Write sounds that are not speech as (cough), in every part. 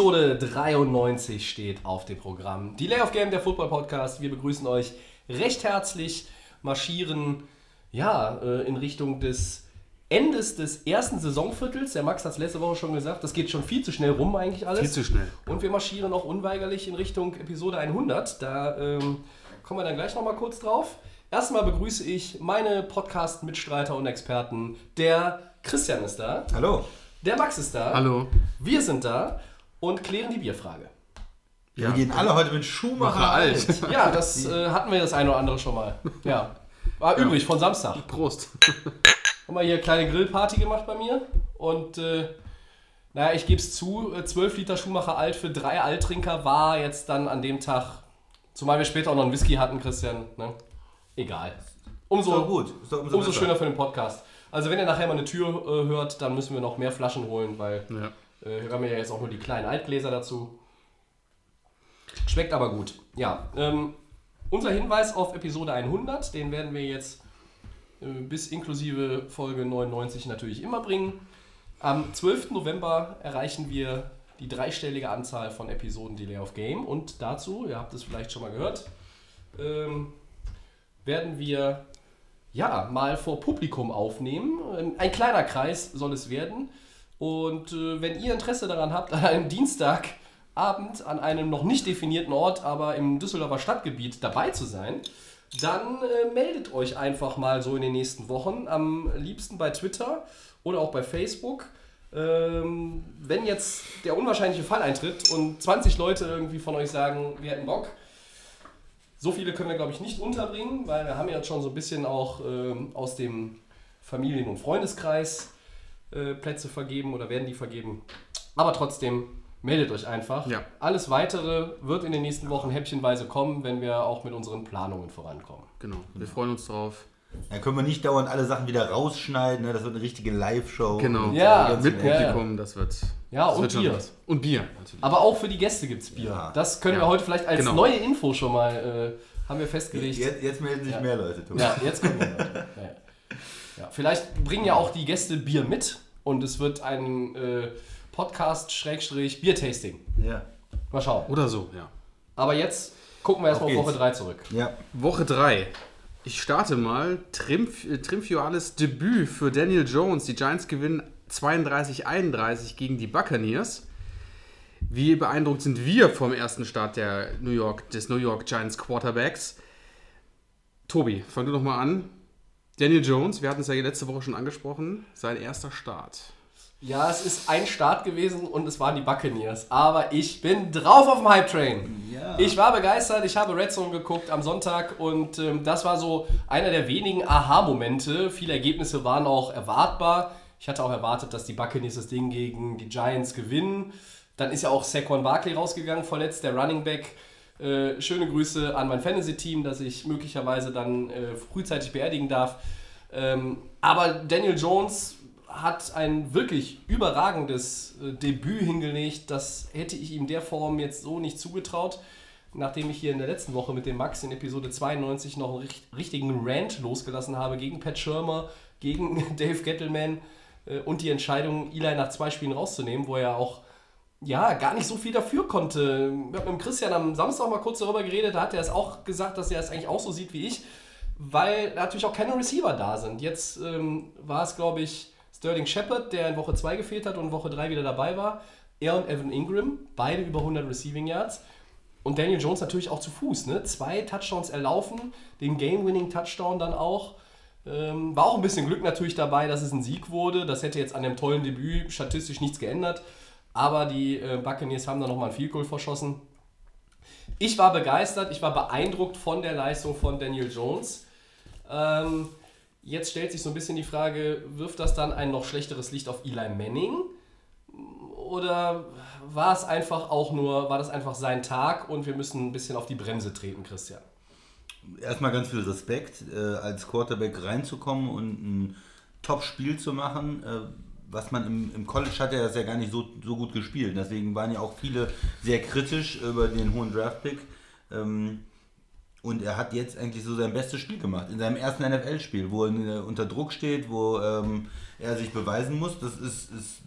Episode 93 steht auf dem Programm. Delay of Game, der Football Podcast. Wir begrüßen euch recht herzlich, marschieren ja äh, in Richtung des Endes des ersten Saisonviertels. Der Max hat es letzte Woche schon gesagt, das geht schon viel zu schnell rum eigentlich alles. Viel zu schnell. Und wir marschieren auch unweigerlich in Richtung Episode 100. Da ähm, kommen wir dann gleich nochmal kurz drauf. Erstmal begrüße ich meine Podcast-Mitstreiter und Experten. Der Christian ist da, Hallo. der Max ist da. Hallo. Wir sind da und klären die Bierfrage. Wir gehen alle heute mit Schumacher Macher alt. alt. (laughs) Ja, das äh, hatten wir das eine oder andere schon mal. Ja. War übrig von Samstag. Prost. Haben wir hier eine kleine Grillparty gemacht bei mir. Und äh, naja, ich gebe es zu, äh, 12 Liter Schumacher alt für drei Alttrinker war jetzt dann an dem Tag, zumal wir später auch noch einen Whisky hatten, Christian. Ne? Egal. Umso, Ist doch gut. Ist doch umso umso schöner für den Podcast. Also wenn ihr nachher mal eine Tür äh, hört, dann müssen wir noch mehr Flaschen holen, weil Ja. Äh, wir haben ja jetzt auch nur die kleinen Altgläser dazu. Schmeckt aber gut. Ja, ähm, unser Hinweis auf Episode 100, den werden wir jetzt äh, bis inklusive Folge 99 natürlich immer bringen. Am 12. November erreichen wir die dreistellige Anzahl von Episoden Delay of Game und dazu, ihr habt es vielleicht schon mal gehört, ähm, werden wir ja mal vor Publikum aufnehmen. Ein kleiner Kreis soll es werden. Und äh, wenn ihr Interesse daran habt, (laughs) an einem Dienstagabend an einem noch nicht definierten Ort, aber im Düsseldorfer Stadtgebiet dabei zu sein, dann äh, meldet euch einfach mal so in den nächsten Wochen. Am liebsten bei Twitter oder auch bei Facebook. Ähm, wenn jetzt der unwahrscheinliche Fall eintritt und 20 Leute irgendwie von euch sagen, wir hätten Bock, so viele können wir, glaube ich, nicht unterbringen, weil wir haben ja jetzt schon so ein bisschen auch ähm, aus dem Familien- und Freundeskreis äh, Plätze vergeben oder werden die vergeben. Aber trotzdem, meldet euch einfach. Ja. Alles Weitere wird in den nächsten Wochen häppchenweise kommen, wenn wir auch mit unseren Planungen vorankommen. Genau. Wir freuen uns drauf. Dann können wir nicht dauernd alle Sachen wieder rausschneiden. Ne? Das wird eine richtige Live-Show. Genau. Ja, äh, Mit nett. ja, Publikum, das wird. Ja, das und wird Bier. Und Bier, natürlich. Aber auch für die Gäste gibt es Bier. Ja. Das können wir heute vielleicht als Genau. neue Info schon mal, äh, haben wir festgelegt. Jetzt, jetzt melden sich Ja. mehr Leute. Thomas. Ja, jetzt kommen wir. Leute. Ja, vielleicht bringen ja auch die Gäste Bier mit und es wird ein äh, Podcast-Biertasting. Ja. Mal schauen. Oder so, ja. Aber jetzt gucken wir erstmal auf Auf Woche geht's. 3 zurück. ja. Woche 3. Ich starte mal. Äh, triumphales Debüt für Daniel Jones. Die Giants gewinnen 32-31 gegen die Buccaneers. Wie beeindruckt sind wir vom ersten Start der New York, des New York Giants Quarterbacks? Tobi, fang du noch mal an. Daniel Jones, wir hatten es ja letzte Woche schon angesprochen, sein erster Start. Ja, es ist ein Start gewesen und es waren die Buccaneers. Aber ich bin drauf auf dem Hype-Train. Ja. Ich war begeistert, ich habe Red Zone geguckt am Sonntag und ähm, das war so einer der wenigen Aha-Momente. Viele Ergebnisse waren auch erwartbar. Ich hatte auch erwartet, dass die Buccaneers das Ding gegen die Giants gewinnen. Dann ist ja auch Saquon Barkley rausgegangen, verletzt, der Running Back. Äh, schöne Grüße an mein Fantasy-Team, das ich möglicherweise dann äh, frühzeitig beerdigen darf. Ähm, aber Daniel Jones hat ein wirklich überragendes äh, Debüt hingelegt. Das hätte ich ihm der Form jetzt so nicht zugetraut. Nachdem ich hier in der letzten Woche mit dem Max in Episode 92 noch einen richt- richtigen Rant losgelassen habe gegen Pat Schirmer, gegen (laughs) Dave Gettleman äh, und die Entscheidung, Eli nach zwei Spielen rauszunehmen, wo er auch ja, gar nicht so viel dafür konnte. Ich habe mit Christian am Samstag mal kurz darüber geredet, da hat er es auch gesagt, dass er es eigentlich auch so sieht wie ich, weil natürlich auch keine Receiver da sind. Jetzt ähm, war es, glaube ich, Sterling Shepard, der in Woche 2 gefehlt hat und Woche 3 wieder dabei war. Er und Evan Ingram, beide über 100 Receiving Yards. Und Daniel Jones natürlich auch zu Fuß, ne? Zwei Touchdowns erlaufen, den Game-Winning-Touchdown dann auch. Ähm, war auch ein bisschen Glück natürlich dabei, dass es ein Sieg wurde. Das hätte jetzt an dem tollen Debüt statistisch nichts geändert. Aber die äh, Buccaneers haben da nochmal ein Field Goal verschossen. Ich war begeistert, ich war beeindruckt von der Leistung von Daniel Jones. Ähm, jetzt stellt sich so ein bisschen die Frage, wirft das dann ein noch schlechteres Licht auf Eli Manning? Oder war es einfach auch nur, war das einfach sein Tag und wir müssen ein bisschen auf die Bremse treten, Christian? erstmal ganz viel Respekt, äh, als Quarterback reinzukommen und ein Top-Spiel zu machen. Äh, was man im, im College hat er das ja gar nicht so, so gut gespielt. Deswegen waren ja auch viele sehr kritisch über den hohen Draft-Pick. Ähm, und er hat jetzt eigentlich so sein bestes Spiel gemacht. In seinem ersten NFL-Spiel, wo er äh, unter Druck steht, wo ähm, er sich beweisen muss. Das ist, ist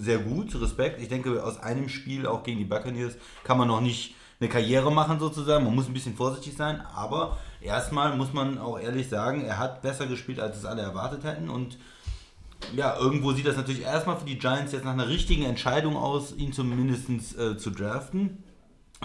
sehr gut, Respekt. Ich denke, aus einem Spiel, auch gegen die Buccaneers, kann man noch nicht eine Karriere machen sozusagen. Man muss ein bisschen vorsichtig sein. Aber erstmal muss man auch ehrlich sagen, er hat besser gespielt, als es alle erwartet hätten. Und ja, irgendwo sieht das natürlich erstmal für die Giants jetzt nach einer richtigen Entscheidung aus, ihn zumindest äh, zu draften.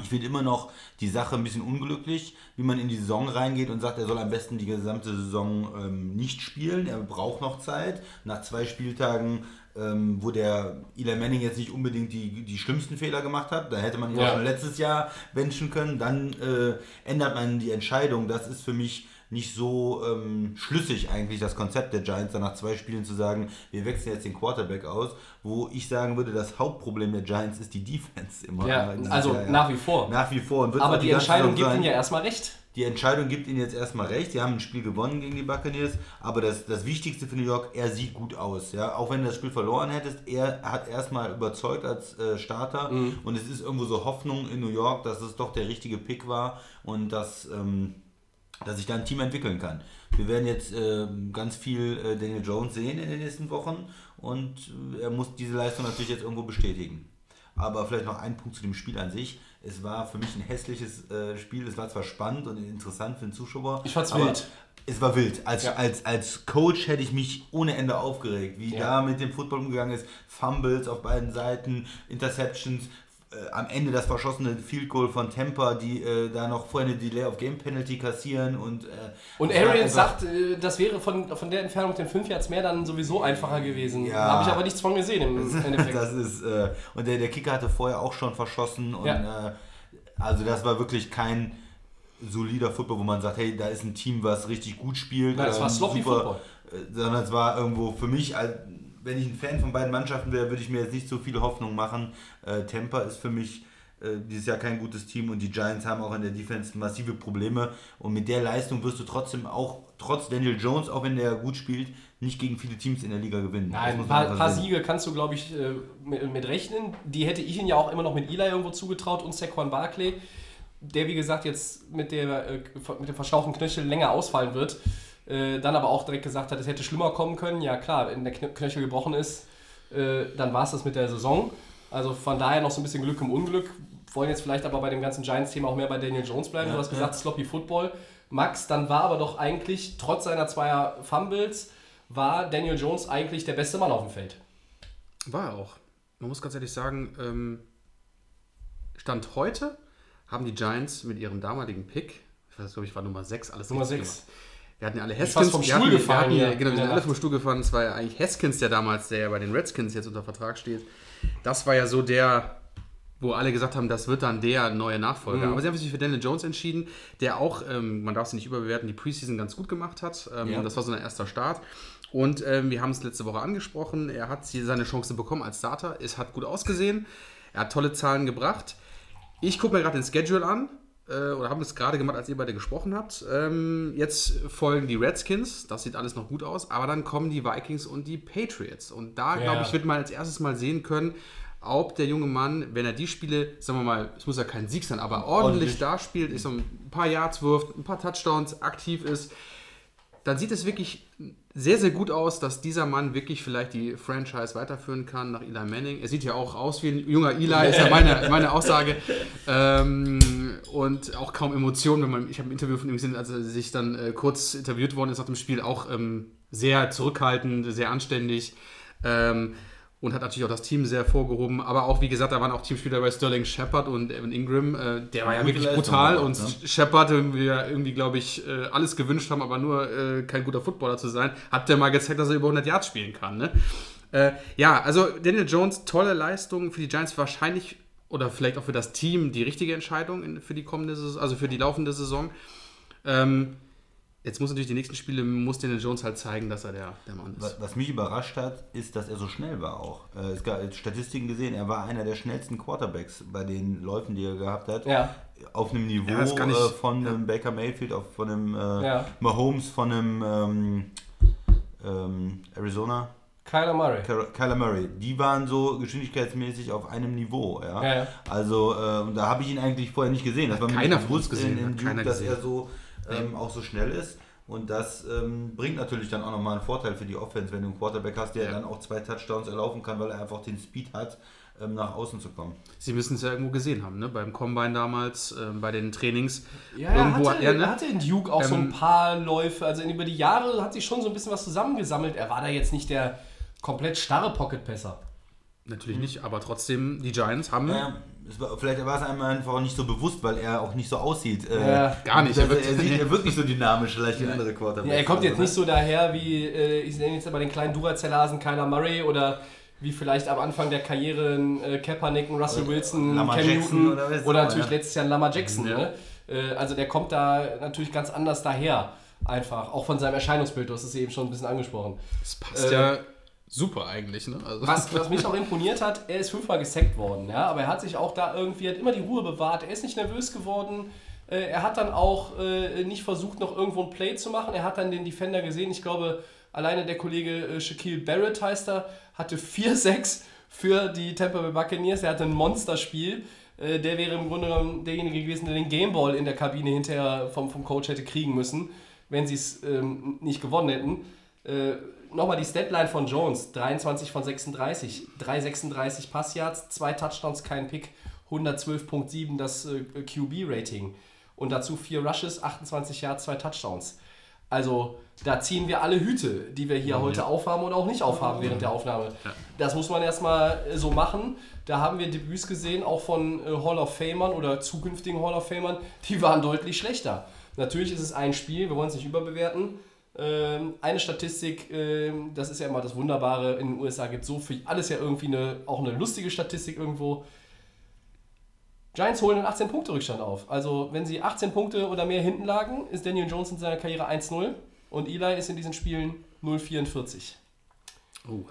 Ich finde immer noch die Sache ein bisschen unglücklich, wie man in die Saison reingeht und sagt, er soll am besten die gesamte Saison ähm, nicht spielen. Er braucht noch Zeit. Nach zwei Spieltagen, ähm, wo der Eli Manning jetzt nicht unbedingt die, die schlimmsten Fehler gemacht hat, da hätte man ihn Ja. auch schon letztes Jahr benchen können. Dann äh, ändert man die Entscheidung. Das ist für mich nicht so ähm, schlüssig eigentlich das Konzept der Giants, dann nach zwei Spielen zu sagen, wir wechseln jetzt den Quarterback aus, wo ich sagen würde, das Hauptproblem der Giants ist die Defense immer. Ja, also Jahr, ja. nach wie vor. Nach wie vor. Aber die ganze Entscheidung gibt ihnen ja erstmal recht. Die Entscheidung gibt ihnen jetzt erstmal recht. Sie haben ein Spiel gewonnen gegen die Buccaneers, aber das, das Wichtigste für New York, er sieht gut aus. Ja? Auch wenn du das Spiel verloren hättest, er hat erstmal überzeugt als äh, Starter Mhm. und es ist irgendwo so Hoffnung in New York, dass es doch der richtige Pick war und dass, ähm, dass sich da ein Team entwickeln kann. Wir werden jetzt ähm, ganz viel äh, Daniel Jones sehen in den nächsten Wochen und äh, er muss diese Leistung natürlich jetzt irgendwo bestätigen. Aber vielleicht noch ein Punkt zu dem Spiel an sich. Es war für mich ein hässliches äh, Spiel. Es war zwar spannend und interessant für den Zuschauer. Ich fand's wild. Es war wild. Als, Ja. als, als Coach hätte ich mich ohne Ende aufgeregt, wie Ja. da mit dem Football umgegangen ist. Fumbles auf beiden Seiten, Interceptions. Äh, am Ende das verschossene Field Goal von Tampa, die äh, da noch vorher eine Delay of Game Penalty kassieren und äh, Und einfach- sagt, äh, das wäre von, von der Entfernung den 5 Yards mehr dann sowieso einfacher gewesen. Ja. Habe ich aber nichts von gesehen im (laughs) Endeffekt. Das ist, äh, und der, der Kicker hatte vorher auch schon verschossen. Und Ja. äh, also das war wirklich kein solider Football, wo man sagt, hey, da ist ein Team, was richtig gut spielt. Nein, oder war ein sloppy Football. Sondern es war irgendwo für mich, wenn ich ein Fan von beiden Mannschaften wäre, würde ich mir jetzt nicht so viele Hoffnung machen. Äh, Tampa ist für mich äh, dieses Jahr kein gutes Team und die Giants haben auch in der Defense massive Probleme. Und mit der Leistung wirst du trotzdem auch, trotz Daniel Jones, auch wenn der gut spielt, nicht gegen viele Teams in der Liga gewinnen. Nein, ein paar, paar. Siege kannst du, glaube ich, äh, mit, mit rechnen. Die hätte ich ihn ja auch immer noch mit Eli irgendwo zugetraut und Saquon Barkley, der, wie gesagt, jetzt mit, der, äh, mit dem verstauchten Knöchel länger ausfallen wird. Äh, dann aber auch direkt gesagt hat, es hätte schlimmer kommen können. Ja, klar, wenn der Kn- Knöchel gebrochen ist, äh, dann war es das mit der Saison. Also von daher noch so ein bisschen Glück im Unglück. Wollen jetzt vielleicht aber bei dem ganzen Giants-Thema auch mehr bei Daniel Jones bleiben. Ja, du hast gesagt, ja. Sloppy Football. Max, dann war aber doch eigentlich, trotz seiner zweier Fumbles, war Daniel Jones eigentlich der beste Mann auf dem Feld. War er auch. Man muss ganz ehrlich sagen, ähm, Stand heute haben die Giants mit ihrem damaligen Pick, ich weiß glaube ich war Nummer 6, alles Nummer richtig sechs. gemacht. Wir hatten ja alle Haskins. vom wir Stuhl hatten, gefallen wir hatten, ja, genau, wir sind alle vom Stuhl gefallen. Es war ja eigentlich Haskins, der damals, der ja bei den Redskins jetzt unter Vertrag steht. Das war ja so der, wo alle gesagt haben, das wird dann der neue Nachfolger. Mhm. Aber sie haben sich für Daniel Jones entschieden, der auch, ähm, man darf es nicht überbewerten, die Preseason ganz gut gemacht hat. Ähm, Ja. Das war so ein erster Start. Und ähm, wir haben es letzte Woche angesprochen, er hat hier seine Chance bekommen als Starter. Es hat gut ausgesehen. Er hat tolle Zahlen gebracht. Ich gucke mir gerade den Schedule an. Äh, oder haben es gerade gemacht, als ihr beide gesprochen habt. Ähm, jetzt folgen die Redskins. Das sieht alles noch gut aus. Aber dann kommen die Vikings und die Patriots. Und da, Ja. glaube ich, wird man als erstes mal sehen können, ob der junge Mann, wenn er die Spiele, sagen wir mal, es muss ja kein Sieg sein, aber ordentlich, Ordentlich. da spielt, ist so ein paar Yards wirft, ein paar Touchdowns, aktiv ist, dann sieht es wirklich sehr, sehr gut aus, dass dieser Mann wirklich vielleicht die Franchise weiterführen kann nach Eli Manning. Er sieht ja auch aus wie ein junger Eli, ist ja meine, meine Aussage. Ähm, und auch kaum Emotionen, wenn man, ich habe ein Interview von ihm gesehen, als er sich dann äh, kurz interviewt worden ist nach dem Spiel, auch ähm, sehr zurückhaltend, sehr anständig. Ähm, und hat natürlich auch das Team sehr vorgehoben. Aber auch, wie gesagt, da waren auch Teamspieler bei Sterling Shepard und Evan Ingram. Äh, der war ja wirklich Leistung brutal. Und ne? Shepard, den wir irgendwie, glaube ich, äh, alles gewünscht haben, aber nur äh, kein guter Footballer zu sein, hat der mal gezeigt, dass er über 100 Yards spielen kann. Ne? Äh, ja, also Daniel Jones, tolle Leistung für die Giants wahrscheinlich oder vielleicht auch für das Team die richtige Entscheidung in, für die kommende Saison, also für die laufende Saison. Ähm, Jetzt muss natürlich die nächsten Spiele, muss Daniel Jones halt zeigen, dass er der, der Mann ist. Was, was mich überrascht hat, ist, dass er so schnell war auch. Äh, es gab Statistiken gesehen, er war einer der schnellsten Quarterbacks bei den Läufen, die er gehabt hat. Ja. Auf einem Niveau Ja, ich- äh, von einem Baker Mayfield, auf, von einem äh, Ja. Mahomes, von einem ähm, ähm, Arizona. Kyler Murray. Ky- Kyler Murray, die waren so geschwindigkeitsmäßig auf einem Niveau. Ja? Ja, ja. Also äh, und da habe ich ihn eigentlich vorher nicht gesehen. Das war mir keiner nicht von uns bewusst gesehen, in, in hat Duke, keiner dass gesehen. er so ähm, auch so schnell ist. Und das ähm, bringt natürlich dann auch nochmal einen Vorteil für die Offense, wenn du einen Quarterback hast, der Ja. dann auch zwei Touchdowns erlaufen kann, weil er einfach den Speed hat, ähm, nach außen zu kommen. Sie müssen es ja irgendwo gesehen haben, ne? Beim Combine damals, ähm, bei den Trainings. Ja, er Irgendwo hatte, hat er, ne? er hatte in Duke auch so ein Ähm, paar Läufe. Also über die Jahre hat sich schon so ein bisschen was zusammengesammelt. Er war da jetzt nicht der komplett starre Pocket-Passer. Natürlich nicht, aber trotzdem, die Giants haben. Ja, war, vielleicht war es einem einfach auch nicht so bewusst, weil er auch nicht so aussieht. Äh, Ja. Gar nicht, Er, er wirkt- er, sieht, wirkt nicht so dynamisch, vielleicht wie andere Quarterbacks. Ja, er kommt jetzt Also, nicht so daher wie, äh, ich nenne jetzt aber den kleinen Duracell-Hasen Kyler Murray oder wie vielleicht am Anfang der Karriere ein äh, Kaepernick, ein Russell Wilson, Lamar Cam Jackson Newton oder oder, natürlich ja. letztes Jahr ein Lamar Jackson. Ja. Ne? Äh, also der kommt da natürlich ganz anders daher. Einfach. Auch von seinem Erscheinungsbild, du hast es eben schon ein bisschen angesprochen. Das passt Äh, ja super eigentlich, ne? Also, Was, was (laughs) mich auch imponiert hat, er ist fünfmal gesackt worden, ja, aber er hat sich auch da irgendwie, hat immer die Ruhe bewahrt, er ist nicht nervös geworden, äh, er hat dann auch äh, nicht versucht, noch irgendwo ein Play zu machen, er hat dann den Defender gesehen, ich glaube, alleine der Kollege äh, Shaquille Barrett heißt er, hatte 4-6 (laughs) für die Tampa Bay Buccaneers, er hatte ein Monsterspiel, äh, der wäre im Grunde genommen derjenige gewesen, der den Gameball in der Kabine hinterher vom, vom Coach hätte kriegen müssen, wenn sie es ähm, nicht gewonnen hätten. Äh, Nochmal die Statline von Jones: 23 von 36, 336 Passyards, zwei Touchdowns, kein Pick, 112.7 das äh, QB-Rating. Und dazu vier Rushes, 28 Yards, zwei Touchdowns. Also, da ziehen wir alle Hüte, die wir hier heute aufhaben oder auch nicht aufhaben während der Aufnahme. Das muss man erstmal äh, so machen. Da haben wir Debüts gesehen, auch von äh, Hall of Famern oder zukünftigen Hall of Famern, die waren deutlich schlechter. Natürlich ist es ein Spiel, wir wollen es nicht überbewerten. Ähm, eine Statistik, ähm, das ist ja immer das Wunderbare, in den USA gibt es so viel, alles ja irgendwie eine, auch eine lustige Statistik irgendwo. Giants holen einen 18-Punkte-Rückstand auf. Also, wenn sie 18 Punkte oder mehr hinten lagen, ist Daniel Jones in seiner Karriere 1-0 und Eli ist in diesen Spielen 0-44. oh.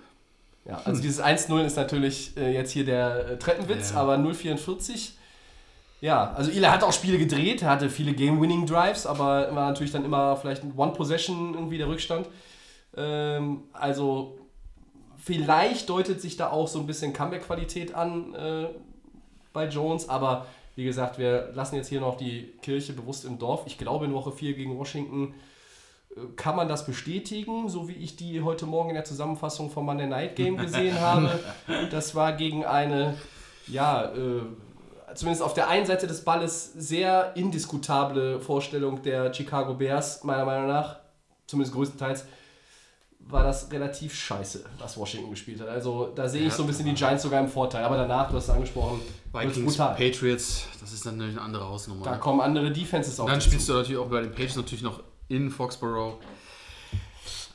Ja, also dieses 1-0 ist natürlich äh, jetzt hier der äh, Treppenwitz, Ja. aber 0-44. Ja, also Eli hat auch Spiele gedreht, er hatte viele Game-Winning-Drives, aber war natürlich dann immer vielleicht One-Possession irgendwie der Rückstand. Ähm, also vielleicht deutet sich da auch so ein bisschen Comeback-Qualität an äh, bei Jones, aber wie gesagt, wir lassen jetzt hier noch die Kirche bewusst im Dorf. Ich glaube, in Woche 4 gegen Washington äh, kann man das bestätigen, so wie ich die heute Morgen in der Zusammenfassung vom Monday Night Game gesehen (laughs) habe. Das war gegen eine, ja, äh, zumindest auf der einen Seite des Balles sehr indiskutable Vorstellung der Chicago Bears, meiner Meinung nach, zumindest größtenteils, war das relativ scheiße, was Washington gespielt hat. Also da sehe ich so ein bisschen die Giants sogar im Vorteil. Aber danach, du hast es angesprochen, Vikings, brutal. Patriots, das ist dann eine andere Hausnummer. Da kommen andere Defenses auf. Und dann spielst zu. du natürlich auch bei den Patriots natürlich noch in Foxborough.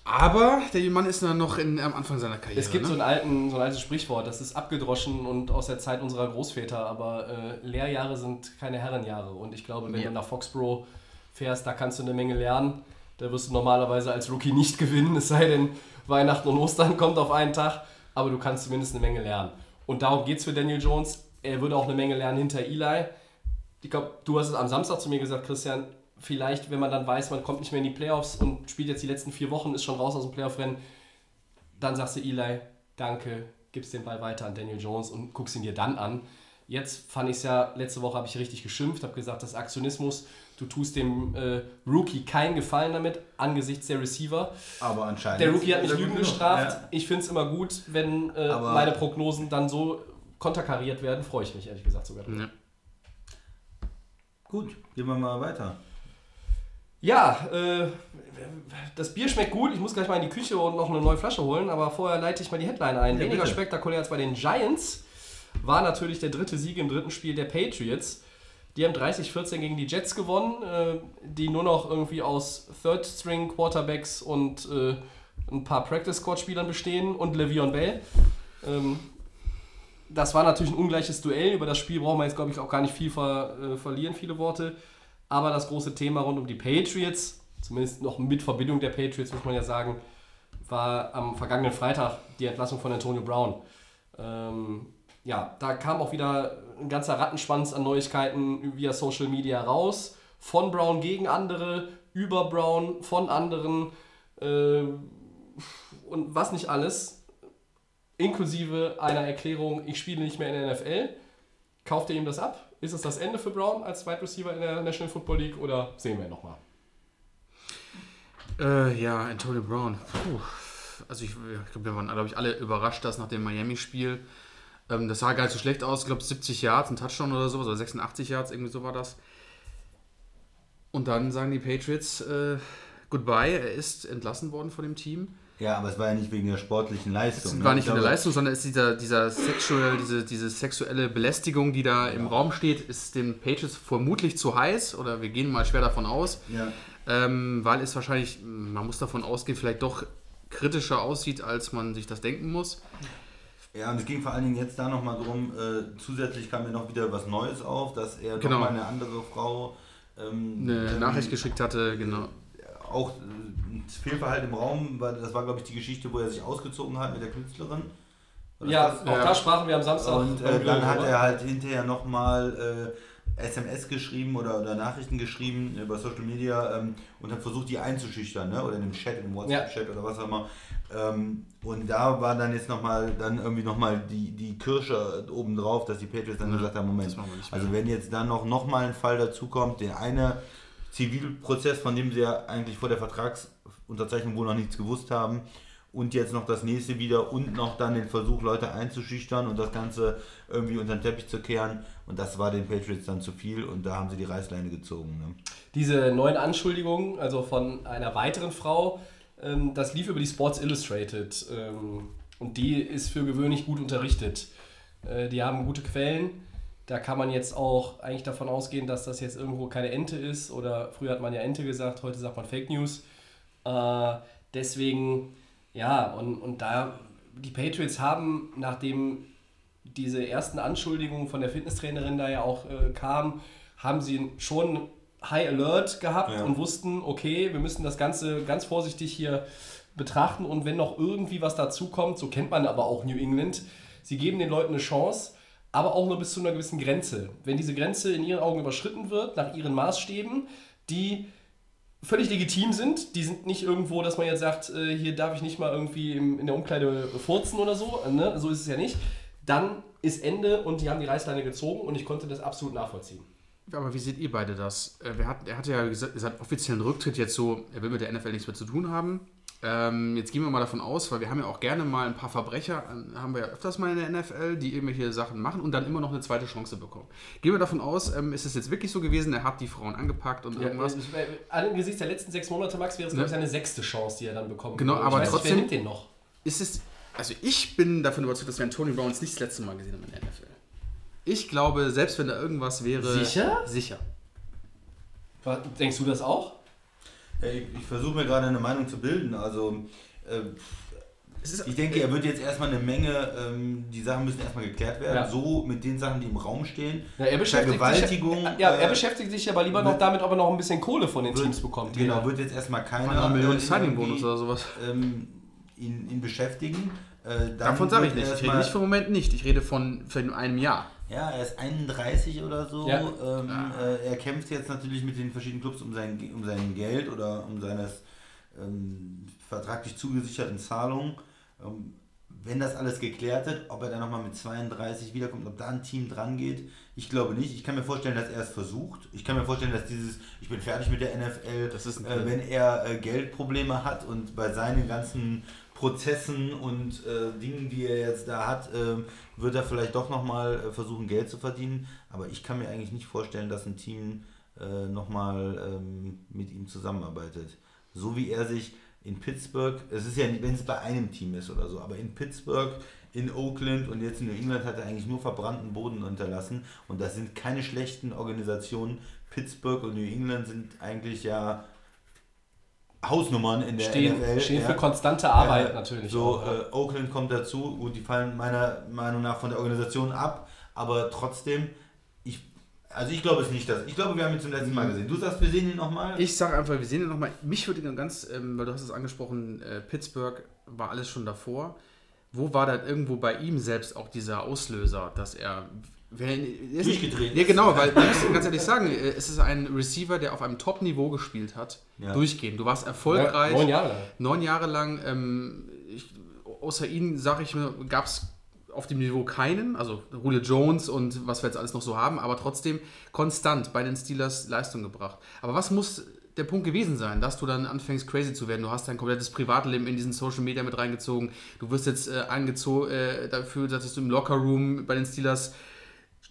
Aber der Mann ist dann noch in, am Anfang seiner Karriere. Es gibt ne? so, einen alten, so ein altes Sprichwort, das ist abgedroschen und aus der Zeit unserer Großväter, aber äh, Lehrjahre sind keine Herrenjahre. Und ich glaube, wenn Ja. du nach Foxborough fährst, da kannst du eine Menge lernen. Da wirst du normalerweise als Rookie nicht (laughs) gewinnen, es sei denn, Weihnachten und Ostern kommt auf einen Tag, aber du kannst zumindest eine Menge lernen. Und darum geht es für Daniel Jones. Er würde auch eine Menge lernen hinter Eli. Ich glaube, du hast es am Samstag zu mir gesagt, Christian, vielleicht, wenn man dann weiß, man kommt nicht mehr in die Playoffs und spielt jetzt die letzten vier Wochen, ist schon raus aus dem Playoff-Rennen, dann sagst du Eli, danke, gibst den Ball weiter an Daniel Jones und guckst ihn dir dann an. Jetzt fand ich es ja, letzte Woche habe ich richtig geschimpft, habe gesagt, das ist Aktionismus, du tust dem äh, Rookie keinen Gefallen damit, angesichts der Receiver. Aber anscheinend. Der Rookie hat mich Lügen gestraft. genug. Ich finde es immer gut, wenn äh, meine Prognosen dann so konterkariert werden, freue ich mich ehrlich gesagt sogar. Ja. Gut, gehen wir mal weiter. Ja, äh, das Bier schmeckt gut. Ich muss gleich mal in die Küche und noch eine neue Flasche holen, aber vorher leite ich mal die Headline ein. Ja, Weniger bitte. spektakulär als bei den Giants war natürlich der dritte Sieg im dritten Spiel der Patriots. Die haben 30-14 gegen die Jets gewonnen, äh, die nur noch irgendwie aus Third-String-Quarterbacks und äh, ein paar Practice-Squad-Spielern bestehen und Le'Veon Bell. Ähm, das war natürlich ein ungleiches Duell. Über das Spiel brauchen wir jetzt, glaube ich, auch gar nicht viel ver, äh, verlieren, viele Worte. Aber das große Thema rund um die Patriots, zumindest noch mit Verbindung der Patriots, muss man ja sagen, war am vergangenen Freitag die Entlassung von Antonio Brown. Ähm, ja, da kam auch wieder ein ganzer Rattenschwanz an Neuigkeiten via Social Media raus. Von Brown gegen andere, über Brown, von anderen äh, und was nicht alles. Inklusive einer Erklärung, ich spiele nicht mehr in der NFL. Kauft ihr ihm das ab? Ist es das Ende für Brown als Wide Receiver in der National Football League oder sehen wir nochmal? Äh, ja, Antonio Brown. Puh. Also ich, ich glaube, wir waren, glaube ich, alle überrascht, dass nach dem Miami-Spiel, ähm, das sah gar nicht so schlecht aus, ich glaube 70 Yards, ein Touchdown oder sowas, oder 86 Yards, irgendwie so war das. Und dann sagen die Patriots, äh, goodbye, er ist entlassen worden von dem Team. Ja, aber es war ja nicht wegen der sportlichen Leistung. Es ne? war nicht Ich in der Leistung, sondern es ist dieser, dieser sexual, diese, diese sexuelle Belästigung, die da im Raum steht, ist den Patriots vermutlich zu heiß oder wir gehen mal schwer davon aus, Ja. ähm, weil es wahrscheinlich, man muss davon ausgehen, vielleicht doch kritischer aussieht, als man sich das denken muss. Ja, und es ging vor allen Dingen jetzt da nochmal drum, äh, zusätzlich kam mir noch wieder was Neues auf, dass er Genau. nochmal eine andere Frau ähm, Eine Nachricht geschickt hatte, genau. Auch äh, ein Fehlverhalten im Raum, weil das war glaube ich die Geschichte, wo er sich ausgezogen hat mit der Künstlerin. Das Ja, das? auch Ja. da sprachen wir am Samstag. Und äh, dann hat er halt hinterher nochmal äh, SMS geschrieben oder, oder Nachrichten geschrieben über Social Media ähm, und hat versucht, die einzuschüchtern, ne? oder in einem Chat, im WhatsApp-Chat oder was auch immer. Ähm, und da war dann jetzt nochmal dann irgendwie nochmal die, die Kirsche obendrauf, dass die Patriots dann gesagt haben, Moment, das machen wir nicht mehr. also wenn jetzt dann noch, noch mal ein Fall dazukommt, der eine Zivilprozess, von dem sie ja eigentlich vor der Vertragsunterzeichnung wohl noch nichts gewusst haben, und jetzt noch das nächste wieder und noch dann den Versuch, Leute einzuschüchtern und das Ganze irgendwie unter den Teppich zu kehren. Und das war den Patriots dann zu viel und da haben sie die Reißleine gezogen. Ne? Diese neuen Anschuldigungen, also von einer weiteren Frau, ähm, das lief über die Sports Illustrated. Ähm, und die ist für gewöhnlich gut unterrichtet. Äh, die haben gute Quellen. Da kann man jetzt auch eigentlich davon ausgehen, dass das jetzt irgendwo keine Ente ist. Oder früher hat man ja Ente gesagt, heute sagt man Fake News. Äh, deswegen, ja, und, und da die Patriots haben, nachdem diese ersten Anschuldigungen von der Fitnesstrainerin da ja auch äh, kamen, haben sie schon High Alert gehabt Ja. und wussten, okay, wir müssen das Ganze ganz vorsichtig hier betrachten und wenn noch irgendwie was dazukommt, so kennt man aber auch New England, sie geben den Leuten eine Chance, aber auch nur bis zu einer gewissen Grenze. Wenn diese Grenze in ihren Augen überschritten wird, nach ihren Maßstäben, die völlig legitim sind. Die sind nicht irgendwo, dass man jetzt sagt, äh, hier darf ich nicht mal irgendwie in der Umkleide furzen oder so. Ne? So ist es ja nicht. Dann ist Ende und die haben die Reißleine gezogen und ich konnte das absolut nachvollziehen. Aber wie seht ihr beide das? Äh, er hatte ja gesagt, seinen offiziellen Rücktritt jetzt so, er will mit der NFL nichts mehr zu tun haben. Ähm, jetzt gehen wir mal davon aus, weil wir haben ja auch gerne mal ein paar Verbrecher, haben wir ja öfters mal in der NFL, die irgendwelche Sachen machen und dann immer noch eine zweite Chance bekommen. Gehen wir davon aus, ähm, ist es jetzt wirklich so gewesen, er hat die Frauen angepackt und Ja, irgendwas. äh, Angesichts der letzten sechs Monate, Max, wäre es, glaube ich, seine sechste Chance, die er dann bekommen Genau, aber weiß trotzdem- wer nimmt den noch? ist es, also ich bin davon überzeugt, dass wir einen Tony Browns nicht das letzte Mal gesehen haben in der NFL. Ich glaube, selbst wenn da irgendwas wäre. Sicher? Sicher. Denkst du das auch? Ich ich versuche mir gerade eine Meinung zu bilden. Also äh, ich denke, er wird jetzt erstmal eine Menge, ähm, die Sachen müssen erstmal geklärt werden. Ja. So mit den Sachen, die im Raum stehen. Ja, er beschäftigt Vergewaltigung. sich, ja, er äh, beschäftigt sich aber lieber noch damit, ob er noch ein bisschen Kohle von den wird- Teams bekommt. Genau, wird jetzt erstmal keiner einer Million äh, Signing-Bonus oder sowas. ähm, ihn, ihn beschäftigen. Äh, dann Davon sage ich nicht. Ich rede nicht vom Moment nicht. Ich rede von vielleicht in einem Jahr. Ja, er ist 31 oder so. Ja. Ähm, äh, er kämpft jetzt natürlich mit den verschiedenen Clubs um sein, um sein Geld oder um seine ähm, vertraglich zugesicherten Zahlungen. Ähm, wenn das alles geklärt wird, ob er dann nochmal mit 32 wiederkommt, ob da ein Team dran geht, ich glaube nicht. Ich kann mir vorstellen, dass er es versucht. Ich kann mir vorstellen, dass dieses, ich bin fertig mit der NFL, ist äh, wenn er äh, Geldprobleme hat und bei seinen ganzen Prozessen und äh, Dingen, die er jetzt da hat, ähm, wird er vielleicht doch nochmal äh, versuchen, Geld zu verdienen. Aber ich kann mir eigentlich nicht vorstellen, dass ein Team äh, nochmal ähm, mit ihm zusammenarbeitet. So wie er sich in Pittsburgh, es ist ja nicht, wenn es bei einem Team ist oder so, aber in Pittsburgh, in Oakland und jetzt in New England hat er eigentlich nur verbrannten Boden unterlassen. Und das sind keine schlechten Organisationen. Pittsburgh und New England sind eigentlich ja Hausnummern in der Stehen, NFL. stehen ja. für konstante Arbeit Äh, natürlich. So, auch, ja. äh, Oakland kommt dazu, gut, die fallen meiner Meinung nach von der Organisation ab, aber trotzdem, ich, Also ich glaube es nicht, dass. Ich glaube, wir haben ihn zum letzten Mal gesehen. Du sagst, wir sehen ihn nochmal? Ich sage einfach, wir sehen ihn nochmal. Mich würde ihn ganz, ähm, weil du hast es angesprochen, äh, Pittsburgh war alles schon davor. Wo war dann irgendwo bei ihm selbst auch dieser Auslöser, dass er. Nicht- Durchgedreht Ja, genau, weil ich muss ganz ehrlich sagen, äh, es ist ein Receiver, der auf einem Top-Niveau gespielt hat. Ja. Durchgehend. Du warst erfolgreich. Neun Jahre lang. Neun Jahre lang, ähm, ich, außer ihn, sage ich mir, gab es auf dem Niveau keinen, also Julio Jones und was wir jetzt alles noch so haben, aber trotzdem konstant bei den Steelers Leistung gebracht. Aber was muss der Punkt gewesen sein, dass du dann anfängst crazy zu werden? Du hast dein komplettes Privatleben in diesen Social Media mit reingezogen. Du wirst jetzt äh, angezogen äh, dafür, dass du im Lockerroom bei den Steelers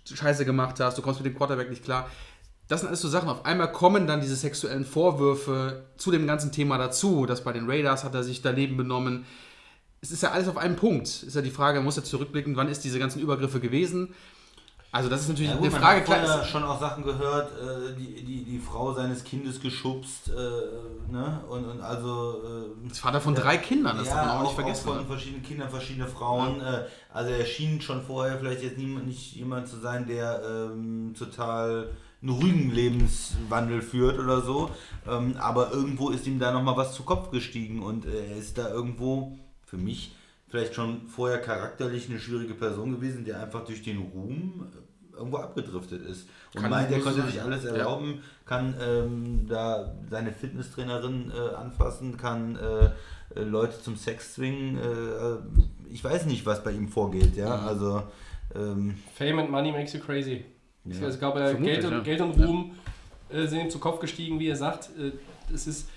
Scheiße gemacht hast, du kommst mit dem Quarterback nicht klar. Das sind alles so Sachen. Auf einmal kommen dann diese sexuellen Vorwürfe zu dem ganzen Thema dazu, dass bei den Raiders hat er sich daneben benommen. Es ist ja alles auf einem Punkt. Ist ja die Frage, man muss ja zurückblicken, wann ist diese ganzen Übergriffe gewesen? Also das ist natürlich Ja, gut, eine man Frage. hat Klar, vorher ist- schon auch Sachen gehört, äh, die, die, die Frau seines Kindes geschubst, äh, ne? Und, und also. Äh, ist Vater von drei Kindern, das ja, darf man auch nicht auch vergessen. von verschiedenen Kindern, verschiedene Frauen. Äh, also er schien schon vorher vielleicht jetzt niemand, nicht jemand zu sein, der ähm, total einen ruhigen Lebenswandel führt oder so. Ähm, aber irgendwo ist ihm da nochmal was zu Kopf gestiegen und äh, er ist da irgendwo, für mich, vielleicht schon vorher charakterlich eine schwierige Person gewesen, der einfach durch den Ruhm äh, irgendwo abgedriftet ist. Und Kann meint, er konnte sein, sich ja. alles Ja. erlauben, kann ähm, da seine Fitnesstrainerin äh, anfassen, kann äh, äh, Leute zum Sex zwingen. Äh, ich weiß nicht, was bei ihm vorgeht, ja. Mhm. Also ähm, Fame and Money makes you crazy. Ja, ich glaube, äh, vermutlich, Geld, und, ja. Geld und Ruhm äh, sind ihm zu Kopf gestiegen, wie er sagt. Äh, es ist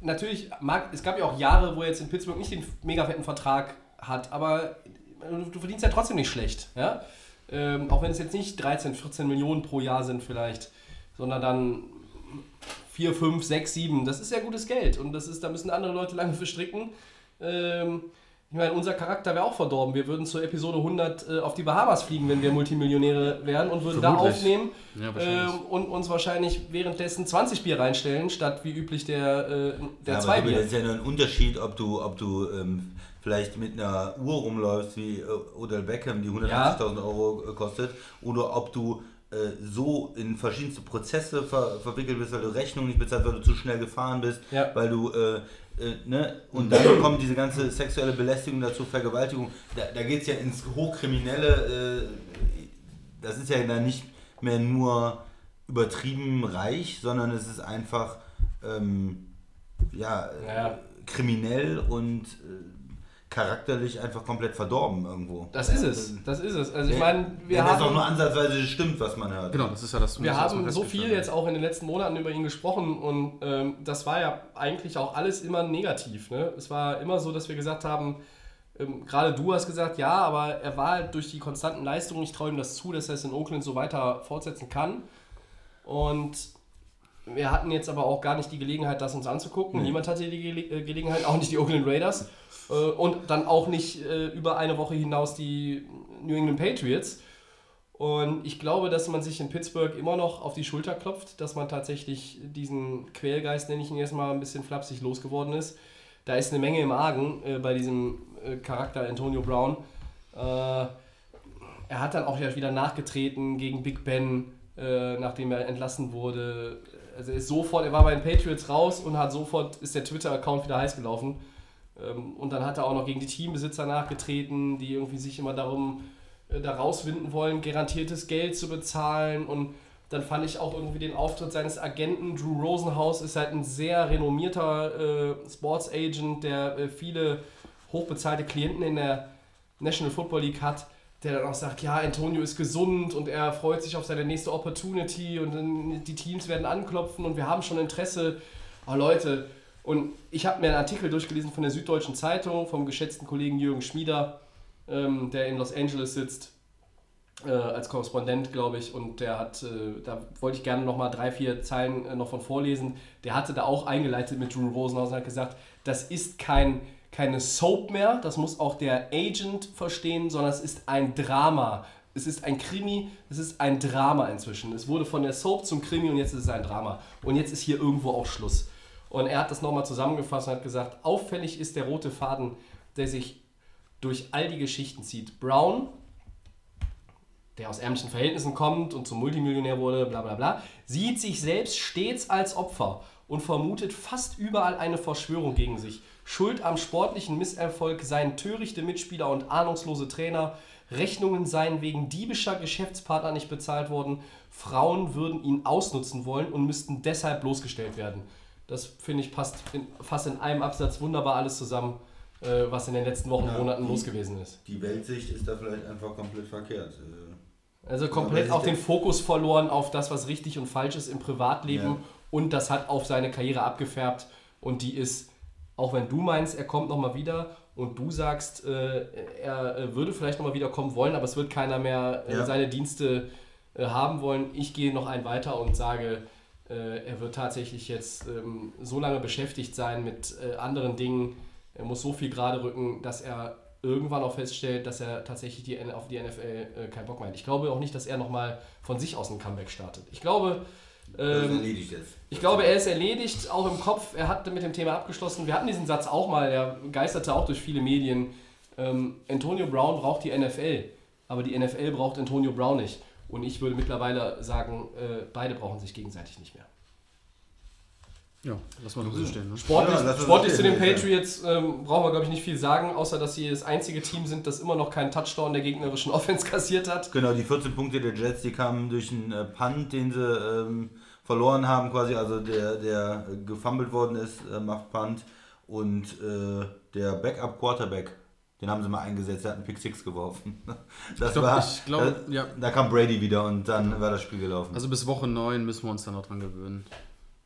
natürlich, mag, es gab ja auch Jahre, wo er jetzt in Pittsburgh nicht den mega fetten Vertrag hat, aber äh, du verdienst ja trotzdem nicht schlecht. Ja? Ähm, auch wenn es jetzt nicht 13, 14 Millionen pro Jahr sind vielleicht, sondern dann 4, 5, 6, 7, das ist ja gutes Geld und das ist, da müssen andere Leute lange (laughs) für stricken. Ähm, ich meine, unser Charakter wäre auch verdorben. Wir würden zur Episode 100 äh, auf die Bahamas fliegen, wenn wir Multimillionäre wären und würden da Vermutlich. aufnehmen Ja, ähm, und uns wahrscheinlich währenddessen 20 Bier reinstellen, statt wie üblich der, äh, der ja, zwei Bier. das ist ja nur ein Unterschied, ob du, ob du ähm, vielleicht mit einer Uhr rumläufst wie äh, Odell Beckham, die 180.000 Euro äh, kostet, oder ob du äh, so in verschiedenste Prozesse ver verwickelt bist, weil du Rechnungen nicht bezahlt, weil du zu schnell gefahren bist, Ja. weil du äh, äh, ne? und dann (clears throat) kommt diese ganze sexuelle Belästigung dazu, Vergewaltigung, da, da geht es ja ins Hochkriminelle, äh, das ist ja dann nicht mehr nur übertrieben reich, sondern es ist einfach ähm, ja, äh, Ja. kriminell und äh, charakterlich einfach komplett verdorben irgendwo. Das ist es, das ist es. Also ich Wenn- meine, wir wenn das auch haben, nur ansatzweise stimmt, was man hört. Genau, das ist ja das. wir das, haben so viel jetzt auch in den letzten Monaten über ihn gesprochen und ähm, das war ja eigentlich auch alles immer negativ. Ne? Es war immer so, dass wir gesagt haben, ähm, gerade du hast gesagt, ja, aber er war halt durch die konstanten Leistungen, ich traue ihm das zu, dass er es in Oakland so weiter fortsetzen kann. Und wir hatten jetzt aber auch gar nicht die Gelegenheit, das uns anzugucken. Niemand hatte die Gele äh, Gelegenheit, auch nicht die Oakland Raiders. Äh, und dann auch nicht äh, über eine Woche hinaus die New England Patriots. Und ich glaube, dass man sich in Pittsburgh immer noch auf die Schulter klopft, dass man tatsächlich diesen Quälgeist, nenne ich ihn jetzt mal ein bisschen flapsig, losgeworden ist. Da ist eine Menge im Argen äh, bei diesem äh, Charakter Antonio Brown. Äh, er hat dann auch ja wieder nachgetreten gegen Big Ben, äh, nachdem er entlassen wurde. Also er ist sofort, er war bei den Patriots raus und hat sofort ist der Twitter-Account wieder heiß gelaufen. Ähm, und dann hat er auch noch gegen die Teambesitzer nachgetreten, die irgendwie sich immer darum äh, da rauswinden wollen, garantiertes Geld zu bezahlen. Und dann fand ich auch irgendwie den Auftritt seines Agenten. Drew Rosenhaus ist halt ein sehr renommierter äh, Sports Agent, der äh, viele hochbezahlte Klienten in der National Football League hat, der dann auch sagt, ja, Antonio ist gesund und er freut sich auf seine nächste Opportunity und die Teams werden anklopfen und wir haben schon Interesse. Oh Leute, und ich habe mir einen Artikel durchgelesen von der Süddeutschen Zeitung vom geschätzten Kollegen Jürgen Schmieder, ähm, der in Los Angeles sitzt, äh, als Korrespondent, glaube ich, und der hat, äh, da wollte ich gerne nochmal drei, vier Zeilen äh, noch von vorlesen. Der hatte da auch eingeleitet mit Drew Rosenhaus und hat gesagt, das ist kein, keine Soap mehr, das muss auch der Agent verstehen, sondern es ist ein Drama. Es ist ein Krimi, es ist ein Drama inzwischen. Es wurde von der Soap zum Krimi und jetzt ist es ein Drama. Und jetzt ist hier irgendwo auch Schluss. Und er hat das nochmal zusammengefasst und hat gesagt, auffällig ist der rote Faden, der sich durch all die Geschichten zieht. Brown der aus ärmlichen Verhältnissen kommt und zum Multimillionär wurde, bla bla bla, sieht sich selbst stets als Opfer und vermutet fast überall eine Verschwörung gegen sich. Schuld am sportlichen Misserfolg seien törichte Mitspieler und ahnungslose Trainer. Rechnungen seien wegen diebischer Geschäftspartner nicht bezahlt worden. Frauen würden ihn ausnutzen wollen und müssten deshalb bloßgestellt werden. Das finde ich passt in, fast in einem Absatz wunderbar alles zusammen, äh, was in den letzten Wochen und Ja, Monaten die- los gewesen ist. Die Weltsicht ist da vielleicht einfach komplett verkehrt. Äh, Also komplett auch den Fokus verloren auf das, was richtig und falsch ist im Privatleben Ja. und das hat auf seine Karriere abgefärbt und die ist, auch wenn du meinst, er kommt nochmal wieder und du sagst, äh, er würde vielleicht nochmal wiederkommen wollen, aber es wird keiner mehr äh, Ja. seine Dienste äh, haben wollen. Ich gehe noch einen weiter und sage, äh, er wird tatsächlich jetzt ähm, so lange beschäftigt sein mit äh, anderen Dingen, er muss so viel gerade rücken, dass er irgendwann auch feststellt, dass er tatsächlich die, auf die NFL äh, keinen Bock mehr hat. Ich glaube auch nicht, dass er nochmal von sich aus ein Comeback startet. Ich glaube, ist ähm, erledigt jetzt. ich glaube, er ist erledigt, auch im Kopf. Er hat mit dem Thema abgeschlossen. Wir hatten diesen Satz auch mal, der geisterte auch durch viele Medien. Ähm, Antonio Brown braucht die NFL, aber die NFL braucht Antonio Brown nicht. Und ich würde mittlerweile sagen, äh, beide brauchen sich gegenseitig nicht mehr. Ja, lass mal so stehen. Ne? Sportlich, Ja, sportlich zu den. Patriots ähm, brauchen wir, glaube ich, nicht viel sagen, außer dass sie das einzige Team sind, das immer noch keinen Touchdown der gegnerischen (laughs) Offense kassiert hat. Genau, die 14 Punkte der Jets, die kamen durch einen äh, Punt, den sie ähm, verloren haben, quasi, also der, der äh, gefummelt worden ist, äh, macht Punt. Und äh, der Backup-Quarterback, den haben sie mal eingesetzt, der hat einen Pick 6 geworfen. (laughs) Das glaub- war, ich glaub, da, ja. da kam Brady wieder und dann war das Spiel gelaufen. Also bis Woche 9 müssen wir uns dann noch dran gewöhnen.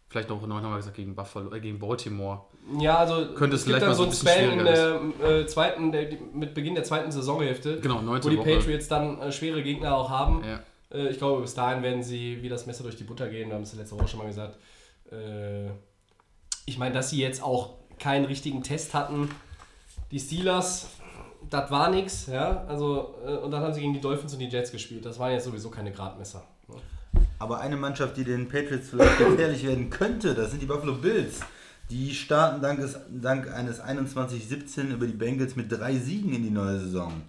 Vielleicht noch 9 haben wir gesagt gegen Buffalo, äh, gegen Baltimore. Ja, also Könnte es vielleicht dann mal so ein bisschen Span in der äh, zweiten, der, mit Beginn der zweiten Saisonhälfte, Genau, wo die Woche. Patriots dann äh, schwere Gegner auch haben. Ja. Äh, ich glaube, bis dahin werden sie wie das Messer durch die Butter gehen. Wir haben es letzte Woche schon mal gesagt. Äh, ich meine, dass sie jetzt auch keinen richtigen Test hatten. Die Steelers, das war nix. Ja? Also, äh, und dann haben sie gegen die Dolphins und die Jets gespielt. Das waren jetzt sowieso keine Gradmesser. ne? Aber eine Mannschaft, die den Patriots vielleicht gefährlich werden könnte, das sind die Buffalo Bills. Die starten dank, des, dank eines 21-17 über die Bengals mit drei Siegen in die neue Saison.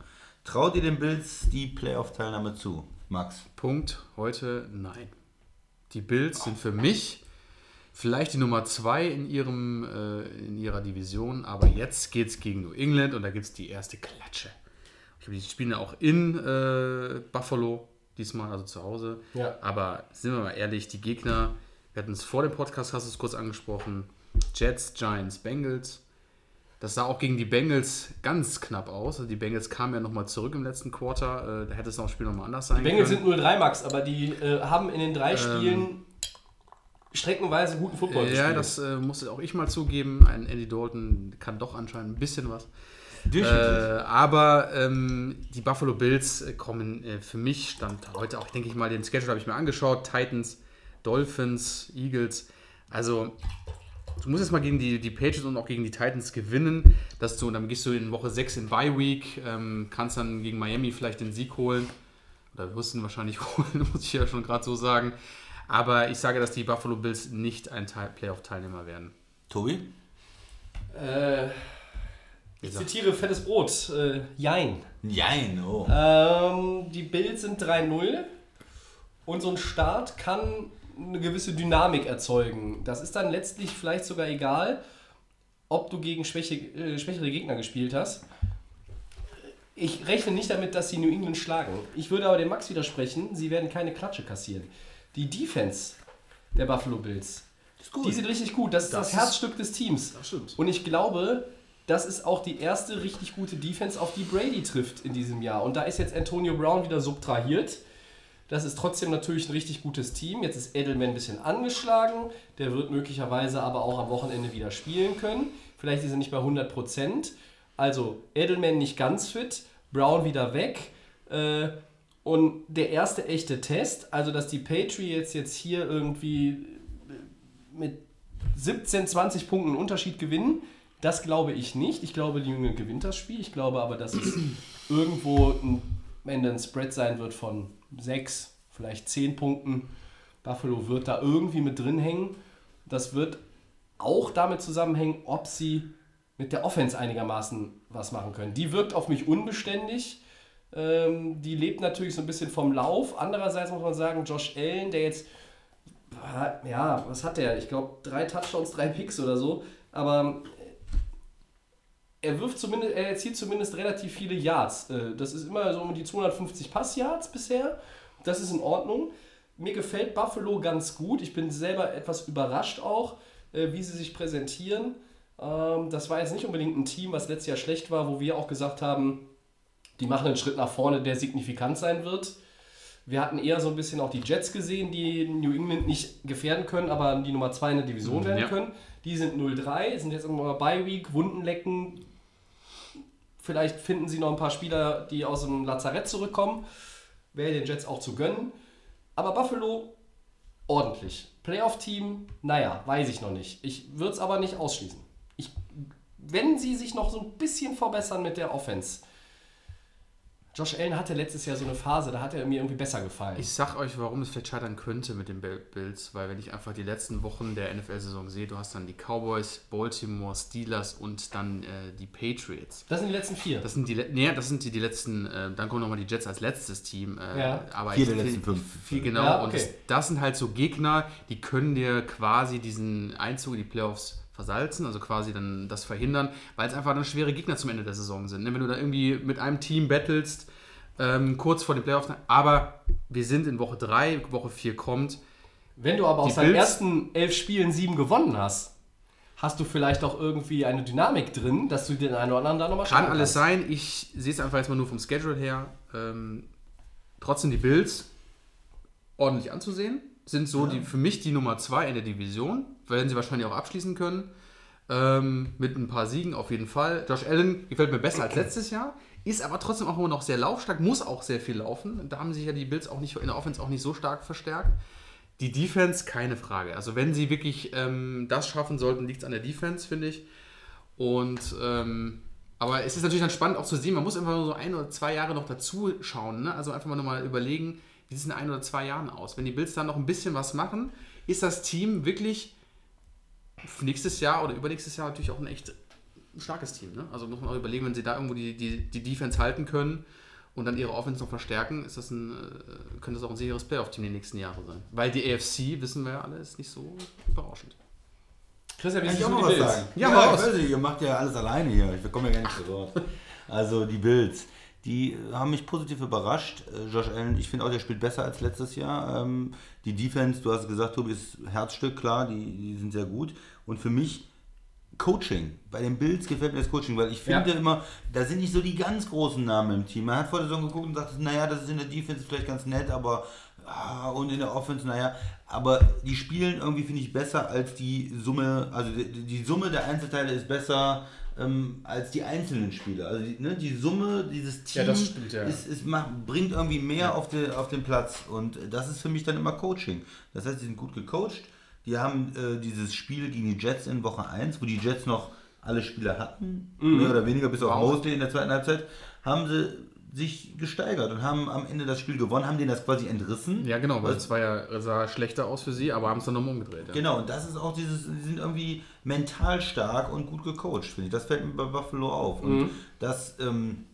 Traut ihr den Bills die Playoff-Teilnahme zu, Max? Punkt heute nein. Die Bills sind für mich vielleicht die Nummer 2 in, ihrem, äh, in ihrer Division, aber jetzt geht es gegen New England und da gibt es die erste Klatsche. Ich glaube, die spielen ja auch in äh, Buffalo diesmal, also zu Hause. Ja. Aber sind wir mal ehrlich, die Gegner, wir hatten es vor dem Podcast, hast du es kurz angesprochen, Jets, Giants, Bengals. Das sah auch gegen die Bengals ganz knapp aus. Also die Bengals kamen ja nochmal zurück im letzten Quarter. Äh, da hätte es noch das Spiel nochmal anders sein Die Bengals können. sind 0-3 Max, aber die äh, haben in den drei Ähm, Spielen streckenweise guten Football Ja, gespielt. das äh, musste auch ich mal zugeben. Ein Andy Dalton kann doch anscheinend ein bisschen was. Äh, aber ähm, die Buffalo Bills äh, kommen äh, für mich, stand heute auch, denke ich mal, den Schedule habe ich mir angeschaut. Titans, Dolphins, Eagles. Also, du musst jetzt mal gegen die, die Patriots und auch gegen die Titans gewinnen. Dass du, und dann gehst du in Woche 6 in Bye Week, ähm, kannst dann gegen Miami vielleicht den Sieg holen. Oder wirst ihn wahrscheinlich (laughs) holen, muss ich ja schon gerade so sagen. Aber ich sage, dass die Buffalo Bills nicht ein Teil- Playoff-Teilnehmer werden. Tobi? äh, ich zitiere Fettes Brot. Äh, Jein. Nein, oh. Ähm, die Bills sind 3-0 und so ein Start kann eine gewisse Dynamik erzeugen. Das ist dann letztlich vielleicht sogar egal, ob du gegen schwäche, äh, schwächere Gegner gespielt hast. Ich rechne nicht damit, dass sie New England schlagen. Ich würde aber dem Max widersprechen, sie werden keine Klatsche kassieren. Die Defense der Buffalo Bills, die sind richtig gut. Das ist das, Das ist- Herzstück des Teams. Und ich glaube, das ist auch die erste richtig gute Defense, auf die Brady trifft in diesem Jahr. Und da ist jetzt Antonio Brown wieder subtrahiert. Das ist trotzdem natürlich ein richtig gutes Team. Jetzt ist Edelman ein bisschen angeschlagen. Der wird möglicherweise aber auch am Wochenende wieder spielen können. Vielleicht ist er nicht bei 100%. Also Edelman nicht ganz fit, Brown wieder weg. Äh, und der erste echte Test, also dass die Patriots jetzt hier irgendwie mit 17, 20 Punkten Unterschied gewinnen, das glaube ich nicht. Ich glaube, die Junge gewinnt das Spiel. Ich glaube aber, dass es (clears throat) irgendwo ein, am Ende ein Spread sein wird von 6, vielleicht 10 Punkten. Buffalo wird da irgendwie mit drin hängen. Das wird auch damit zusammenhängen, ob sie mit der Offense einigermaßen was machen können. Die wirkt auf mich unbeständig. Ähm, die lebt natürlich so ein bisschen vom Lauf. Andererseits muss man sagen, Josh Allen, der jetzt, ja, was hat der? Ich glaube, drei Touchdowns, drei Picks oder so. Aber er wirft zumindest, er erzielt zumindest relativ viele Yards. Äh, Das ist immer so um die 250 Pass-Yards bisher. Das ist in Ordnung. Mir gefällt Buffalo ganz gut. Ich bin selber etwas überrascht auch, äh, wie sie sich präsentieren. Ähm, Das war jetzt nicht unbedingt ein Team, was letztes Jahr schlecht war, wo wir auch gesagt haben, die machen einen Schritt nach vorne, der signifikant sein wird. Wir hatten eher so ein bisschen auch die Jets gesehen, die New England nicht gefährden können, aber die Nummer 2 in der Division werden ja. können. Die sind 0-3, sind jetzt immer bei Week, Wunden lecken. Vielleicht finden sie noch ein paar Spieler, die aus dem Lazarett zurückkommen. Wäre den Jets auch zu gönnen. Aber Buffalo ordentlich. Playoff-Team, naja, weiß ich noch nicht. Ich würde es aber nicht ausschließen. Ich, wenn sie sich noch so ein bisschen verbessern mit der Offense. Josh Allen hatte letztes Jahr so eine Phase, da hat er mir irgendwie besser gefallen. Ich sag euch, warum es vielleicht scheitern könnte mit den Bill- Bills, weil wenn ich einfach die letzten Wochen der NFL-Saison sehe, du hast dann die Cowboys, Baltimore, Steelers und dann äh, die Patriots. das sind die letzten vier. Das sind die, nee, das sind die, die letzten, äh, dann kommen nochmal die Jets als letztes Team. Äh, Ja. aber Vier ich- der letzten viel- fünf. Viel genau. Ja, Und okay. das, das sind halt so Gegner, die können dir quasi diesen Einzug in die Playoffs versalzen, also quasi dann das verhindern, weil es einfach dann schwere Gegner zum Ende der Saison sind. Ne? Wenn du da irgendwie mit einem Team battlest, ähm, kurz vor den Playoffs, aber wir sind in Woche 3, Woche 4 kommt. Wenn du aber aus deinen ersten elf Spielen sieben gewonnen hast, hast du vielleicht auch irgendwie eine Dynamik drin, dass du den einen oder anderen da nochmal Kann alles sein. Ich sehe es einfach jetzt mal nur vom Schedule her. Ähm, trotzdem die Bills ordentlich anzusehen. Sind so die, für mich die Nummer zwei in der Division. Werden sie wahrscheinlich auch abschließen können. Ähm, mit ein paar Siegen auf jeden Fall. Josh Allen gefällt mir besser als letztes Jahr. Ist aber trotzdem auch immer noch sehr laufstark. Muss auch sehr viel laufen. Da haben sich ja die Bills auch nicht in der Offense auch nicht so stark verstärkt. Die Defense, keine Frage. Also wenn sie wirklich ähm, das schaffen sollten, liegt es an der Defense, finde ich. Und ähm, aber es ist natürlich dann spannend auch zu sehen, man muss einfach nur so ein oder zwei Jahre noch dazu schauen. Ne? Also einfach mal nochmal überlegen, wie sieht es in ein oder zwei Jahren aus? Wenn die Bills dann noch ein bisschen was machen, ist das Team wirklich für nächstes Jahr oder übernächstes Jahr natürlich auch ein echt starkes Team. Ne? Also muss man auch überlegen, wenn sie da irgendwo die, die, die Defense halten können und dann ihre Offense noch verstärken, ist das ein, äh, könnte das auch ein sicheres Playoff-Team die nächsten Jahre sein. Weil die AFC, wissen wir ja alle, ist nicht so berauschend. Christian, wie Kann ich du auch noch was Bills? sagen? Ja, Ja, ich weiß nicht, ihr macht ja alles alleine hier. Ich komme ja gar nicht zu Wort. Also die Bills, die haben mich positiv überrascht. Äh, Josh Allen, ich finde auch, der spielt besser als letztes Jahr. Ähm, Die Defense, du hast gesagt, Tobi, ist Herzstück, klar, die, die sind sehr gut. Und für mich Coaching. Bei den Bills gefällt mir das Coaching, weil ich finde Ja. immer, da sind nicht so die ganz großen Namen im Team. Man hat vor der Saison geguckt und sagt, naja, das ist in der Defense vielleicht ganz nett, aber ah, und in der Offense, naja, aber die spielen irgendwie, finde ich, besser als die Summe, also die, die Summe der Einzelteile ist besser ähm, als die einzelnen Spieler. Also die, ne, die Summe dieses Teams Ja, stimmt, ja. ist, ist, macht, bringt irgendwie mehr auf, den, auf den Platz und das ist für mich dann immer Coaching. Das heißt, die sind gut gecoacht. Die haben äh, dieses Spiel gegen die Jets in Woche 1, wo die Jets noch alle Spieler hatten, Mhm. mehr oder weniger, bis auf. Mosley in der zweiten Halbzeit, haben sie sich gesteigert und haben am Ende das Spiel gewonnen, haben denen das quasi entrissen. Ja, genau, weil es war ja, sah schlechter aus für sie, aber haben es dann nochmal umgedreht. Ja. Genau, und das ist auch dieses, die sind irgendwie mental stark und gut gecoacht, finde ich. Das fällt mir bei Buffalo auf. Mhm. Und das ähm,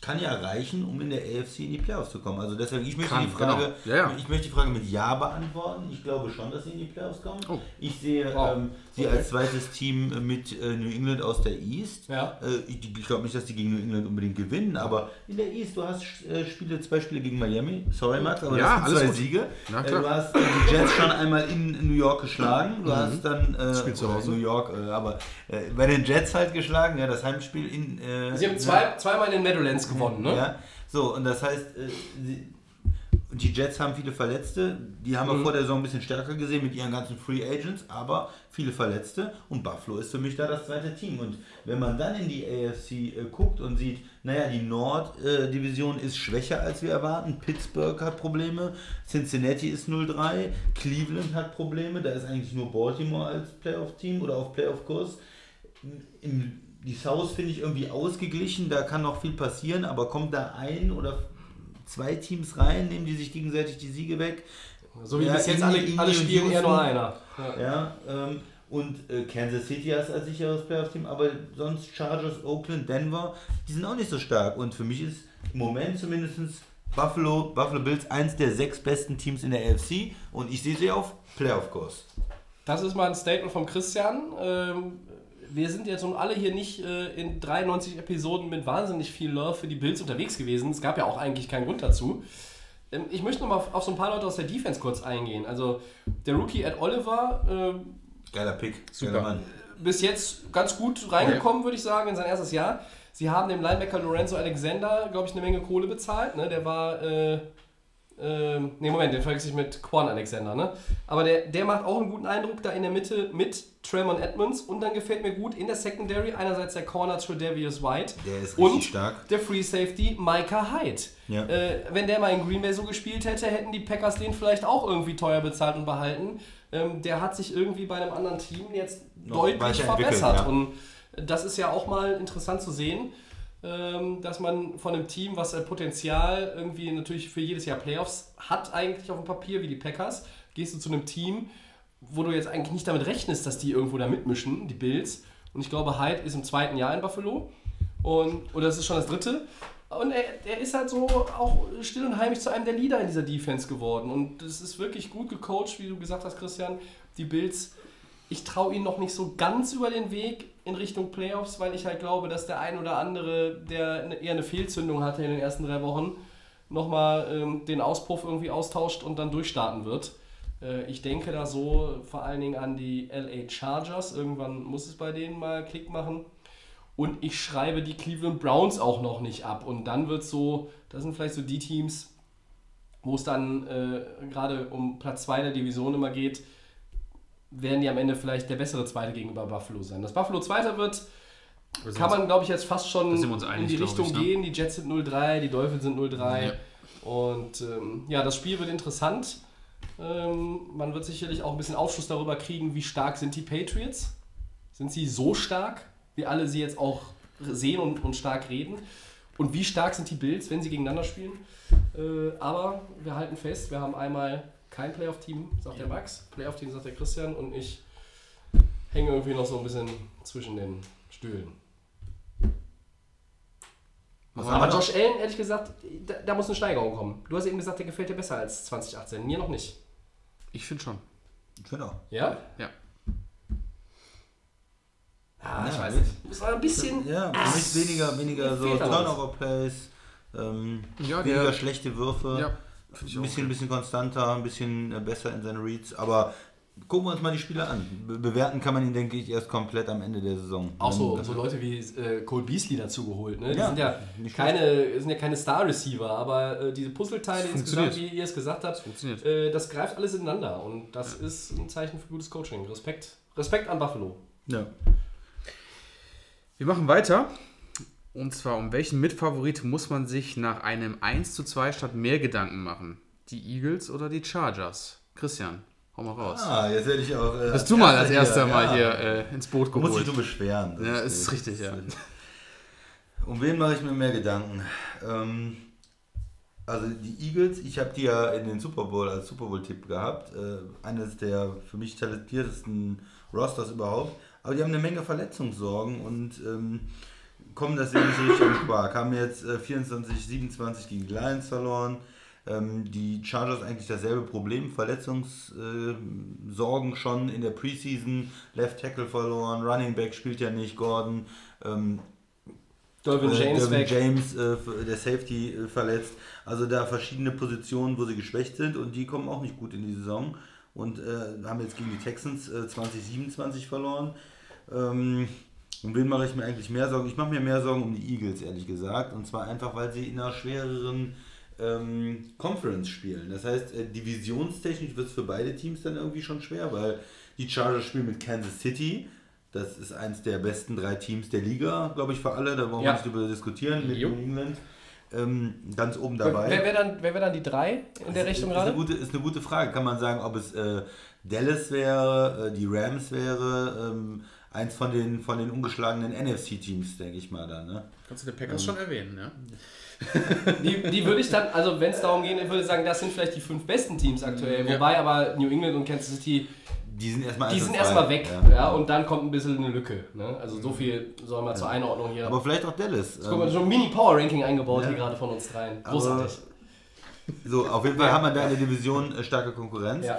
kann ja reichen, um in der AFC in die Playoffs zu kommen. Also deswegen, ich möchte Kann, die Frage, genau. Ja, ja. ich möchte die Frage mit Ja beantworten. Ich glaube schon, dass sie in die Playoffs kommen. Oh. Ich sehe Wow. ähm, sie Okay. als zweites Team mit äh, New England aus der East. Ja. Äh, ich ich glaube nicht, dass die gegen New England unbedingt gewinnen, aber in der East, du hast äh, Spiele, zwei Spiele gegen Miami. Sorry, Max, aber Ja, das sind zwei gut. Siege. Na Äh, du hast äh, die Jets schon einmal in New York geschlagen. Du hast dann äh, Spiel zu Hause. New York, äh, aber äh, bei den Jets halt geschlagen. Ja, das Heimspiel in. Äh, Sie haben zwei, zweimal in den Meadowlands gewonnen, ne? ja, so, und das heißt, äh, sie, und die Jets haben viele Verletzte. Die haben wir Mhm. vor der Saison ein bisschen stärker gesehen mit ihren ganzen Free Agents, aber viele Verletzte. Und Buffalo ist für mich da das zweite Team. Und wenn man dann in die AFC äh, guckt und sieht, naja, die Nord-Division ist schwächer als wir erwarten. Pittsburgh hat Probleme, Cincinnati ist 0-3, Cleveland hat Probleme. Da ist eigentlich nur Baltimore als Playoff-Team oder auf Playoff-Kurs. Die South finde ich irgendwie ausgeglichen, da kann noch viel passieren, aber kommt da ein oder zwei Teams rein, nehmen die sich gegenseitig die Siege weg. So wie Ja, bis jetzt alle, alle und spielen eher nur einer. Ja. Ja, ähm, und äh, Kansas City ist als sicheres Playoff-Team, aber sonst Chargers, Oakland, Denver, die sind auch nicht so stark. Und für mich ist im Moment zumindest Buffalo, Buffalo Bills eins der sechs besten Teams in der AFC und ich sehe sie auf Playoff-Kurs. Das ist mal ein Statement von Christian. Ähm, wir sind jetzt nun alle hier nicht äh, in 93 Episoden mit wahnsinnig viel Love für die Bills unterwegs gewesen. Es gab ja auch eigentlich keinen Grund dazu. Ähm, ich möchte noch mal auf, auf so ein paar Leute aus der Defense kurz eingehen. Also der Rookie Ed Oliver, ähm, Geiler Pick, Super. geiler Mann. bis jetzt ganz gut reingekommen, würde ich sagen, in sein erstes Jahr. Sie haben dem Linebacker Lorenzo Alexander, glaube ich, eine Menge Kohle bezahlt. Ne? Der war, äh, äh, ne Moment, den verwechsel ich mit Quan Alexander. Ne? Aber der, der macht auch einen guten Eindruck da in der Mitte mit Tremont Edmonds. Und dann gefällt mir gut in der Secondary einerseits der Corner Tredavious White Der ist und richtig stark. der Free Safety Micah Hyde. Ja. Äh, wenn der mal in Green Bay so gespielt hätte, hätten die Packers den vielleicht auch irgendwie teuer bezahlt und behalten. Ähm, der hat sich irgendwie bei einem anderen Team jetzt Noch deutlich verbessert. ja. Und das ist ja auch mal interessant zu sehen, ähm, dass man von einem Team, was Potenzial irgendwie natürlich für jedes Jahr Playoffs hat, eigentlich auf dem Papier, wie die Packers, gehst du zu einem Team, wo du jetzt eigentlich nicht damit rechnest, dass die irgendwo da mitmischen, die Bills. Und ich glaube, Hyde ist im zweiten Jahr in Buffalo. Und, oder es ist schon das dritte. Und er, er ist halt so auch still und heimlich zu einem der Leader in dieser Defense geworden. Und es ist wirklich gut gecoacht, wie du gesagt hast, Christian. Die Bills, ich traue ihnen noch nicht so ganz über den Weg in Richtung Playoffs, weil ich halt glaube, dass der ein oder andere, der eher eine Fehlzündung hatte in den ersten drei Wochen, nochmal ähm, den Auspuff irgendwie austauscht und dann durchstarten wird. Äh, ich denke da so vor allen Dingen an die LA Chargers. Irgendwann muss es bei denen mal Klick machen. Und ich schreibe die Cleveland Browns auch noch nicht ab. Und dann wird so, das sind vielleicht so die Teams, wo es dann äh, gerade um Platz 2 der Division immer geht, werden die am Ende vielleicht der bessere Zweite gegenüber Buffalo sein. Dass Buffalo Zweiter wird, kann man, glaube ich, jetzt fast schon uns in einig, die Richtung ich, ne? gehen. Die Jets sind 0-3, die Dolphins sind 0-3. Ja. Und ähm, ja, das Spiel wird interessant. Ähm, man wird sicherlich auch ein bisschen Aufschluss darüber kriegen, wie stark sind die Patriots. Sind sie so stark, wie alle sie jetzt auch sehen und, und stark reden? Und wie stark sind die Bills, wenn sie gegeneinander spielen? Äh, aber wir halten fest, wir haben einmal kein Playoff-Team, sagt der Max, Playoff-Team sagt der Christian und ich hänge irgendwie noch so ein bisschen zwischen den Stühlen. Was Aber? Josh Allen, ehrlich gesagt, da, da muss eine Steigerung kommen. Du hast eben gesagt, der gefällt dir besser als 2018. Mir noch nicht. Ich finde schon. Ich finde auch. Ja? Ja. Ah, ich Ja, weiß gut. nicht. Es war ein bisschen. Ja, für mich weniger, weniger so. Turnover-Plays, ähm, Ja, weniger schlechte Würfe, Ja, ich ein bisschen, bisschen konstanter, ein bisschen äh, besser in seinen Reads, aber gucken wir uns mal die Spiele an. Be bewerten kann man ihn, denke ich, erst komplett am Ende der Saison. Auch so, so Leute wie äh, Cole Beasley dazu geholt. Ne? Die Ja, sind ja keine, sind ja keine Star-Receiver, aber äh, diese Puzzleteile Das insgesamt, wie ihr es gesagt habt, funktioniert. äh, das greift alles ineinander und das ist ein Zeichen für gutes Coaching. Respekt, Respekt an Buffalo. Ja. Wir machen weiter. Und zwar, um welchen Mitfavorit muss man sich nach einem 1 zu 2 statt mehr Gedanken machen? Die Eagles oder die Chargers? Christian, hau mal raus. Ah, jetzt werde ich auch. Äh, Bist du mal als hier, erster mal ja. hier äh, ins Boot Du musst dich geholt? nur beschweren. Das Ja, ist richtig, ja. Um wen mache ich mir mehr Gedanken? Ähm, also die Eagles, ich habe die ja in den Super Bowl als Super Bowl-Tipp gehabt. Äh, eines der für mich talentiertesten Rosters überhaupt. Aber die haben eine Menge Verletzungssorgen und ähm, kommen das nicht so richtig am Quark. Haben jetzt äh, 24, 27 gegen die Lions verloren. Ähm, die Chargers eigentlich dasselbe Problem, Verletzungssorgen äh, schon in der Preseason. Left Tackle verloren, Running Back spielt ja nicht, Gordon. Ähm, Dolvin äh, James weg. James, äh, der Safety, äh, verletzt. Also da verschiedene Positionen, wo sie geschwächt sind und die kommen auch nicht gut in die Saison. Und äh, haben jetzt gegen die Texans äh, 2027 verloren. Ähm, um wen mache ich mir eigentlich mehr Sorgen? Ich mache mir mehr Sorgen um die Eagles, ehrlich gesagt. Und zwar einfach, weil sie in einer schwereren ähm, Conference spielen. Das heißt, äh, divisionstechnisch wird es für beide Teams dann irgendwie schon schwer, weil die Chargers spielen mit Kansas City. Das ist eins der besten drei Teams der Liga, glaube ich, für alle. Da wollen wir Ja. nicht drüber diskutieren mit Jo. New England. Ähm, ganz oben dabei. wer wäre dann, wer wär dann die drei in der Ist- Richtung ist gerade? Eine gute, ist eine gute Frage. Kann man sagen, ob es äh, Dallas wäre, äh, die Rams wäre, ähm, eins von den, von den ungeschlagenen NFC-Teams, denke ich mal da. Ne? Kannst du den Packers schon erwähnen, ja? (laughs) Die, die würde ich dann, also wenn es darum geht, ich würde sagen, das sind vielleicht die fünf besten Teams aktuell. Ja. Wobei aber New England und Kansas City, Die sind erstmal die sind erstmal weg. Ja. Ja. und dann kommt ein bisschen eine Lücke. Ne? Also so viel soll mal zur Einordnung hier. Aber vielleicht auch Dallas. Guck mal, Ähm, so ein Mini-Power-Ranking eingebaut Ja. hier gerade von uns dreien. Aber- Großartig. so, auf jeden Fall haben wir da in der Division äh, starke Konkurrenz. Ja.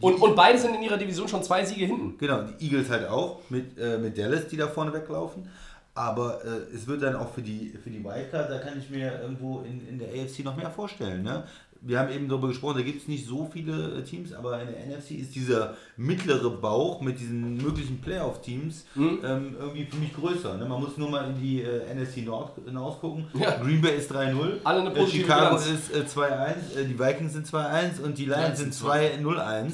Und, und beide sind in ihrer Division schon zwei Siege hinten. Genau, die Eagles halt auch mit, äh, mit Dallas, die da vorne weglaufen. Aber äh, es wird dann auch für die, für die Wildcard, da kann ich mir irgendwo in, in der AFC noch mehr vorstellen. Ne? Wir haben eben darüber gesprochen, da gibt es nicht so viele äh, Teams, aber in der NFC ist dieser mittlere Bauch mit diesen möglichen Playoff-Teams Mhm. ähm, irgendwie für mich größer. Ne? Man muss nur mal in die äh, NFC Nord hinausgucken. Ja. Green Bay ist 3-0, Alle eine äh, Chicago Bilanz. ist äh, 2-1, äh, die Vikings sind 2-1 und die Lions sind 2-0-1.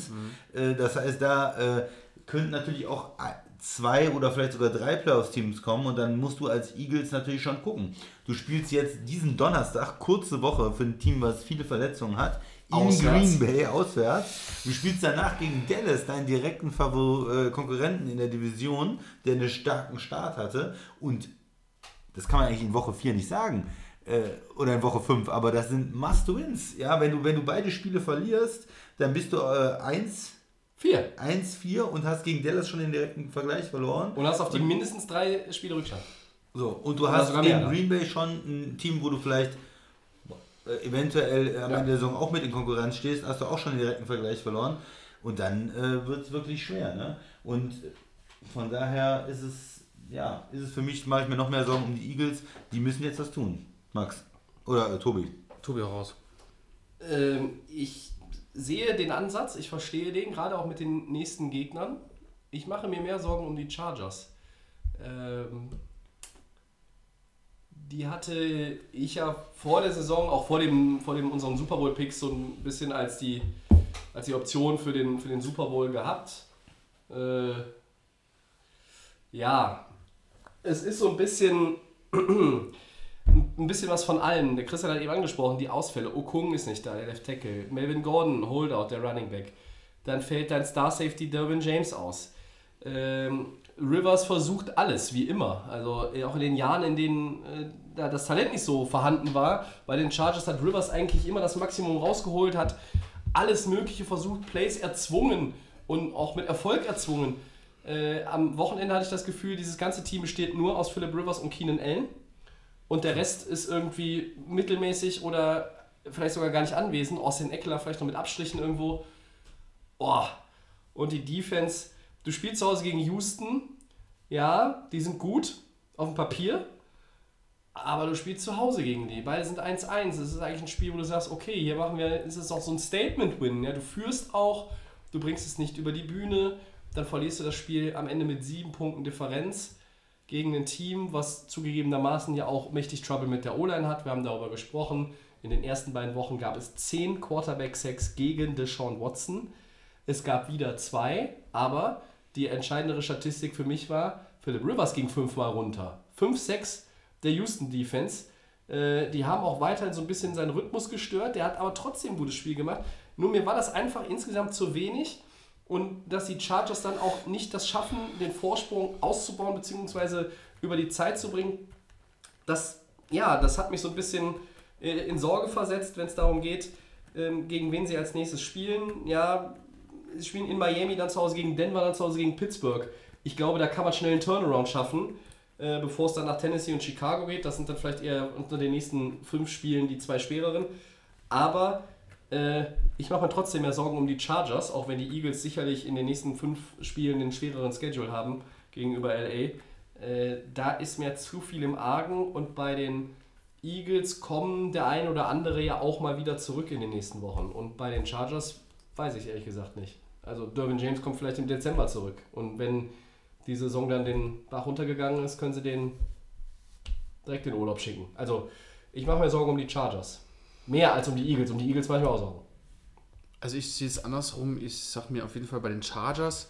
Äh, das heißt, da könnten natürlich auch zwei oder vielleicht sogar drei Playoffs-Teams kommen und dann musst du als Eagles natürlich schon gucken. Du spielst jetzt diesen Donnerstag, kurze Woche für ein Team, was viele Verletzungen hat, in Auswärts. Green Bay auswärts. Du spielst danach gegen Dallas, deinen direkten Favor äh, Konkurrenten in der Division, der einen starken Start hatte und das kann man eigentlich in Woche 4 nicht sagen. Äh, oder in Woche 5, aber das sind Must-Wins. Ja, wenn du, wenn du beide Spiele verlierst, dann bist du äh, 1, Vier. 1-4 und hast gegen Dallas schon den direkten Vergleich verloren. Und hast auf die mindestens drei Spiele Rückstand. So, und du Oder hast sogar gegen ne? Green Bay schon ein Team, wo du vielleicht äh, eventuell am Ja. Ende der Saison auch mit in Konkurrenz stehst, hast du auch schon den direkten Vergleich verloren. Und dann äh, wird es wirklich schwer. Ne? Und von daher ist es, ja, ist es für mich, mache ich mir noch mehr Sorgen um die Eagles. Die müssen jetzt was tun. Max. Oder äh, Tobi. Tobi auch raus. Ähm, ich sehe den Ansatz, ich verstehe den, gerade auch mit den nächsten Gegnern. Ich mache mir mehr Sorgen um die Chargers. Ähm, die hatte ich ja vor der Saison, auch vor dem, vor dem unseren Super Bowl-Pick, so ein bisschen als die, als die Option für den, für den Super Bowl gehabt. Äh, ja, es ist so ein bisschen (clears throat) ein bisschen was von allen. Der Christian hat eben angesprochen, die Ausfälle. Okung ist nicht da, der Left Tackle. Melvin Gordon, Holdout, der Running Back. Dann fällt dein Star Safety Derwin James aus. Ähm, Rivers versucht alles, wie immer. Also äh, auch in den Jahren, in denen äh, da das Talent nicht so vorhanden war, bei den Chargers hat Rivers eigentlich immer das Maximum rausgeholt, hat alles Mögliche versucht, Plays erzwungen und auch mit Erfolg erzwungen. Äh, am Wochenende hatte ich das Gefühl, dieses ganze Team besteht nur aus Philip Rivers und Keenan Allen und der Rest ist irgendwie mittelmäßig oder vielleicht sogar gar nicht anwesend. Austin Eckler vielleicht noch mit Abstrichen irgendwo. Boah. Und die Defense, du spielst zu Hause gegen Houston, ja, die sind gut auf dem Papier, aber du spielst zu Hause gegen die. Beide sind 1-1. Das ist eigentlich ein Spiel, wo du sagst, okay, hier machen wir, ist es auch so ein Statement-Win. Ja? Du führst auch, du bringst es nicht über die Bühne, dann verlierst du das Spiel am Ende mit sieben Punkten Differenz gegen ein Team, was zugegebenermaßen ja auch mächtig Trouble mit der O-Line hat. Wir haben darüber gesprochen. In den ersten beiden Wochen gab es 10 Quarterback-Sacks gegen Deshaun Watson. Es gab wieder zwei, aber die entscheidendere Statistik für mich war, Philip Rivers ging fünfmal runter. 5-6 der Houston Defense. Äh, die haben auch weiterhin so ein bisschen seinen Rhythmus gestört. Der hat aber trotzdem ein gutes Spiel gemacht. Nur mir war das einfach insgesamt zu wenig und dass die Chargers dann auch nicht das schaffen, den Vorsprung auszubauen bzw. über die Zeit zu bringen, das, ja, das hat mich so ein bisschen äh, in Sorge versetzt, wenn es darum geht, ähm, gegen wen sie als nächstes spielen. Ja, sie spielen in Miami, dann zu Hause gegen Denver, dann zu Hause gegen Pittsburgh. Ich glaube, da kann man schnell einen Turnaround schaffen, äh, bevor es dann nach Tennessee und Chicago geht. Das sind dann vielleicht eher unter den nächsten fünf Spielen die zwei schwereren. Aber äh, ich mache mir trotzdem mehr Sorgen um die Chargers, auch wenn die Eagles sicherlich in den nächsten fünf Spielen den schwereren Schedule haben gegenüber LA. Äh, da ist mir zu viel im Argen und bei den Eagles kommen der ein oder andere ja auch mal wieder zurück in den nächsten Wochen. Und bei den Chargers weiß ich ehrlich gesagt nicht. Also Derwin James kommt vielleicht im Dezember zurück. Und wenn die Saison dann den Bach runtergegangen ist, können sie den direkt in den Urlaub schicken. Also ich mache mir Sorgen um die Chargers. Mehr als um die Eagles. Um die Eagles mache ich auch Sorgen. Also ich sehe es andersrum. Ich sage mir auf jeden Fall bei den Chargers,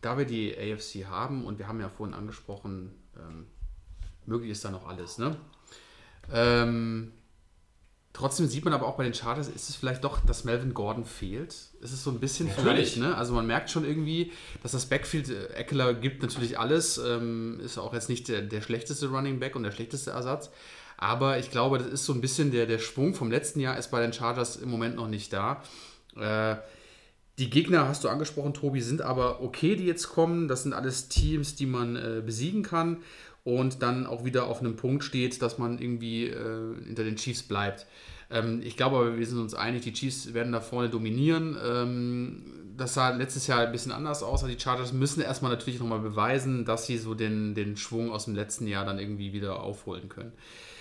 da wir die AFC haben und wir haben ja vorhin angesprochen, ähm, möglich ist da noch alles. Ne? Ähm, Trotzdem sieht man aber auch bei den Chargers, ist es vielleicht doch, dass Melvin Gordon fehlt. Es ist so ein bisschen Natürlich. vielleicht, ne? Also man merkt schon irgendwie, dass das Backfield, äh, Eckler gibt natürlich alles, ähm, ist auch jetzt nicht der, der schlechteste Running Back und der schlechteste Ersatz. Aber ich glaube, das ist so ein bisschen der, der Schwung vom letzten Jahr ist bei den Chargers im Moment noch nicht da. Äh, die Gegner, hast du angesprochen, Tobi, sind aber okay, die jetzt kommen. Das sind alles Teams, die man äh, besiegen kann und dann auch wieder auf einem Punkt steht, dass man irgendwie äh, hinter den Chiefs bleibt. Ähm, ich glaube aber, wir sind uns einig, die Chiefs werden da vorne dominieren. Ähm, das sah letztes Jahr ein bisschen anders aus. Die Chargers müssen erstmal natürlich nochmal beweisen, dass sie so den, den Schwung aus dem letzten Jahr dann irgendwie wieder aufholen können.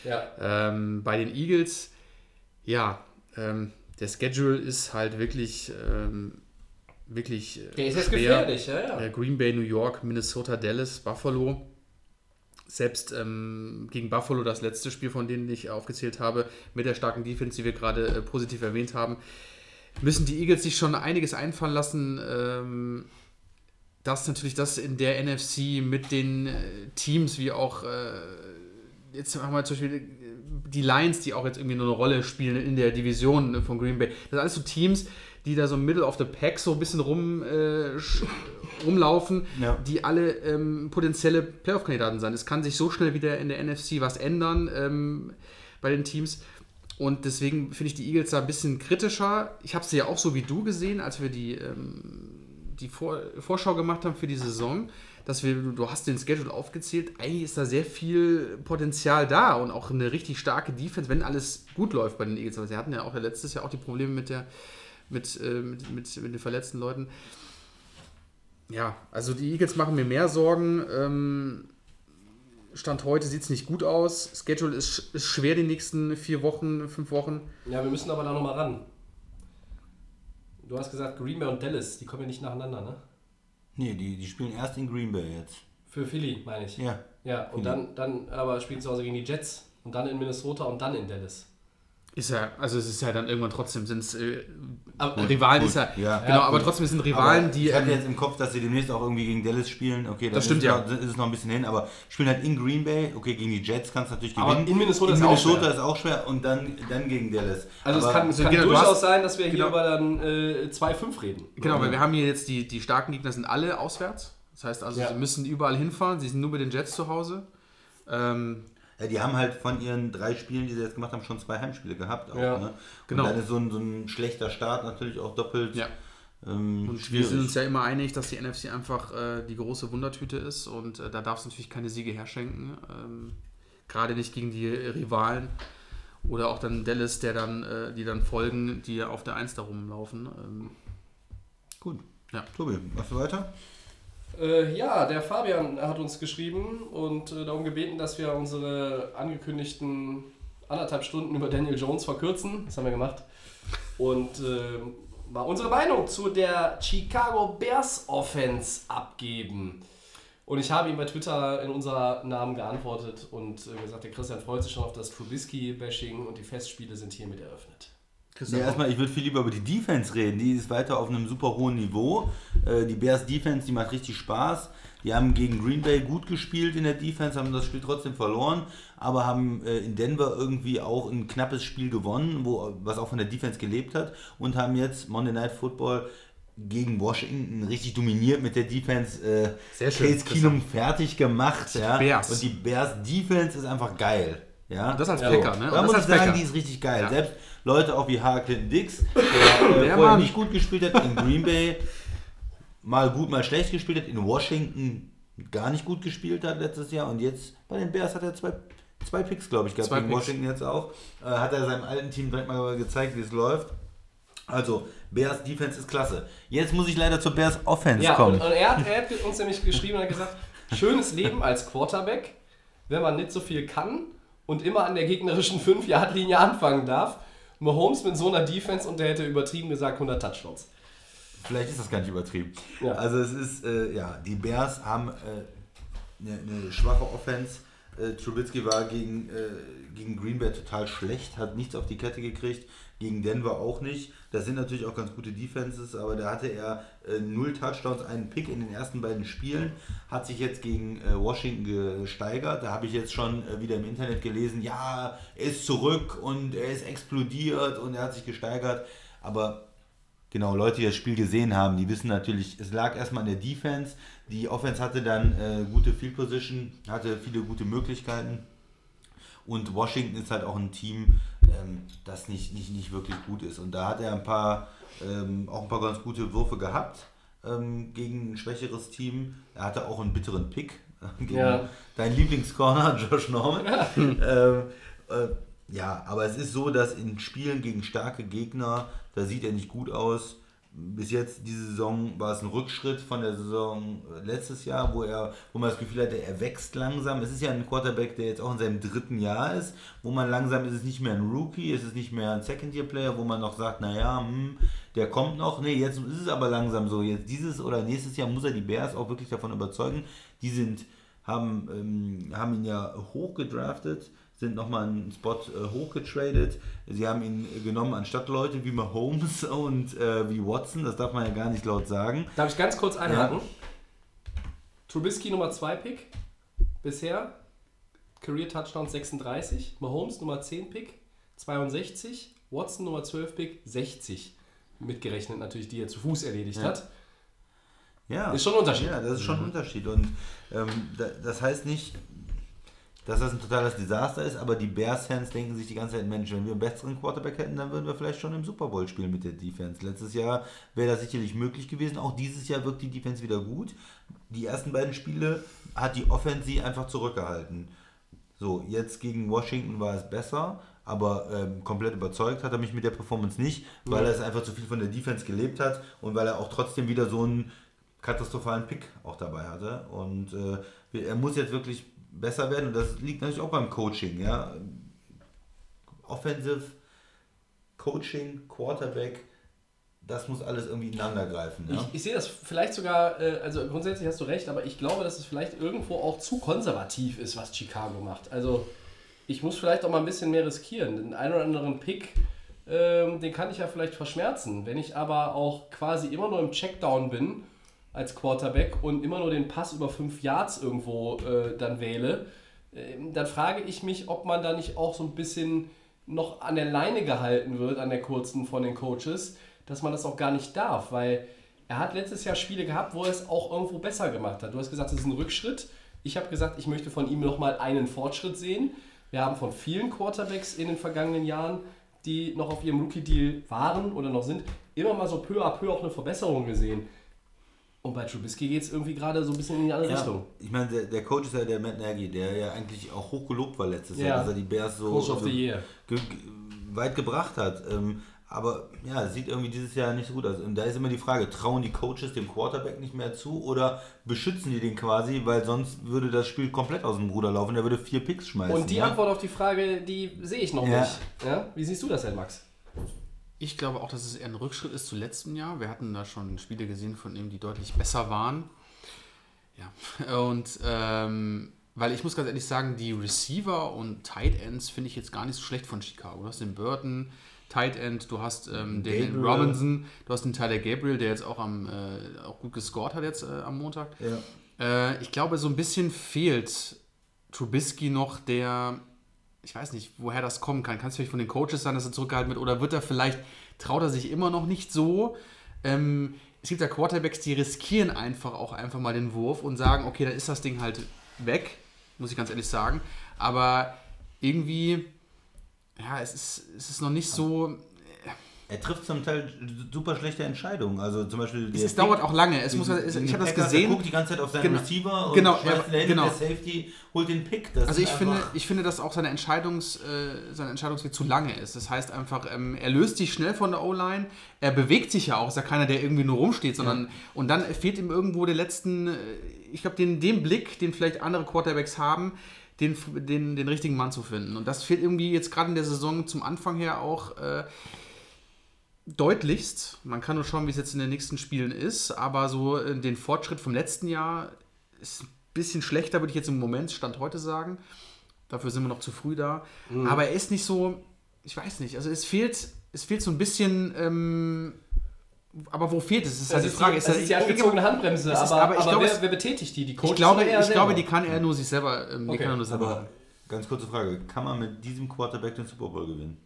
Ja. Ähm, bei den Eagles, ja, ähm, der Schedule ist halt wirklich, ähm, wirklich äh, Der ist jetzt gefährlich, ja, ja. Äh, Green Bay, New York, Minnesota, Dallas, Buffalo. Selbst ähm, gegen Buffalo, das letzte Spiel, von denen ich aufgezählt habe, mit der starken Defense, die wir gerade äh, positiv erwähnt haben, müssen die Eagles sich schon einiges einfallen lassen. Ähm, dass natürlich das in der NFC mit den äh, Teams wie auch äh, jetzt haben wir zum Beispiel äh, die Lions, die auch jetzt irgendwie nur eine Rolle spielen in der Division von Green Bay. Das sind alles so Teams, die da so Middle of the Pack so ein bisschen rum, äh, rumlaufen, Ja. die alle ähm, potenzielle Playoff-Kandidaten sind. Es kann sich so schnell wieder in der NFC was ändern ähm, bei den Teams. Und deswegen finde ich die Eagles da ein bisschen kritischer. Ich habe sie ja auch so wie du gesehen, als wir die, ähm, die Vor Vorschau gemacht haben für die Saison, dass wir, du hast den Schedule aufgezählt, eigentlich ist da sehr viel Potenzial da und auch eine richtig starke Defense, wenn alles gut läuft bei den Eagles. Aber sie hatten ja auch letztes Jahr auch die Probleme mit der mit, äh, mit, mit, mit den verletzten Leuten. Ja, also die Eagles machen mir mehr Sorgen. Ähm, Stand heute sieht es nicht gut aus. Schedule ist, ist schwer die nächsten vier Wochen, fünf Wochen. Ja, wir müssen aber da nochmal ran. Du hast gesagt, Green Bay und Dallas, die kommen ja nicht nacheinander, ne? Nee, die, die spielen erst in Green Bay jetzt. Für Philly, meine ich. Ja. Ja, und dann, dann aber spielen sie zu Hause gegen die Jets und dann in Minnesota und dann in Dallas. Ist ja, also es ist ja dann irgendwann trotzdem sind es äh, Aber- Rivalen gut, ist ja, ja. genau, Ja, aber gut. trotzdem sind Rivalen, aber die Ich hatte ähm, jetzt im Kopf, dass sie demnächst auch irgendwie gegen Dallas spielen. Okay, Das stimmt, ist, ja. noch, ist es noch ein bisschen hin, aber spielen halt in Green Bay. Okay, gegen die Jets kannst du natürlich Aber gewinnen. in Minnesota in ist auch Minnesota schwer. ist auch schwer und dann, dann gegen Dallas. Also es aber, kann, also kann genau, du durchaus hast- sein, dass wir hier genau. über dann äh, 2-5 reden. Genau, weil wir haben hier jetzt die, die starken Gegner sind alle auswärts. Das heißt also, Ja. sie müssen überall hinfahren. Sie sind nur mit den Jets zu Hause. Ähm, Ja, die haben halt von ihren drei Spielen, die sie jetzt gemacht haben, schon zwei Heimspiele gehabt. Auch, Ja, ne? Und genau. dann ist so ein, so ein schlechter Start natürlich auch doppelt ja. ähm, Und wir schwierig. sind uns ja immer einig, dass die NFC einfach äh, die große Wundertüte ist und äh, da darf es natürlich keine Siege herschenken. Ähm, Gerade nicht gegen die Rivalen oder auch dann Dallas, der dann, äh, die dann folgen, die auf der 1 da rumlaufen. Ähm, Gut. Ja. Tobi, machst du weiter? Äh, ja, der Fabian hat uns geschrieben und äh, darum gebeten, dass wir unsere angekündigten anderthalb Stunden über Daniel Jones verkürzen. Das haben wir gemacht. Und äh, mal unsere Meinung zu der Chicago Bears Offense abgeben. Und ich habe ihm bei Twitter in unser Namen geantwortet und äh, gesagt, der Christian freut sich schon auf das Trubisky-Bashing und die Festspiele sind hiermit eröffnet. Nee, erstmal, ich würde viel lieber über die Defense reden. Die ist weiter auf einem super hohen Niveau. Äh, die Bears Defense, die macht richtig Spaß. Die haben gegen Green Bay gut gespielt in der Defense, haben das Spiel trotzdem verloren, aber haben äh, in Denver irgendwie auch ein knappes Spiel gewonnen, wo, was auch von der Defense gelebt hat und haben jetzt Monday Night Football gegen Washington richtig dominiert mit der Defense. Äh, Sehr schön, Case Keenum fertig gemacht. Ja. Bears. Und die Bears Defense ist einfach geil. Ja. Das als Ja. Packer, ne? Da Und muss das ich sagen, Packer. die ist richtig geil. Ja. Selbst Leute auch wie H. Clinton Dix, der, äh, (laughs) vorher nicht gut gespielt hat in Green Bay, mal gut, mal schlecht gespielt hat, in Washington gar nicht gut gespielt hat letztes Jahr und jetzt bei den Bears hat er zwei, zwei Picks, glaube ich, gehabt. Zwei Picks. Washington jetzt auch. Äh, hat er seinem alten Team direkt mal gezeigt, wie es läuft. Also, Bears Defense ist klasse. Jetzt muss ich leider zur Bears Offense Ja, und, kommen. und er, hat, er hat uns nämlich geschrieben und hat gesagt, (laughs) schönes Leben als Quarterback, wenn man nicht so viel kann und immer an der gegnerischen 5-Yard-Linie anfangen darf. Mahomes mit so einer Defense und der hätte übertrieben gesagt 100 Touchdowns. Vielleicht ist das gar nicht übertrieben. Ja. Also es ist, äh, ja, die Bears haben äh, eine, eine schwache Offense. Äh, Trubisky war gegen, äh, gegen Green Bay total schlecht, hat nichts auf die Kette gekriegt. Gegen Denver auch nicht. Das sind natürlich auch ganz gute Defenses, aber da hatte er äh, null Touchdowns, einen Pick in den ersten beiden Spielen. Hat sich jetzt gegen äh, Washington gesteigert. Da habe ich jetzt schon äh, wieder im Internet gelesen, ja, er ist zurück und er ist explodiert und er hat sich gesteigert. Aber genau, Leute, die das Spiel gesehen haben, die wissen natürlich, es lag erstmal an der Defense. Die Offense hatte dann äh, gute Field Position, hatte viele gute Möglichkeiten. Und Washington ist halt auch ein Team, ähm, das nicht, nicht, nicht wirklich gut ist. Und da hat er ein paar, ähm, auch ein paar ganz gute Würfe gehabt ähm, gegen ein schwächeres Team. Er hatte auch einen bitteren Pick äh, gegen Ja. deinen Lieblingscorner, (laughs) Josh Norman. (laughs) ähm, äh, ja, aber es ist so, dass in Spielen gegen starke Gegner, da sieht er nicht gut aus. Bis jetzt, diese Saison, war es ein Rückschritt von der Saison äh, letztes Jahr, wo er, wo man das Gefühl hatte, er wächst langsam. Es ist ja ein Quarterback, der jetzt auch in seinem dritten Jahr ist, wo man langsam ist es nicht mehr ein Rookie, es ist nicht mehr ein Second-Year-Player, wo man noch sagt, naja, hm, der kommt noch. Nee, jetzt ist es aber langsam so. Jetzt dieses oder nächstes Jahr muss er die Bears auch wirklich davon überzeugen. Die sind, haben, ähm, haben ihn ja hoch gedraftet, sind nochmal einen Spot äh, hochgetradet. Sie haben ihn genommen anstatt Leute wie Mahomes und äh, wie Watson, das darf man ja gar nicht laut sagen. Darf ich ganz kurz einhaken? Trubisky Nummer 2 Pick bisher. Career Touchdown 36. Mahomes Nummer 10 Pick 62. Watson Nummer 12 Pick 60. Mitgerechnet natürlich, die er zu Fuß erledigt Ja. hat. Ja, Ist schon ein Unterschied. Ja, das ist schon ein Unterschied. Und ähm, da, das heißt nicht, dass das ein totales Desaster ist, aber die Bears-Fans denken sich die ganze Zeit, Mensch, wenn wir einen besseren Quarterback hätten, dann würden wir vielleicht schon im Super Bowl spielen mit der Defense. Letztes Jahr wäre das sicherlich möglich gewesen. Auch dieses Jahr wirkt die Defense wieder gut. Die ersten beiden Spiele hat die Offense sie einfach zurückgehalten. So, jetzt gegen Washington war es besser, aber ähm, komplett überzeugt hat er mich mit der Performance nicht, weil er es einfach zu viel von der Defense gelebt hat und weil er auch trotzdem wieder so einen katastrophalen Pick auch dabei hatte. Und äh, er muss jetzt wirklich besser werden und das liegt natürlich auch beim Coaching. Ja? Offensive, Coaching, Quarterback, das muss alles irgendwie ineinander greifen. Ja? Ich, ich sehe das vielleicht sogar, äh, also grundsätzlich hast du recht, aber ich glaube, dass es vielleicht irgendwo auch zu konservativ ist, was Chicago macht. Also ich muss vielleicht auch mal ein bisschen mehr riskieren. Den einen oder anderen Pick, ähm, den kann ich ja vielleicht verschmerzen. Wenn ich aber auch quasi immer nur im Checkdown bin als Quarterback und immer nur den Pass über fünf Yards irgendwo äh, dann wähle, ähm, dann frage ich mich, ob man da nicht auch so ein bisschen noch an der Leine gehalten wird, an der kurzen von den Coaches, dass man das auch gar nicht darf, weil er hat letztes Jahr Spiele gehabt, wo er es auch irgendwo besser gemacht hat. Du hast gesagt, es ist ein Rückschritt. Ich habe gesagt, ich möchte von ihm nochmal einen Fortschritt sehen. Wir haben von vielen Quarterbacks in den vergangenen Jahren, die noch auf ihrem Rookie-Deal waren oder noch sind, immer mal so peu à peu auch eine Verbesserung gesehen. Und bei Trubisky geht es irgendwie gerade so ein bisschen in die andere Ja, Richtung. ich meine, der, der Coach ist ja der Matt Nagy, der ja eigentlich auch hoch gelobt war letztes Ja. Jahr, dass er die Bears so Coach of the äh, Year. ge ge weit gebracht hat. Ähm, aber ja, sieht irgendwie dieses Jahr nicht so gut aus. Und da ist immer die Frage, trauen die Coaches dem Quarterback nicht mehr zu oder beschützen die den quasi, weil sonst würde das Spiel komplett aus dem Ruder laufen, der würde vier Picks schmeißen. Und die ja? Antwort auf die Frage, die sehe ich noch Ja. nicht. Ja? Wie siehst du das denn, Max? Ich glaube auch, dass es eher ein Rückschritt ist zu letztem Jahr. Wir hatten da schon Spiele gesehen von ihm, die deutlich besser waren. Ja, (laughs) und ähm, weil ich muss ganz ehrlich sagen, die Receiver und Tight Ends finde ich jetzt gar nicht so schlecht von Chicago. Du hast den Burton, Tight End, du hast ähm, den Gabriel. Robinson, du hast den Tyler Gabriel, der jetzt auch, am, äh, auch gut gescored hat jetzt äh, am Montag. Ja. Äh, ich glaube, so ein bisschen fehlt Trubisky noch, der, ich weiß nicht, woher das kommen kann. Kann es vielleicht von den Coaches sein, dass er zurückgehalten wird? Oder wird er vielleicht, traut er sich immer noch nicht so? Ähm, es gibt ja Quarterbacks, die riskieren einfach auch einfach mal den Wurf und sagen, okay, dann ist das Ding halt weg, muss ich ganz ehrlich sagen. Aber irgendwie, ja, es ist, es ist noch nicht so. Er trifft zum Teil super schlechte Entscheidungen. Also zum Beispiel Es, es dauert auch lange. Es muss, es, ich habe das gesehen. Er guckt die ganze Zeit auf seinen Genau. Receiver und Genau, schmeißt ja, genau. der Safety holt den Pick. Also ich finde, ich finde, dass auch seine, Entscheidungs, äh, sein Entscheidungsweg zu lange ist. Das heißt einfach, ähm, er löst sich schnell von der O-Line, er bewegt sich ja auch, ist ja keiner, der irgendwie nur rumsteht, sondern und dann fehlt ihm irgendwo der letzten, äh, ich glaube, den, den Blick, den vielleicht andere Quarterbacks haben, den, den, den richtigen Mann zu finden. Und das fehlt irgendwie jetzt gerade in der Saison zum Anfang her auch äh, deutlichst. Man kann nur schauen, wie es jetzt in den nächsten Spielen ist, aber so äh, den Fortschritt vom letzten Jahr ist bisschen schlechter, würde ich jetzt im Moment, Stand heute sagen. Dafür sind wir noch zu früh da. Mhm. Aber er ist nicht so, ich weiß nicht, also es fehlt, es fehlt so ein bisschen, ähm, aber wo fehlt es? Das ist Das halt die ist, Frage. die, Ist das halt- ist die angezogene Handbremse, ist- aber, aber ich aber glaube, wer, wer betätigt die? Die Coaches ich glaube, ich glaube, die kann er nur sich selber, ähm, die Okay. kann er nur selber Aber machen. ganz kurze Frage: Kann man mit diesem Quarterback den Super Bowl gewinnen?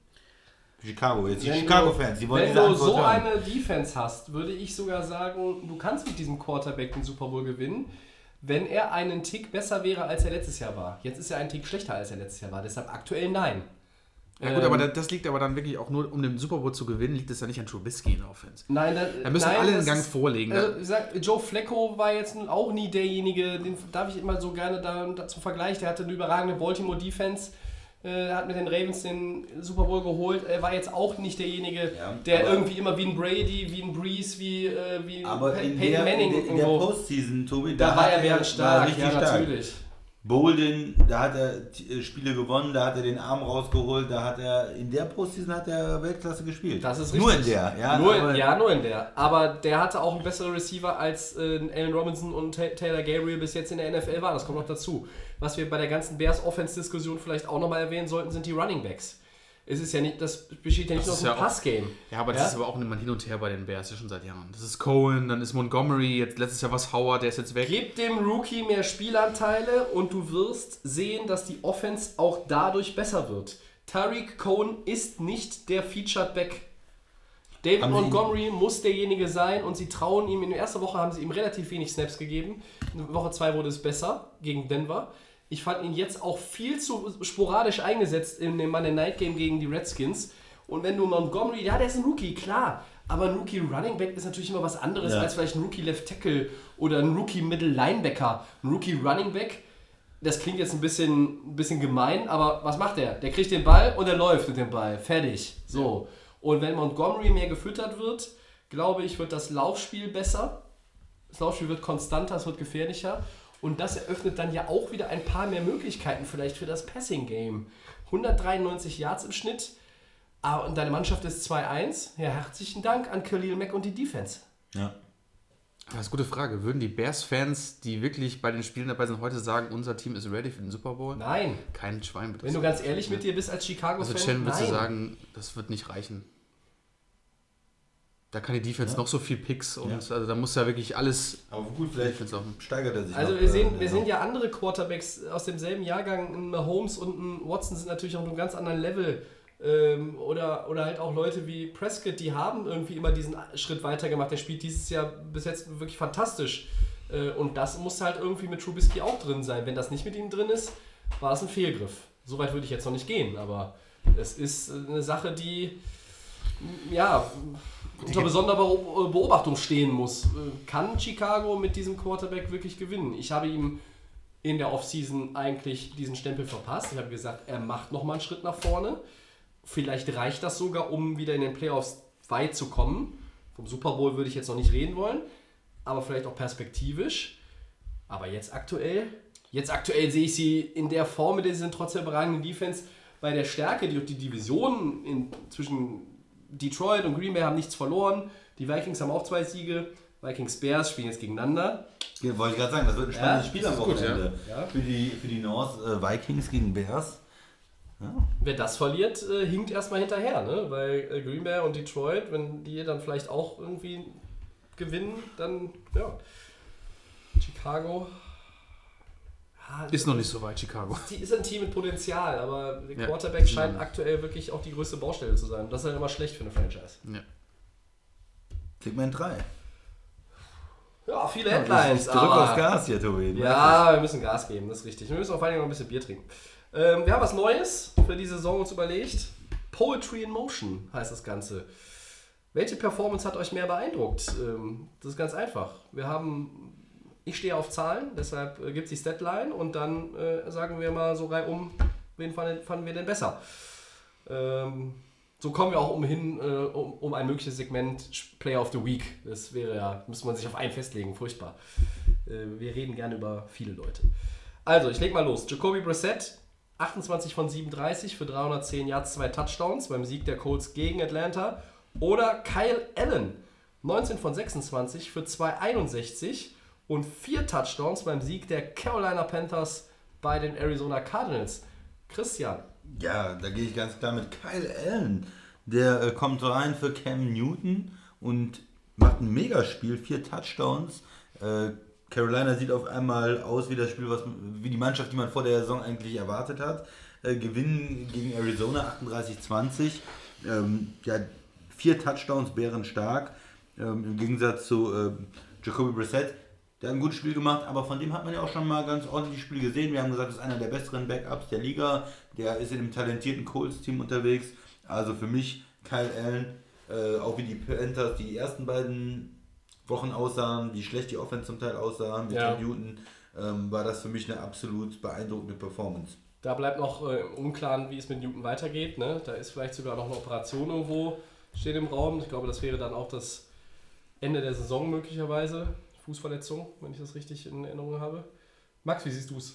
Chicago, jetzt die Chicago-Fans, die wollen Wenn diese du Antwort so hören. eine Defense hast, würde ich sogar sagen, du kannst mit diesem Quarterback den Super Bowl gewinnen, wenn er einen Tick besser wäre, als er letztes Jahr war. Jetzt ist er einen Tick schlechter, als er letztes Jahr war. Deshalb aktuell nein. Ja gut, Ähm, aber da- das liegt aber dann wirklich auch nur, um den Super Bowl zu gewinnen, liegt es ja nicht an Trubisky in der Offense. Nein, da, Da müssen nein, alle einen das Gang ist- vorlegen. Also, ich sag, Joe Flacco war jetzt nun auch nie derjenige, den darf ich immer so gerne da, da zum Vergleich. Der hatte eine überragende Baltimore Defense, äh, hat mit den Ravens den Super Bowl geholt. Er war jetzt auch nicht derjenige, Ja, der aber- irgendwie immer wie ein Brady, wie ein Breeze, wie, äh, wie Aber Peyton Manning in der, in der. Postseason, Tobi, Da war hat er während stark, richtig ja, stark. natürlich. Bolden, da hat er äh, Spiele gewonnen, da hat er den Arm rausgeholt, da hat er in der Postseason hat er Weltklasse gespielt. Das ist Nur in richtig. der, ja. nur, in, ja, nur in der. Aber der hatte auch einen besseren Receiver als äh, Allen Robinson und Ta- Taylor Gabriel bis jetzt in der NFL waren. Das kommt noch dazu. Was wir bei der ganzen Bears Offense-Diskussion vielleicht auch nochmal erwähnen sollten, sind die Running Backs. Es ist ja nicht, das besteht ja nicht Das nur ist aus dem ja Passgame. Ja, aber das Ja? ist aber auch immer hin und her bei den Bears, ja schon seit Jahren. Das ist Cohen, dann ist Montgomery, jetzt letztes Jahr was Howard, der ist jetzt weg. Gib dem Rookie mehr Spielanteile und du wirst sehen, dass die Offense auch dadurch besser wird. Tariq Cohen ist nicht der Featured Back. David Haben Montgomery muss derjenige sein und sie trauen ihm. In der ersten Woche haben sie ihm relativ wenig Snaps gegeben. In Woche 2 wurde es besser gegen Denver. Ich fand ihn jetzt auch viel zu sporadisch eingesetzt in dem Monday Night Game gegen die Redskins. Und wenn du Montgomery, ja, der ist ein Rookie, klar. Aber ein Rookie Running Back ist natürlich immer was anderes Ja. als vielleicht ein Rookie Left Tackle oder ein Rookie Middle Linebacker. Ein Rookie Running Back, das klingt jetzt ein bisschen, ein bisschen gemein, aber was macht der? Der kriegt den Ball und er läuft mit dem Ball. Fertig. So. Und wenn Montgomery mehr gefüttert wird, glaube ich, wird das Laufspiel besser. Das Laufspiel wird konstanter, es wird gefährlicher. Und das eröffnet dann ja auch wieder ein paar mehr Möglichkeiten vielleicht für das Passing-Game. 193 Yards im Schnitt. Ah, und deine Mannschaft ist 2-1. Ja, herzlichen Dank an Khalil Mack und die Defense. Ja. Das ist eine gute Frage. Würden die Bears-Fans, die wirklich bei den Spielen dabei sind, heute sagen, unser Team ist ready für den Super Bowl? Nein. Kein Schwein Wenn du ganz ehrlich mit dir bist als Chicago-Fan, Also Chen würde nein. sagen, das wird nicht reichen. Da kann die Defense noch so viel Picks und Ja. also da muss ja wirklich alles Aber gut, vielleicht steigert er sich Also noch, wir äh, sehen, wir ja. sehen ja andere Quarterbacks aus demselben Jahrgang, ein Mahomes und ein Watson sind natürlich auf einem ganz anderen Level. Ähm, oder, oder halt auch Leute wie Prescott, die haben irgendwie immer diesen Schritt weiter gemacht. Der spielt dieses Jahr bis jetzt wirklich fantastisch. Äh, und das muss halt irgendwie mit Trubisky auch drin sein. Wenn das nicht mit ihm drin ist, war es ein Fehlgriff. So weit würde ich jetzt noch nicht gehen, aber es ist eine Sache, die ja, unter besonderer Beo- Beobachtung stehen muss. Äh, Kann Chicago mit diesem Quarterback wirklich gewinnen? Ich habe ihm in der Offseason eigentlich diesen Stempel verpasst. Ich habe gesagt, er macht nochmal einen Schritt nach vorne. Vielleicht reicht das sogar, um wieder in den Playoffs weit zu kommen. Vom Super Bowl würde ich jetzt noch nicht reden wollen, aber vielleicht auch perspektivisch. Aber jetzt aktuell, jetzt aktuell sehe ich sie in der Form mit dieser trotz der überragenden Defense bei der Stärke, die die Division in, zwischen Detroit und Green Bay haben nichts verloren. Die Vikings haben auch zwei Siege. Vikings Bears spielen jetzt gegeneinander. Ja, Wollte ich gerade sagen, das wird ein spannendes Ja, Spiel am gut, Wochenende. ja. Ja. Für, die, für die North äh, Vikings gegen Bears. Wer das verliert, äh, hinkt erstmal hinterher, ne? Weil äh, Green Bay und Detroit, wenn die dann vielleicht auch irgendwie gewinnen, dann ja. Chicago. Ja, Ist noch nicht so weit, Chicago. (laughs) Die ist ein Team mit Potenzial, aber der Ja. Quarterback scheint aktuell wirklich auch die größte Baustelle zu sein. Das ist halt immer schlecht für eine Franchise. Ja. Segment 3. Ja, viele Headlines. Drück aber aufs Gas hier, Tobi. Ja, wir müssen Gas geben, das ist richtig. Wir müssen auch vor allem noch ein bisschen Bier trinken. Ähm, wir haben was Neues für die Saison uns überlegt. Poetry in Motion heißt das Ganze. Welche Performance hat euch mehr beeindruckt? Ähm, das ist ganz einfach. Wir haben, ich stehe auf Zahlen, deshalb äh, gibt es die Statline und dann äh, sagen wir mal so reihum, wen fanden, fanden wir denn besser? Ähm, so kommen wir auch umhin, äh, um, um ein mögliches Segment Player of the Week. Das wäre ja, müsste man sich auf einen festlegen, furchtbar. Äh, wir reden gerne über viele Leute. Also, ich leg mal los. Jacoby Brissett, 28 von 37 für 310 Yards, zwei Touchdowns beim Sieg der Colts gegen Atlanta. Oder Kyle Allen, 19 von 26 für 261 und vier Touchdowns beim Sieg der Carolina Panthers bei den Arizona Cardinals. Christian, Ja, da gehe ich ganz klar mit Kyle Allen. Der äh, kommt rein für Cam Newton und macht ein Megaspiel, vier Touchdowns. Äh, Carolina sieht auf einmal aus wie das Spiel, was, wie die Mannschaft, die man vor der Saison eigentlich erwartet hat. Äh, gewinnen gegen Arizona 38-20. Ähm, ja, vier Touchdowns, bärenstark. Ähm, Im Gegensatz zu äh, Jacoby Brissett, der hat ein gutes Spiel gemacht, aber von dem hat man ja auch schon mal ganz ordentlich Spiel gesehen. Wir haben gesagt, das ist einer der besseren Backups der Liga. Der ist in einem talentierten Colts-Team unterwegs. Also für mich Kyle Allen, äh, auch wie die Panthers die ersten beiden Wochen aussahen, wie schlecht die Offense zum Teil aussahen mit Ja. Newton, ähm, war das für mich eine absolut beeindruckende Performance. da bleibt noch äh, unklar, wie es mit Newton weitergeht. Ne? Da ist vielleicht sogar noch eine Operation irgendwo, steht im Raum. Ich glaube, das wäre dann auch das Ende der Saison möglicherweise. Fußverletzung, wenn ich das richtig in Erinnerung habe. Max, wie siehst du es?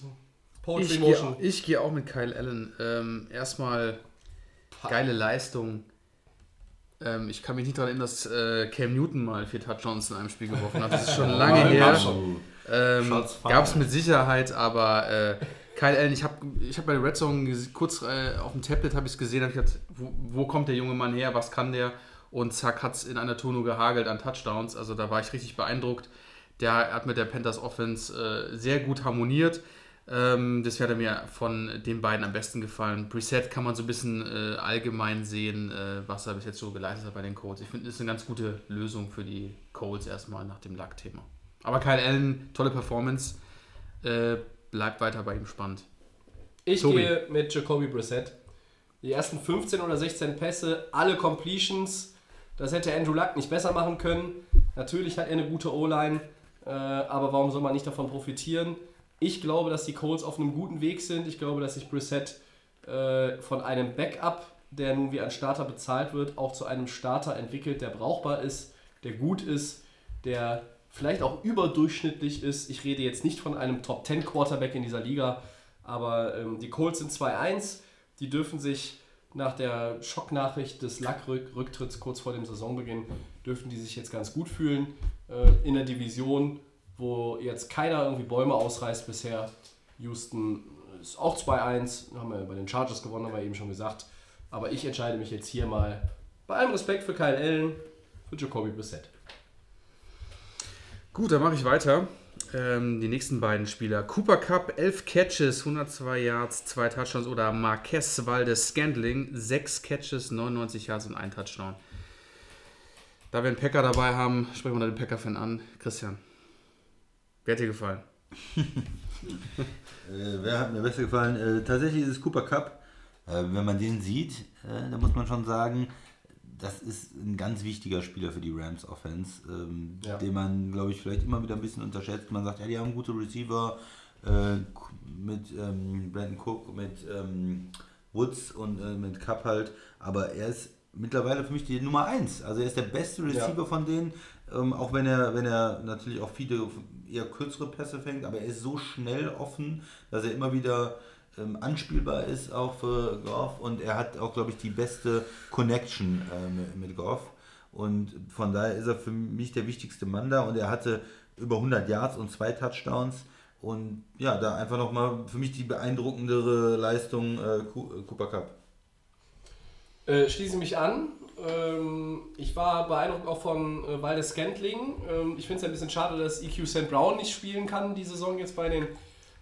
Poetry Ich gehe Motion. ich gehe auch mit Kyle Allen. Ähm, erstmal geile Leistung. Ähm, ich kann mich nicht daran erinnern, dass äh, Cam Newton mal vier Touchdowns in einem Spiel geworfen hat. Das ist schon (laughs) lange Ja, her. Ähm. Gab es mit Sicherheit, aber äh, Kyle Allen, ich habe ich hab bei der Red Zone ges- kurz äh, auf dem Tablet habe ich es gesehen, habe ich gedacht, wo, wo kommt der junge Mann her, was kann der? Und zack, hat es in einer Tour nur gehagelt an Touchdowns. Also da war ich richtig beeindruckt. Der hat mit der Panthers Offense äh, sehr gut harmoniert. Ähm, das wäre mir von den beiden am besten gefallen. Preset kann man so ein bisschen äh, allgemein sehen, äh, was er bis jetzt so geleistet hat bei den Colts. Ich finde, das ist eine ganz gute Lösung für die Colts erstmal nach dem Luck-Thema. Aber Kyle Allen, tolle Performance. Äh, bleibt weiter bei ihm spannend. Ich Tobi. gehe mit Jacoby Brissett. Die ersten 15 oder 16 Pässe, alle Completions. Das hätte Andrew Luck nicht besser machen können. Natürlich hat er eine gute O-Line, äh, aber warum soll man nicht davon profitieren? Ich glaube, dass die Colts auf einem guten Weg sind. Ich glaube, dass sich Brissett äh, von einem Backup, der nun wie ein Starter bezahlt wird, auch zu einem Starter entwickelt, der brauchbar ist, der gut ist, der vielleicht auch überdurchschnittlich ist. Ich rede jetzt nicht von einem Top 10 Quarterback in dieser Liga, aber ähm, die Colts sind 2-1. Die dürfen sich nach der Schocknachricht des Lack-Rücktritts kurz vor dem Saisonbeginn, dürfen die sich jetzt ganz gut fühlen. Äh, in der Division, wo jetzt keiner irgendwie Bäume ausreißt bisher. Houston ist auch 2-1. Haben wir bei den Chargers gewonnen, haben wir eben schon gesagt. Aber ich entscheide mich jetzt hier mal bei allem Respekt für Kyle Allen, für Jacoby Brissett. Gut, dann mache ich weiter. Ähm, die nächsten beiden Spieler. Cooper Cup, 11 Catches, 102 Yards, 2 Touchdowns. Oder Marquez Valdez Scandling, 6 Catches, 99 Yards und 1 Touchdown. Da wir einen Packer dabei haben, sprechen wir da den Packer-Fan an. Christian, wer hat dir gefallen? (laughs) Äh, wer hat mir besser gefallen? Äh, tatsächlich ist es Cooper Cup. Äh, wenn man den sieht, äh, da muss man schon sagen, das ist ein ganz wichtiger Spieler für die Rams Offense, ähm, Ja. den man, glaube ich, vielleicht immer wieder ein bisschen unterschätzt. Man sagt, ja, die haben gute Receiver äh, mit ähm, Brandon Cook, mit ähm, Woods und äh, mit Cup halt, aber er ist mittlerweile für mich die Nummer 1. Also er ist der beste Receiver Ja. von denen, ähm, auch wenn er, wenn er natürlich auch viele eher kürzere Pässe fängt, aber er ist so schnell offen, dass er immer wieder ähm, anspielbar ist, auch für Goff. Und er hat auch, glaube ich, die beste Connection äh, mit, mit Goff. Und von daher ist er für mich der wichtigste Mann da. Und er hatte über 100 Yards und zwei Touchdowns. Und ja, da einfach nochmal für mich die beeindruckendere Leistung äh, äh, Cooper Cup. Äh, schließe mich an. Ähm, ich war beeindruckt auch von äh, Waldes Scantling. Ähm, ich finde es ein bisschen schade, dass EQ St. Brown nicht spielen kann die Saison jetzt bei den,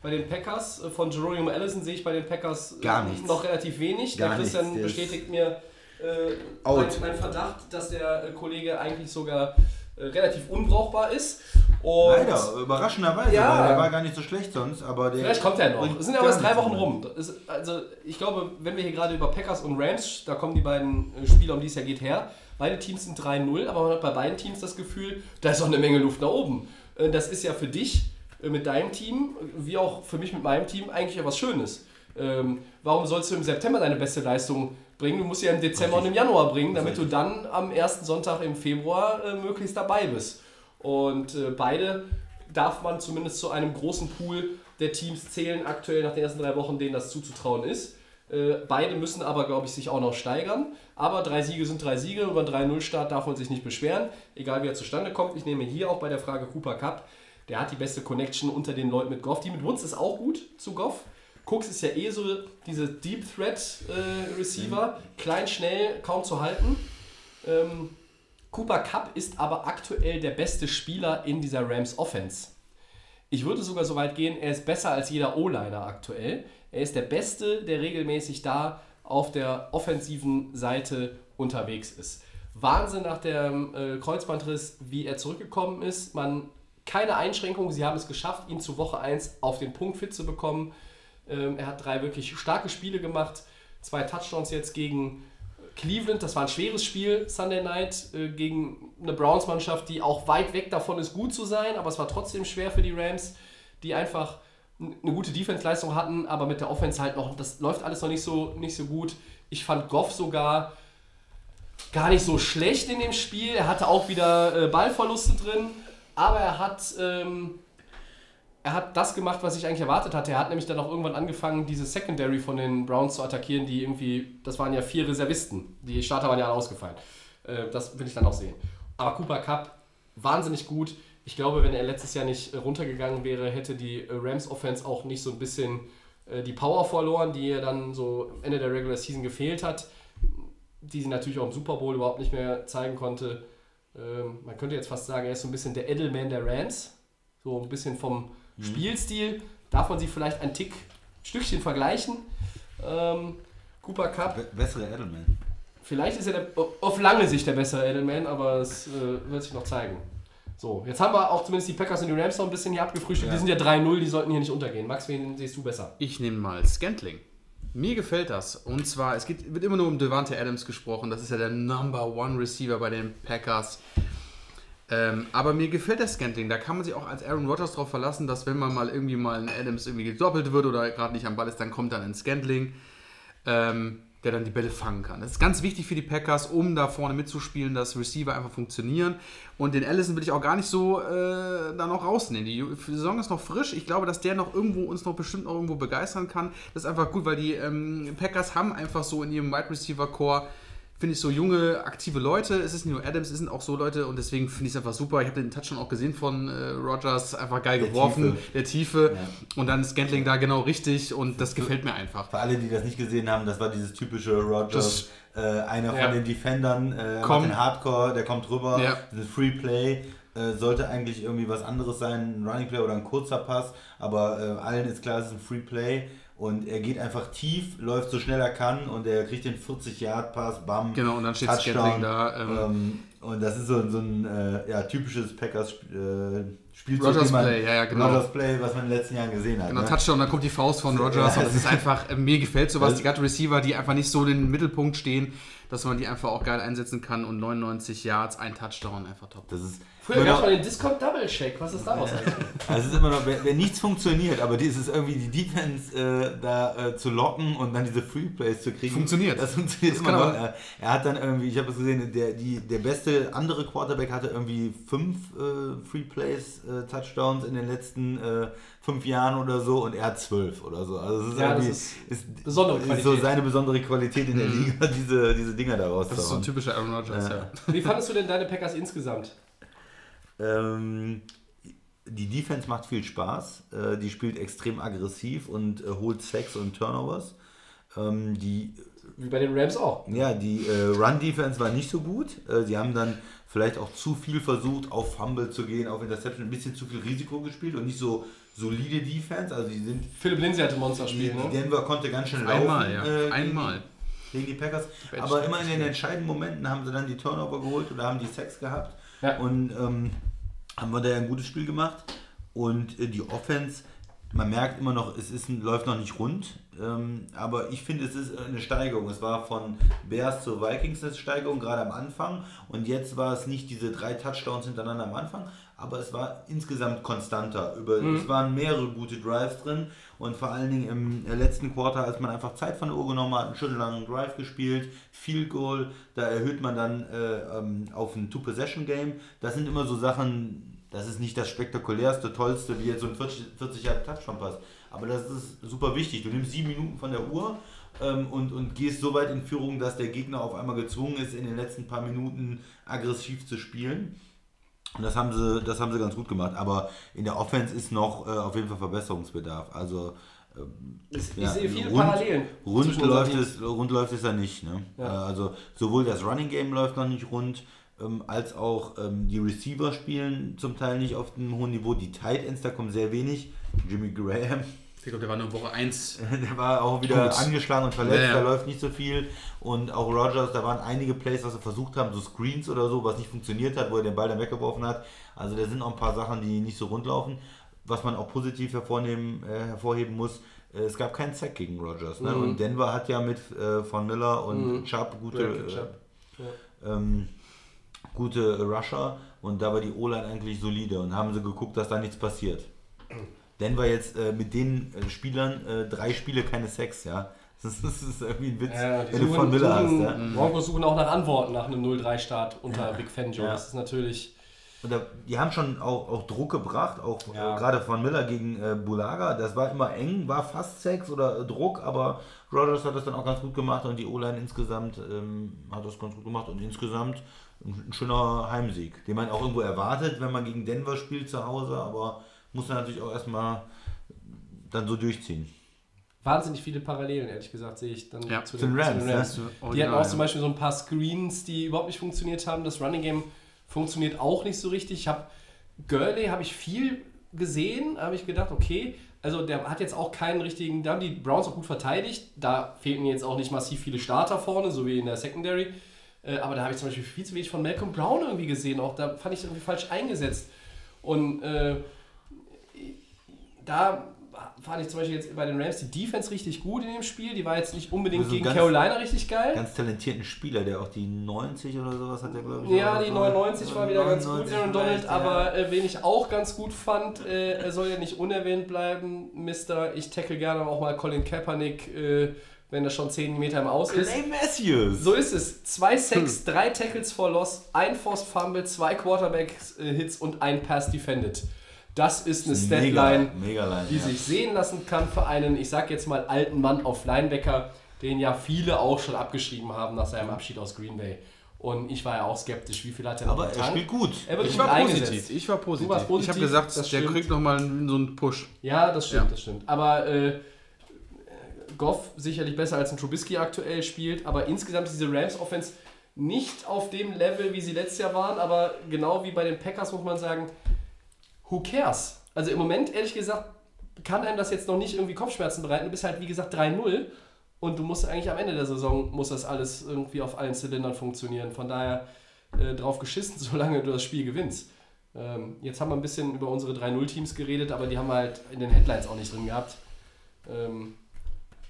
bei den Packers. Äh, von Jerome Allison sehe ich bei den Packers äh, Gar nichts. noch relativ wenig. Gar der Christian nichts, bestätigt mir äh, mein, mein Verdacht, dass der äh, Kollege eigentlich sogar äh, relativ unbrauchbar ist. Und Leider, überraschenderweise, Ja. weil er war gar nicht so schlecht sonst, aber der. Vielleicht kommt er noch. Es sind aber erst drei Wochen rum. Ist, also ich glaube, wenn wir hier gerade über Packers und Rams, da kommen die beiden äh, Spieler, um die es ja geht, her. Beide Teams sind 3-0, aber man hat bei beiden Teams das Gefühl, da ist noch eine Menge Luft nach oben. Äh, Das ist ja für dich äh, mit deinem Team, wie auch für mich mit meinem Team, eigentlich ja was Schönes. Ähm, warum sollst du im September deine beste Leistung bringen? Du musst sie ja im Dezember und im Januar bringen, damit du dann am ersten Sonntag im Februar äh, möglichst dabei bist. Und äh, beide darf man zumindest zu einem großen Pool der Teams zählen, aktuell nach den ersten drei Wochen, denen das zuzutrauen ist. Äh, beide müssen aber, glaube ich, sich auch noch steigern. Aber drei Siege sind drei Siege. Über einen 3-0-Start darf man sich nicht beschweren, egal wie er zustande kommt. Ich nehme hier auch bei der Frage Cooper Cup. Der hat die beste Connection unter den Leuten mit Goff. Die mit Woods ist auch gut zu Goff. Cooks ist ja eh so diese Deep Threat äh, Receiver. Klein, schnell, kaum zu halten. Ähm, Cooper Cup ist aber aktuell der beste Spieler in dieser Rams Offense. Ich würde sogar so weit gehen, er ist besser als jeder O-Liner aktuell. Er ist der Beste, der regelmäßig da auf der offensiven Seite unterwegs ist. Wahnsinn nach dem äh, Kreuzbandriss, wie er zurückgekommen ist. Man keine Einschränkungen, sie haben es geschafft, ihn zu Woche 1 auf den Punkt fit zu bekommen. Ähm, er hat drei wirklich starke Spiele gemacht, zwei Touchdowns jetzt gegen Cleveland, das war ein schweres Spiel, Sunday Night, äh, gegen eine Browns-Mannschaft, die auch weit weg davon ist, gut zu sein, aber es war trotzdem schwer für die Rams, die einfach eine gute Defense-Leistung hatten, aber mit der Offense halt noch, das läuft alles noch nicht so, nicht so gut. Ich fand Goff sogar gar nicht so schlecht in dem Spiel. Er hatte auch wieder äh, Ballverluste drin, aber er hat, ähm, er hat das gemacht, was ich eigentlich erwartet hatte. Er hat nämlich dann auch irgendwann angefangen, diese Secondary von den Browns zu attackieren, die irgendwie, das waren ja vier Reservisten. Die Starter waren ja alle ausgefallen. Äh, das will ich dann auch sehen. Aber Cooper Cup, wahnsinnig gut. Ich glaube, wenn er letztes Jahr nicht runtergegangen wäre, hätte die äh, Rams Offense auch nicht so ein bisschen äh, die Power verloren, die ihr dann so Ende der Regular Season gefehlt hat die sie natürlich auch im Super Bowl überhaupt nicht mehr zeigen konnte. Ähm, man könnte jetzt fast sagen, er ist so ein bisschen der Edelman der Rams. So ein bisschen vom Spielstil. Darf man sie vielleicht ein Tick, Stückchen vergleichen. Ähm, Cooper Cup, Be bessere Edelman. vielleicht ist er der, auf lange Sicht der bessere Edelman, aber es äh, wird sich noch zeigen. So, jetzt haben wir auch zumindest die Packers und die Rams noch ein bisschen hier abgefrühstückt. Ja. Die sind ja 3-0, die sollten hier nicht untergehen. Max, wen siehst du besser? Ich nehme mal Scantling. Mir gefällt das. Und zwar, es geht, wird immer nur um Devante Adams gesprochen. Das ist ja der Number One Receiver bei den Packers. Ähm, aber mir gefällt der Scantling. Da kann man sich auch als Aaron Rodgers darauf verlassen, dass wenn man mal irgendwie mal ein Adams irgendwie gedoppelt wird oder gerade nicht am Ball ist, dann kommt dann ein Scantling, ähm, der dann die Bälle fangen kann. Das ist ganz wichtig für die Packers, um da vorne mitzuspielen, dass Receiver einfach funktionieren. Und den Allison will ich auch gar nicht so äh, da noch rausnehmen. Die Saison ist noch frisch. Ich glaube, dass der noch irgendwo uns noch bestimmt noch irgendwo begeistern kann. Das ist einfach gut, weil die ähm, Packers haben einfach so in ihrem Wide Receiver Core finde ich so junge, aktive Leute. Es ist nicht nur Adams, es sind auch so Leute und deswegen finde ich es einfach super. Ich habe den Touchdown auch gesehen von äh, Rogers, einfach geil Der geworfen, Tiefe. der Tiefe. Ja. Und dann Scantling da genau richtig und das gefällt mir einfach. Für alle, die das nicht gesehen haben, das war dieses typische Rogers. Äh, einer Ja. von den Defendern, äh, den Hardcore, der kommt rüber. Ja. Dieses Free Play äh, sollte eigentlich irgendwie was anderes sein, ein Running Play oder ein kurzer Pass, aber äh, allen ist klar, es ist ein Free Play. Und er geht einfach tief, läuft so schnell er kann und er kriegt den 40-Yard-Pass, bam. Genau, und dann steht Touchdown. Scantling da. Ähm, Ähm, und das ist so, so ein äh, ja, typisches Packers äh, Rogers man- Play, ja, ja, genau. Rogers Play, was man in den letzten Jahren gesehen hat. Genau, ne? Touchdown, dann kommt die Faust von Rogers und das ist (laughs) einfach, äh, mir gefällt sowas, die ganzen Receiver, die einfach nicht so in den Mittelpunkt stehen, dass man die einfach auch geil einsetzen kann und 99 Yards, ein Touchdown, einfach top. Das ist Früher gab es mal den Discount Double Shake. Was ist daraus eigentlich? (laughs) Also es ist immer noch, wenn, wenn nichts funktioniert, aber dieses irgendwie die Defense äh, da äh, zu locken und dann diese Free Plays zu kriegen. Funktioniert. Das funktioniert Das immer noch. Er, er hat dann irgendwie, ich habe es gesehen, der, die, der beste andere Quarterback hatte irgendwie fünf äh, Free Plays, äh, Touchdowns in den letzten äh, fünf Jahren oder so und er hat zwölf oder so. Also es ist Ja, das irgendwie ist ist, besondere ist so Qualität. Mhm. seine besondere Qualität in der Liga, (laughs) diese, diese Dinger da Das ist so ein typischer Aaron Rodgers, Ja. ja. Wie fandest du denn deine Packers insgesamt? Ähm, die Defense macht viel Spaß. Äh, die spielt extrem aggressiv und äh, holt Sacks und Turnovers. Ähm, die Wie bei den Rams auch. ja, die äh, Run-Defense war nicht so gut. Äh, sie haben dann vielleicht auch zu viel versucht, auf Fumble zu gehen, auf Interception, ein bisschen zu viel Risiko gespielt und nicht so solide Defense. Also die sind Philipp Lindsay hatte Monsterspiel, die ne? Denver konnte ganz schön laufen. Einmal, ja. äh, gegen- Einmal. gegen die Packers. Aber immer in den entscheidenden Momenten haben sie dann die Turnover geholt oder haben die Sex gehabt. Ja. Und ähm, haben wir da ein gutes Spiel gemacht. Und äh, die Offense, man merkt immer noch, es ist läuft noch nicht rund. Ähm, aber ich finde, es ist eine Steigerung. Es war von Bears zu Vikings eine Steigerung, gerade am Anfang. Und jetzt war es nicht diese drei Touchdowns hintereinander am Anfang, aber es war insgesamt konstanter. Über, Es waren mehrere gute Drives drin und vor allen Dingen im äh, letzten Quarter, als man einfach Zeit von der Uhr genommen hat, einen schönen langen Drive gespielt, Field Goal, da erhöht man dann äh, ähm, auf ein Two-Possession-Game. Das sind immer so Sachen, das ist nicht das spektakulärste, tollste, wie jetzt so ein 40, 40 Jahre Touchdown-Pass. Aber das ist super wichtig. Du nimmst sieben Minuten von der Uhr ähm, und, und gehst so weit in Führung, dass der Gegner auf einmal gezwungen ist, in den letzten paar Minuten aggressiv zu spielen. Und das haben sie, das haben sie ganz gut gemacht. Aber in der Offense ist noch äh, auf jeden Fall Verbesserungsbedarf. Also Ich, ich ja, sehe viele rund- Parallelen. Rund läuft, es, rund läuft es ja nicht. Ne? Ja. Äh, Also sowohl das Running Game läuft noch nicht rund, ähm, als auch ähm, die Receiver spielen zum Teil nicht auf einem hohen Niveau. Die Tight Ends, da kommen sehr wenig. Jimmy Graham, Ich glaube, der war nur Woche 1. (laughs) der war auch wieder Gut. angeschlagen und verletzt, Ja, ja. da läuft nicht so viel. Und auch Rogers, da waren einige Plays, was sie versucht haben, so Screens oder so, was nicht funktioniert hat, wo er den Ball dann weggeworfen hat. Also da sind auch ein paar Sachen, die nicht so rund laufen. Was man auch positiv hervornehmen, äh, hervorheben muss, äh, es gab keinen Sack gegen Rogers. Ne? Mhm. Und Denver hat ja mit äh, Von Miller und Chubb gute, Brandon Chubb. äh, ähm, gute Rusher und da war die O-Line eigentlich solide und haben sie geguckt, dass da nichts passiert. (clears throat) Denver jetzt äh, mit den äh, Spielern äh, drei Spiele keine Sex, ja. (laughs) Das ist, das ist irgendwie ein Witz, wenn du suchen, von Miller hast. suchen, Ja. Broncos suchen auch nach Antworten nach einem 0-3-Start unter Big Fangio. Ja. Das ist natürlich. Und da, die haben schon auch, auch Druck gebracht, auch Ja. äh, gerade von Miller gegen äh, Bulaga. Das war immer eng, war fast Sex oder äh, Druck, aber Rogers hat das dann auch ganz gut gemacht und die O-Line insgesamt ähm, hat das ganz gut gemacht und insgesamt ein, ein schöner Heimsieg, den man auch irgendwo erwartet, wenn man gegen Denver spielt zu Hause, aber muss man natürlich auch erstmal dann so durchziehen. Wahnsinnig viele Parallelen, ehrlich gesagt, sehe ich dann Ja, zu zu den Rams, ne? Zu- Die hatten auch ja. zum Beispiel so ein paar Screens, die überhaupt nicht funktioniert haben. Das Running Game funktioniert auch nicht so richtig. Ich habe Gurley habe ich viel gesehen, habe ich gedacht, okay, also der hat jetzt auch keinen richtigen, da haben die Browns auch gut verteidigt. Da fehlten jetzt auch nicht massiv viele Starter vorne, so wie in der Secondary. Äh, aber da habe ich zum Beispiel viel zu wenig von Malcolm Brown irgendwie gesehen. Auch da fand ich irgendwie falsch eingesetzt. Und äh, da fand ich zum Beispiel jetzt bei den Rams die Defense richtig gut in dem Spiel. Die war jetzt nicht unbedingt Also gegen ganz- Carolina richtig geil. Ganz talentierten Spieler, der auch die 90 oder sowas hat, der glaube ich. Ja, die so. 99 war wieder ganz gut, 99 Aaron Donald, aber äh, wen ich auch ganz gut fand, äh, er soll ja nicht unerwähnt bleiben, Mister. Ich tackle gerne auch mal Colin Kaepernick, äh, wenn er schon 10 Meter im Aus ist. Clay Matthews. So ist es. Zwei Sacks, drei Tackles for Loss, ein Forced Fumble, zwei Quarterback-Hits und ein Pass defended. Das ist eine Statline, Mega, mega Line, die ja. sich sehen lassen kann für einen, ich sag jetzt mal, alten Mann auf Linebacker, den ja viele auch schon abgeschrieben haben nach seinem Abschied aus Green Bay. Und ich war ja auch skeptisch, wie viel hat er noch Aber im er spielt gut. Er wird Ich war eingesetzt. positiv. Ich war positiv. warst Ich positiv, habe gesagt, das der stimmt. kriegt nochmal so einen Push. Ja, das stimmt, Ja. das stimmt. Aber äh, Goff sicherlich besser als ein Trubisky aktuell spielt, aber insgesamt ist diese Rams-Offense nicht auf dem Level, wie sie letztes Jahr waren, aber genau wie bei den Packers muss man sagen, who cares? Also im Moment, ehrlich gesagt, kann einem das jetzt noch nicht irgendwie Kopfschmerzen bereiten. Du bist halt, wie gesagt, 3-0 und du musst eigentlich am Ende der Saison, muss das alles irgendwie auf allen Zylindern funktionieren. Von daher äh, drauf geschissen, (laughs) solange du das Spiel gewinnst. Ähm, jetzt haben wir ein bisschen über unsere 3-0-Teams geredet, aber die haben wir halt in den Headlines auch nicht drin gehabt. Ähm,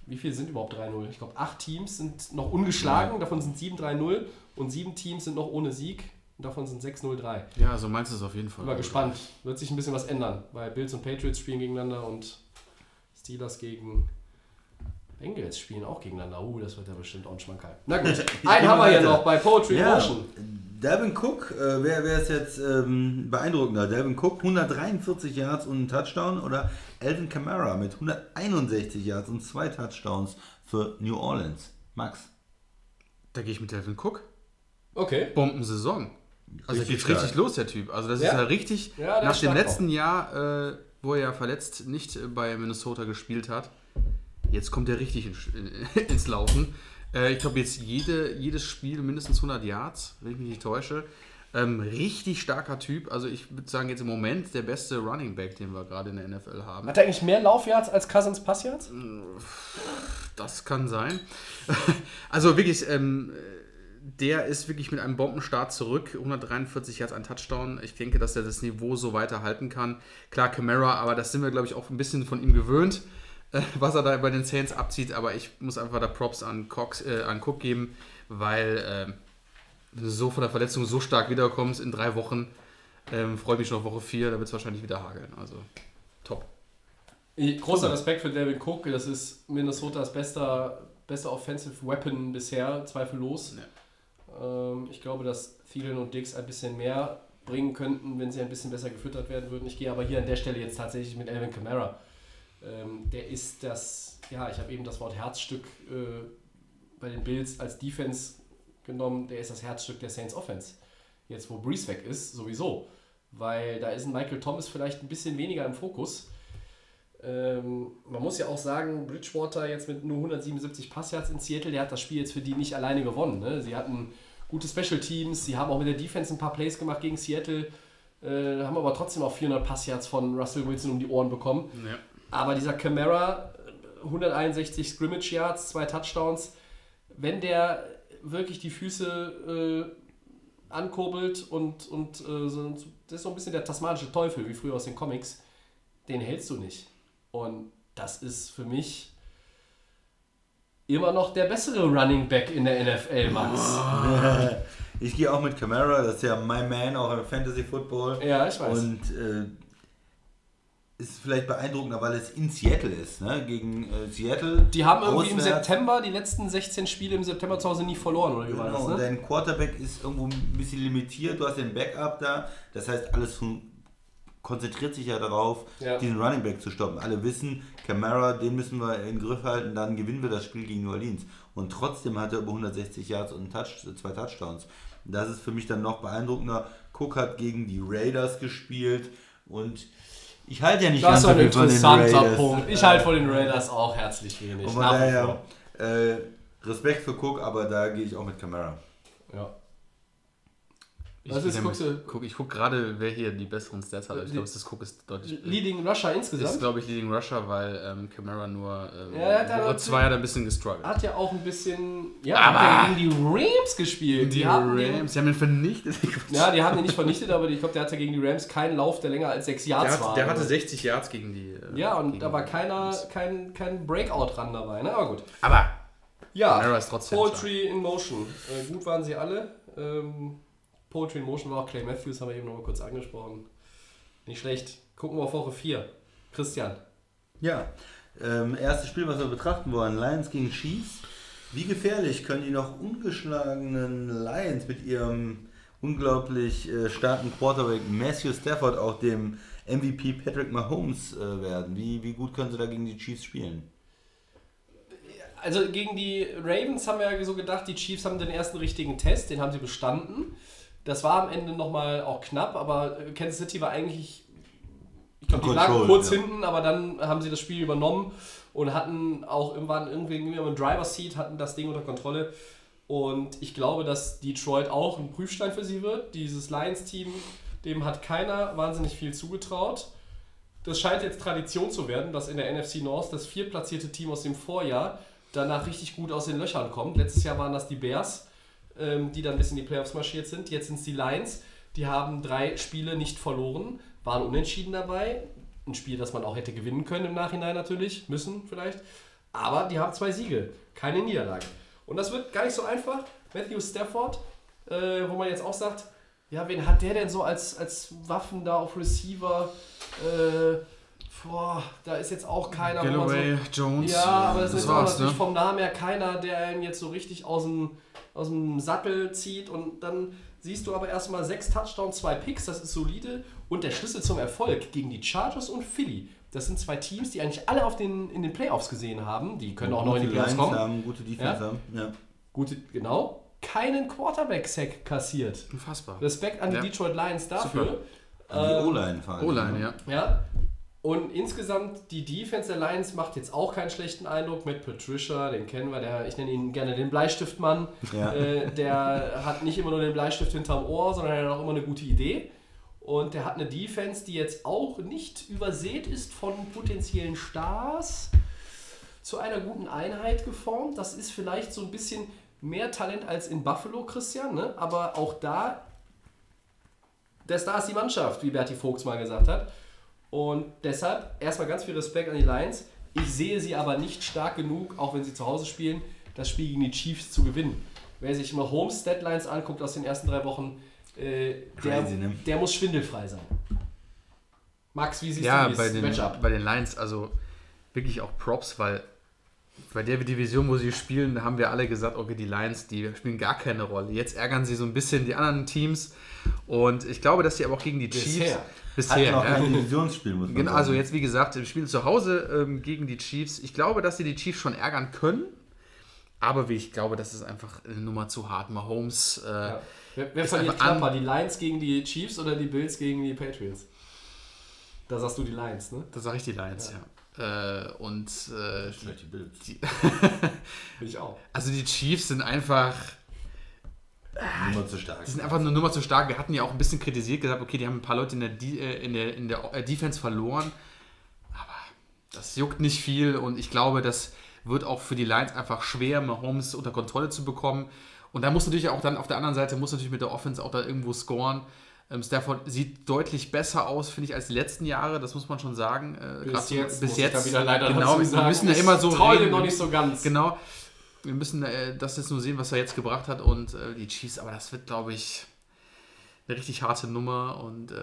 wie viele sind überhaupt 3-0? Ich glaube, acht Teams sind noch ungeschlagen, davon sind sieben 3-0 und sieben Teams sind noch ohne Sieg und davon sind 6-0-3. Ja, so meinst du es auf jeden Fall. Ich bin mal gespannt. Wird sich ein bisschen was ändern, weil Bills und Patriots spielen gegeneinander und Steelers gegen Bengals spielen auch gegeneinander. Uh, das wird ja bestimmt auch ein Schmankerl. Na gut, (laughs) einen haben wir hier noch bei Poetry Ja, Motion. Devin Cook, äh, wer, wer ist jetzt ähm, beeindruckender? Devin Cook, 143 Yards und ein Touchdown oder Alvin Kamara mit 161 Yards und zwei Touchdowns für New Orleans? Max. Da gehe ich mit Delvin Cook. Okay. Bombensaison. Also Richtig geht richtig los, der Typ. Also das Ja. ist ja richtig, Ja, nach dem letzten Jahr, äh, wo er ja verletzt nicht bei Minnesota gespielt hat, jetzt kommt er richtig in, (laughs) ins Laufen. Äh, ich glaube jetzt jede, jedes Spiel mindestens 100 Yards, wenn ich mich nicht täusche. Ähm, richtig starker Typ. Also ich würde sagen jetzt im Moment der beste Running Back, den wir gerade in der NFL haben. Hat er eigentlich mehr Laufyards als Cousins Passyards? Das kann sein. (laughs) Also wirklich, ähm, der ist wirklich mit einem Bombenstart zurück. 143 Yards, ein Touchdown. Ich denke, dass er das Niveau so weiterhalten kann. Klar, Camara, aber das sind wir, glaube ich, auch ein bisschen von ihm gewöhnt, (laughs) äh, was er da bei den Saints abzieht. Aber ich muss einfach da Props an, Cox, äh, an Cook geben, weil wenn du so von der Verletzung so stark wiederkommst in drei Wochen, ähm, freue mich schon auf Woche 4, da wird es wahrscheinlich wieder hageln. Also top. Großer Respekt für Devin Cook. Das ist Minnesotas bester, bester Offensive Weapon bisher, zweifellos. Ähm, ich glaube, dass Thielen und Dix ein bisschen mehr bringen könnten, wenn sie ein bisschen besser gefüttert werden würden. Ich gehe aber hier an der Stelle jetzt tatsächlich mit Alvin Kamara. Ähm, der ist das, ja, ich habe eben das Wort Herzstück äh, bei den Bills als Defense genommen. Der ist das Herzstück der Saints Offense. Jetzt, wo Breeze weg ist, sowieso. weil da ist ein Michael Thomas vielleicht ein bisschen weniger im Fokus. Ähm, man muss ja auch sagen, Bridgewater jetzt mit nur 177 Passyards in Seattle, der hat das Spiel jetzt für die nicht alleine gewonnen. Ne? Sie hatten gute Special Teams, sie haben auch mit der Defense ein paar Plays gemacht gegen Seattle, äh, haben aber trotzdem auch 400 Passyards von Russell Wilson um die Ohren bekommen. Ja. Aber dieser Camara, 161 Scrimmage Yards, zwei Touchdowns, wenn der wirklich die Füße äh, ankurbelt und, und äh, so, das ist so ein bisschen der tasmanische Teufel, wie früher aus den Comics, den hältst du nicht. Und das ist für mich immer noch der bessere Running Back in der NFL, Max. (laughs) Ich gehe auch mit Camara, das ist ja my man, auch im Fantasy Football. Ja, ich weiß. Und äh, ist vielleicht beeindruckender, weil es in Seattle ist, ne? Gegen äh, Seattle. Die haben irgendwie im auswärts. September, die letzten 16 Spiele im September zu Hause nie verloren, oder wie war Genau, das? und Ne? dein Quarterback ist irgendwo ein bisschen limitiert, du hast den Backup da, das heißt, alles fun- konzentriert sich ja darauf, Ja. diesen Running Back zu stoppen. Alle wissen, Camara, den müssen wir in den Griff halten, dann gewinnen wir das Spiel gegen New Orleans. Und trotzdem hat er über 160 Yards und Touch, zwei Touchdowns. Das ist für mich dann noch beeindruckender. Cook hat gegen die Raiders gespielt und ich halte ja nicht Das ist ganz so ein viel von den interessanter Raiders. Punkt. Ich halte von den Raiders auch herzlich wenig. Und von daher, äh, Respekt für Cook, aber da gehe ich auch mit Camara. Ja. Ich, Was ist, ich, guckst du- guck, ich guck gerade, wer hier die besseren Stats hat. Ich glaube, das Cook ist deutlich. Leading Rusher ist, insgesamt. glaube ich, Leading Rusher, weil ähm, Camara nur ähm, Ja, hat Woche 2 hat er ein bisschen gestruggelt. Hat ja auch ein bisschen. Ja, Aber- hat ja gegen die Rams gespielt. Die, den, Rams, die haben ihn vernichtet. (laughs) ja, die haben den nicht vernichtet, aber ich glaube, der hatte gegen die Rams keinen Lauf, der länger als sechs Der, Yards war. hat, der hatte Also- 60 Yards gegen die. äh, Ja, und da war die keiner, kein, kein Breakout ran dabei, ne? Aber gut. Aber Ja, Camara ist trotzdem Poetry in Motion. Äh, gut waren sie alle. Ähm, Poetry in Motion war auch Clay Matthews, haben wir eben noch mal kurz angesprochen. Nicht schlecht. Gucken wir auf Woche 4. Christian. Ja, ähm, erstes Spiel, was wir betrachten wollen, Lions gegen Chiefs. Wie gefährlich können die noch ungeschlagenen Lions mit ihrem unglaublich äh, starken Quarterback Matthew Stafford, auch dem MVP Patrick Mahomes äh, werden? Wie, wie gut können sie da gegen die Chiefs spielen? Also gegen die Ravens haben wir ja so gedacht, die Chiefs haben den ersten richtigen Test, den haben sie bestanden. Das war am Ende nochmal auch knapp, aber äh, Kansas City war eigentlich, ich glaube, die lagen kurz ja. hinten, aber dann haben sie das Spiel übernommen und hatten auch irgendwann irgendwie im Driver's Seat, hatten das Ding unter Kontrolle. Und ich glaube, dass Detroit auch ein Prüfstein für sie wird. Dieses Lions-Team, dem hat keiner wahnsinnig viel zugetraut. Das scheint jetzt Tradition zu werden, dass in der NFC North das viertplatzierte Team aus dem Vorjahr danach richtig gut aus den Löchern kommt. Letztes Jahr waren das die Bears, ähm, die dann bis in die Playoffs marschiert sind. Jetzt sind es die Lions. Die haben drei Spiele nicht verloren, waren unentschieden dabei. Ein Spiel, das man auch hätte gewinnen können im Nachhinein natürlich, müssen vielleicht. Aber die haben zwei Siege, keine Niederlage. Und das wird gar nicht so einfach. Matthew Stafford, äh, wo man jetzt auch sagt, ja, wen hat der denn so als, als Waffen da auf Receiver? Äh, boah, da ist jetzt auch keiner. man so- Galloway, Jones. ja, aber das, das ist auch natürlich ne? vom Namen her keiner, der einen jetzt so richtig aus dem, aus dem Sattel zieht. Und dann siehst du aber erstmal sechs Touchdowns, zwei Picks, das ist solide. Und der Schlüssel zum Erfolg gegen die Chargers und Philly. Das sind zwei Teams, die eigentlich alle auf den, in den Playoffs gesehen haben. Die können auch noch in die Playoffs kommen. haben, gute Defense Ja? haben. Ja. Gute, genau. Keinen Quarterback-Sack kassiert. Unfassbar. Respekt an die Ja. Detroit Lions dafür. An die Ähm, O-Line vor allem. O-Line, ja. Ja. Und insgesamt, die Defense Lions macht jetzt auch keinen schlechten Eindruck mit Patricia, den kennen wir, der, ich nenne ihn gerne den Bleistiftmann. Ja. Äh, der hat nicht immer nur den Bleistift hinterm Ohr, sondern er hat auch immer eine gute Idee. Und der hat eine Defense, die jetzt auch nicht übersät ist von potenziellen Stars, zu einer guten Einheit geformt. Das ist vielleicht so ein bisschen mehr Talent als in Buffalo, Christian, ne? aber auch da, der Star ist die Mannschaft, wie Berti Vogts mal gesagt hat. Und deshalb erstmal ganz viel Respekt an die Lions. Ich sehe sie aber nicht stark genug, auch wenn sie zu Hause spielen, das Spiel gegen die Chiefs zu gewinnen. Wer sich mal Holmes Deadlines anguckt aus den ersten drei Wochen, äh, der, Crazy, ne? der muss schwindelfrei sein. Max, wie siehst Ja, du bei dieses den, Matchup? bei den Lions, also wirklich auch Props, weil bei der Division, wo sie spielen, haben wir alle gesagt, okay, die Lions, die spielen gar keine Rolle. Jetzt ärgern sie so ein bisschen die anderen Teams und ich glaube, dass sie aber auch gegen die Chiefs Bisher. Bisher, noch ja. kein Divisionsspiel, muss Genau, also jetzt wie gesagt, im Spiel zu Hause ähm, gegen die Chiefs. Ich glaube, dass sie die Chiefs schon ärgern können, Aber wie ich glaube, das ist einfach eine Nummer zu hart. Mahomes. Äh, Ja. Wer, wer verliert knapper? Die Lions gegen die Chiefs oder die Bills gegen die Patriots? Da sagst du die Lions, ne? Da sage ich die Lions, ja. Äh, und äh, die Bills. (laughs) Bin ich auch. also die Chiefs sind einfach. Nummer zu stark. Die sind einfach eine Nummer zu stark. Wir hatten ja auch ein bisschen kritisiert, gesagt, okay, die haben ein paar Leute in der, De äh, in der, in der äh, Defense verloren. Aber das juckt nicht viel und ich glaube, das wird auch für die Lions einfach schwer, Mahomes unter Kontrolle zu bekommen. Und da muss natürlich auch dann auf der anderen Seite, muss natürlich mit der Offense auch da irgendwo scoren. Ähm, Stafford sieht deutlich besser aus, finde ich, als die letzten Jahre, das muss man schon sagen. Äh, Bis jetzt, bis jetzt. wieder leider genau, wir sagen. müssen ja immer so dem reden. noch nicht so ganz. Genau. Wir müssen äh, das jetzt nur sehen, was er jetzt gebracht hat und äh, die Chiefs, aber das wird, glaube ich, eine richtig harte Nummer und äh,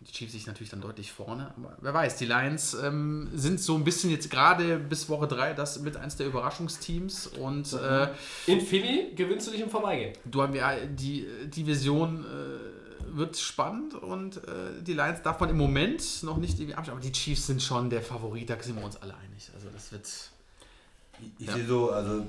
die Chiefs sich natürlich dann deutlich vorne. Aber wer weiß, die Lions ähm, sind so ein bisschen jetzt gerade bis Woche 3 das mit eins der Überraschungsteams und äh, In Philly gewinnst du dich im Vorbeigehen. du haben ja die Division äh, wird spannend und äh, die Lions darf man im Moment noch nicht irgendwie abschließen, aber die Chiefs sind schon der Favorit, da sind wir uns alle einig. Also das wird Ich Ja. sehe so, also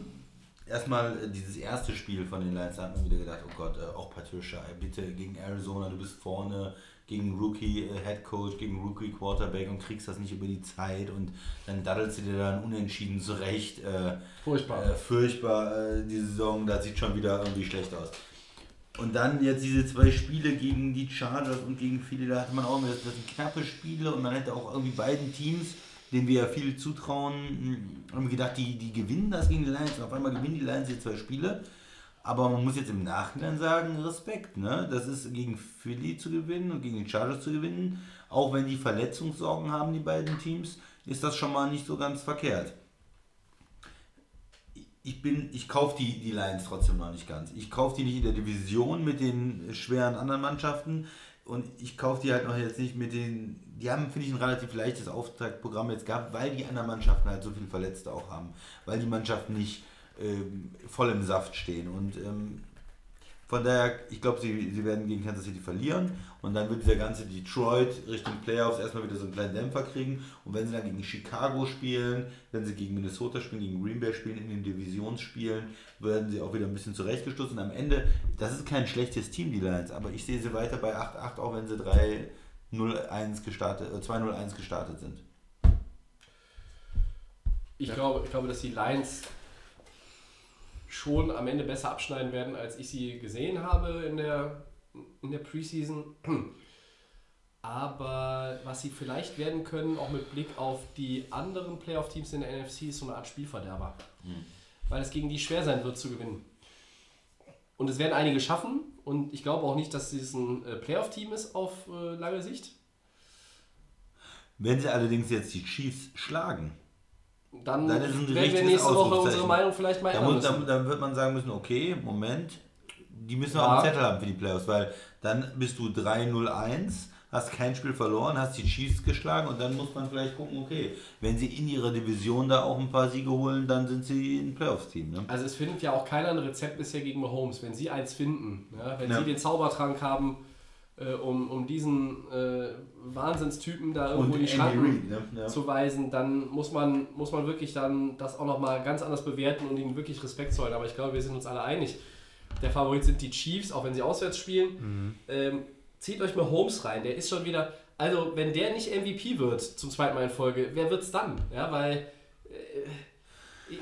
erstmal äh, dieses erste Spiel von den Lions, da hat man wieder gedacht, oh Gott, äh, auch Patricia, bitte gegen Arizona, du bist vorne, gegen Rookie äh, Head Coach, gegen Rookie Quarterback und kriegst das nicht über die Zeit und dann daddelst du dir dann unentschieden zurecht. Äh, Furchtbar. Äh, furchtbar, äh, die Saison, das sieht schon wieder irgendwie schlecht aus. Und dann jetzt diese zwei Spiele gegen die Chargers und gegen Philly, da hatte man auch das, das sind knappe Spiele und man hätte auch irgendwie beiden Teams, denen wir ja viel zutrauen, mh, haben gedacht, die, die gewinnen das gegen die Lions. Und auf einmal gewinnen die Lions jetzt zwei Spiele. Aber man muss jetzt im Nachhinein sagen, Respekt, ne? Das ist gegen Philly zu gewinnen und gegen die Chargers zu gewinnen. Auch wenn die Verletzungssorgen haben, die beiden Teams, ist das schon mal nicht so ganz verkehrt ich bin, ich kaufe die, die Lions trotzdem noch nicht ganz. Ich kaufe die nicht in der Division mit den schweren anderen Mannschaften. Und ich kaufe die halt noch jetzt nicht mit den, die haben, finde ich, ein relativ leichtes Auftaktprogramm jetzt gehabt, weil die anderen Mannschaften halt so viele Verletzte auch haben, weil die Mannschaften nicht ähm, voll im Saft stehen. Und ähm, von daher, ich glaube, sie, sie werden gegen Kansas City verlieren und dann wird dieser ganze Detroit Richtung Playoffs erstmal wieder so einen kleinen Dämpfer kriegen. Und wenn sie dann gegen Chicago spielen, wenn sie gegen Minnesota spielen, gegen Green Bay spielen, in den Divisionsspielen, werden sie auch wieder ein bisschen zurechtgestoßen. Und am Ende, das ist kein schlechtes Team, die Lions, aber ich sehe sie weiter bei 8-8, auch wenn sie 3-0-1 gestartet, äh, 2-0-1 gestartet sind. Ich, glaube, ich glaube, dass die Lions schon am Ende besser abschneiden werden, als ich sie gesehen habe in der, in der Preseason. Aber was sie vielleicht werden können, auch mit Blick auf die anderen Playoff-Teams in der NFC, ist so eine Art Spielverderber. Weil es gegen die schwer sein wird zu gewinnen. Und es werden einige schaffen. Und ich glaube auch nicht, dass es ein äh, Playoff-Team ist auf äh, lange Sicht. Wenn sie allerdings jetzt die Chiefs schlagen, Dann, Dann werden wir nächste Woche unsere. Meinung vielleicht mal Da, ändern muss, da, müssen. dann wird man sagen müssen, okay, Moment, die müssen wir Ja. auf dem Zettel haben für die Playoffs, weil dann bist du 3-0-1, hast kein Spiel verloren, hast die Chiefs geschlagen und dann muss man vielleicht gucken, okay, wenn sie in ihrer Division da auch ein paar Siege holen, dann sind sie ein Playoffs-Team. Ne? Also es findet ja auch keiner ein Rezept bisher gegen Mahomes. Wenn sie eins finden, ja, wenn Ja. sie den Zaubertrank haben, äh, um, um diesen äh, Wahnsinnstypen da irgendwo in die Schranken Reid, ne? ja. zu weisen, dann muss man, muss man wirklich dann das auch nochmal ganz anders bewerten und ihnen wirklich Respekt zollen. Aber ich glaube, wir sind uns alle einig. Der Favorit sind die Chiefs, auch wenn sie auswärts spielen. Ähm, zieht euch mal Holmes rein, der ist schon wieder. Also, wenn der nicht MVP wird zum zweiten Mal in Folge, wer wird's dann? Ja, weil.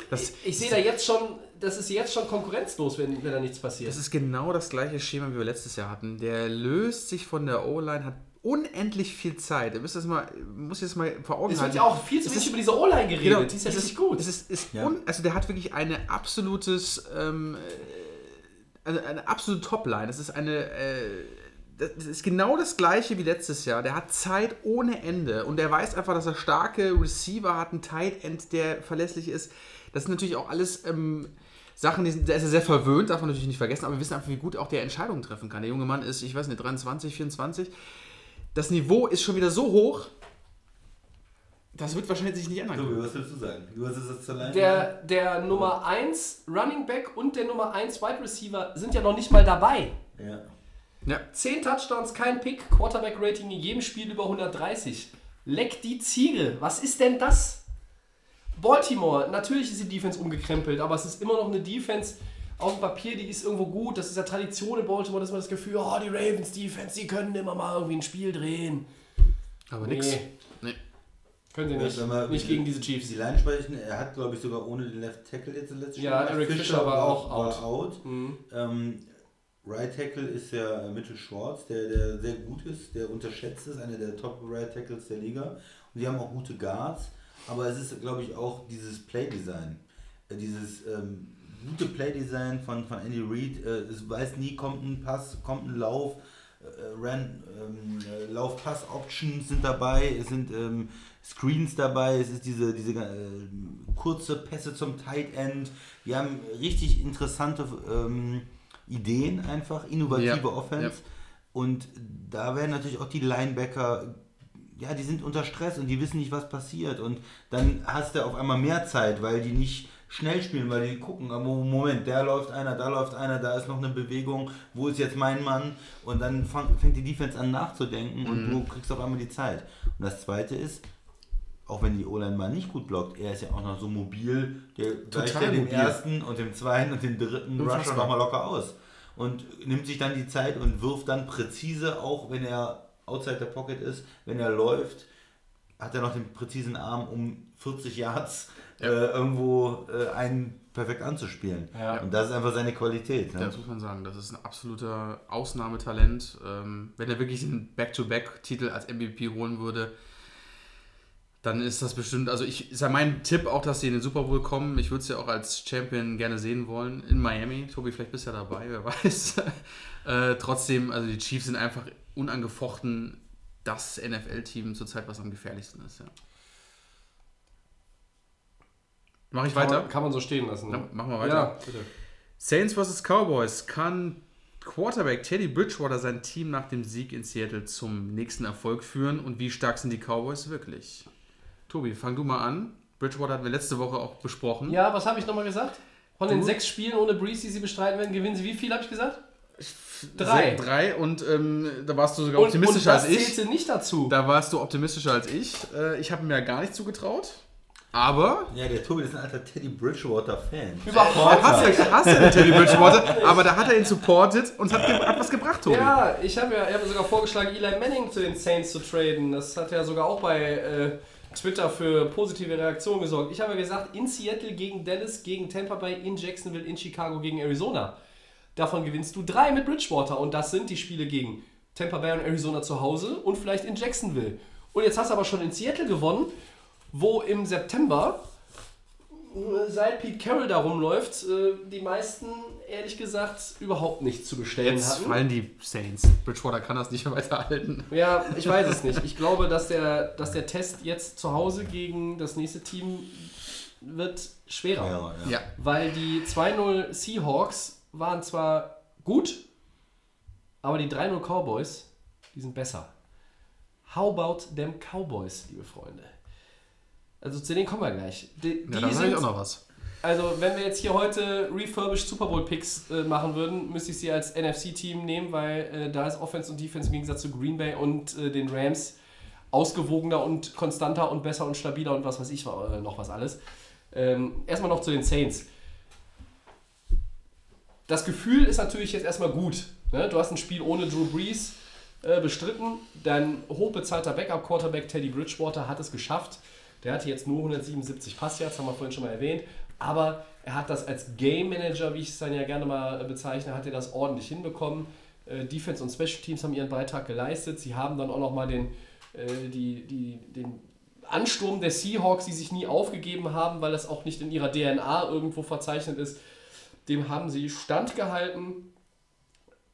Das- ich, ich sehe da jetzt schon, das ist jetzt schon konkurrenzlos, wenn, wenn da nichts passiert. Das ist genau das gleiche Schema, wie wir letztes Jahr hatten. Der löst sich von der O-Line, hat unendlich viel Zeit. Ihr müsst das mal, muss jetzt mal vor Augen es wird halten. ja auch viel zu Es wenig über diese O-Line geredet. Genau, die ist ja es richtig gut. Es ist, ist Ja. un, also der hat wirklich eine absolutes, ähm, äh, eine, eine absolute Topline. Das ist eine, äh, das ist genau das gleiche wie letztes Jahr. Der hat Zeit ohne Ende und der weiß einfach, dass er starke Receiver hat, einen Tight End, der verlässlich ist. Das sind natürlich auch alles ähm, Sachen, die sind, der ist ja sehr verwöhnt, darf man natürlich nicht vergessen, aber wir wissen einfach, wie gut auch der Entscheidungen treffen kann. Der junge Mann ist, ich weiß nicht, 23, 24. Das Niveau ist schon wieder so hoch, das wird wahrscheinlich sich nicht ändern. So, was willst du sagen? Du hast es jetzt Line Der, der Nummer 1 Running Back und der Nummer 1 Wide Receiver sind ja noch nicht mal dabei. Ja. Ja. 10 Touchdowns, kein Pick, Quarterback-Rating in jedem Spiel über 130. Leck die Ziege. Was ist denn das? Baltimore, natürlich ist die Defense umgekrempelt, aber es ist immer noch eine Defense auf dem Papier, die ist irgendwo gut. Das ist ja Tradition in Baltimore, dass man das Gefühl, oh, die Ravens Defense, die können immer mal irgendwie ein Spiel drehen. Aber Nee. nix. Nee. Können sie nicht. Wenn wir nicht gegen diese Die Chiefs. Line sprechen, er hat, glaube ich, sogar ohne den Left Tackle jetzt das letzte Ja, gemacht. Eric Fischer war auch war out. Mhm. Ähm, right Tackle ist ja Mitchell Schwartz, der, der sehr gut ist, der unterschätzt ist, einer der Top Right Tackles der Liga. Und die haben auch gute Guards, aber es ist, glaube ich, auch dieses Playdesign. Äh, Dieses ähm, gute Playdesign von, von Andy Reid. Äh, es weiß nie, kommt ein Pass, kommt ein Lauf. Äh, Ran, ähm, äh, Lauf-Pass-Options sind dabei, es sind ähm, Screens dabei, es ist diese, diese äh, kurze Pässe zum Tight End. Die haben richtig interessante ähm, Ideen einfach, innovative Ja, Offense. ja. Und da werden natürlich auch die Linebacker, ja, die sind unter Stress und die wissen nicht, was passiert. Und dann hast du auf einmal mehr Zeit, weil die nicht schnell spielen, weil die gucken, aber Moment, der läuft einer, da läuft einer, da ist noch eine Bewegung, wo ist jetzt mein Mann? Und dann fang, fängt die Defense an nachzudenken und Mhm. du kriegst auf einmal die Zeit. Und das zweite ist, auch wenn die O-Line mal nicht gut blockt, er ist ja auch noch so mobil, der weicht ja den mobil. ersten und den zweiten und den dritten Rusher nochmal locker aus. Und nimmt sich dann die Zeit und wirft dann präzise, auch wenn er outside der Pocket ist, wenn er läuft, hat er noch den präzisen Arm, um 40 Yards äh, irgendwo äh, einen perfekt anzuspielen. Ja. Und das ist einfach seine Qualität. Ne? Das muss man sagen. Das ist ein absoluter Ausnahmetalent. Ähm, wenn er wirklich einen Back-to-Back-Titel als MVP holen würde, dann ist das bestimmt, also ich ist ja mein Tipp auch, dass sie in den Super Bowl kommen. Ich würde es ja auch als Champion gerne sehen wollen in Miami. Tobi, vielleicht bist du ja dabei, wer (laughs) weiß. äh, trotzdem, also die Chiefs sind einfach unangefochten das NFL-Team zurzeit, was am gefährlichsten ist. Ja. Mache ich Kann weiter? man, kann man so stehen lassen. Ja, Ne? machen wir weiter. Ja, bitte. Saints vs. Cowboys. Kann Quarterback Teddy Bridgewater sein Team nach dem Sieg in Seattle zum nächsten Erfolg führen? Und wie stark sind die Cowboys wirklich? Tobi, fang du mal an. Bridgewater hatten wir letzte Woche auch besprochen. Ja, was habe ich nochmal gesagt? Von den Du? sechs Spielen ohne Breeze, die sie bestreiten werden, gewinnen sie wie viel, habe ich gesagt? Drei. Se- Drei und ähm, da warst du sogar Und, und optimistischer das als ich. zählte nicht dazu. Da warst du optimistischer als ich. Äh, ich habe mir gar nicht zugetraut. Aber Ja, der Tobi ist ein alter Teddy Bridgewater-Fan. Überhaupt hast du, hast du den Teddy Bridgewater, aber da hat er ihn supported und hat, ge- hat was gebracht, Tobi. Ja, ich habe ja ich hab sogar vorgeschlagen, Eli Manning zu den Saints zu traden. Das hat ja sogar auch bei äh, Twitter für positive Reaktionen gesorgt. Ich habe ja gesagt, in Seattle gegen Dallas, gegen Tampa Bay, in Jacksonville, in Chicago gegen Arizona. Davon gewinnst du drei mit Bridgewater und das sind die Spiele gegen Tampa Bay und Arizona zu Hause und vielleicht in Jacksonville. Und jetzt hast du aber schon in Seattle gewonnen, wo im September äh, seit Pete Carroll da rumläuft, äh, die meisten, ehrlich gesagt, überhaupt nichts zu bestellen Jetzt hatten. fallen die Saints. Bridgewater kann das nicht mehr weiterhalten. Ja, ich weiß es nicht. Ich (laughs) glaube, dass der, dass der Test jetzt zu Hause gegen das nächste Team wird schwerer. Ja. Ja. Weil die 2-0 Seahawks waren zwar gut, aber die 3-0 Cowboys, die sind besser. How about them Cowboys, liebe Freunde? Also zu denen kommen wir gleich. Die, Ja, da sind, ich auch noch was. also wenn wir jetzt hier heute refurbished Super Bowl Picks äh, machen würden, müsste ich sie als NFC-Team nehmen, weil äh, da ist Offense und Defense im Gegensatz zu Green Bay und äh, den Rams ausgewogener und konstanter und besser und stabiler und was weiß ich äh, noch was alles. Ähm, erstmal noch zu den Saints. Das Gefühl ist natürlich jetzt erstmal gut. Ne? Du hast ein Spiel ohne Drew Brees äh, bestritten. Dein hochbezahlter Backup-Quarterback Teddy Bridgewater hat es geschafft. Der hatte jetzt nur 177 Passyards, haben wir vorhin schon mal erwähnt. Aber er hat das als Game Manager, wie ich es dann ja gerne mal äh, bezeichne, hat er das ordentlich hinbekommen. Äh, Defense und Special Teams haben ihren Beitrag geleistet. Sie haben dann auch nochmal den, äh, die, die, den Ansturm der Seahawks, die sich nie aufgegeben haben, weil das auch nicht in ihrer DNA irgendwo verzeichnet ist, dem haben sie standgehalten.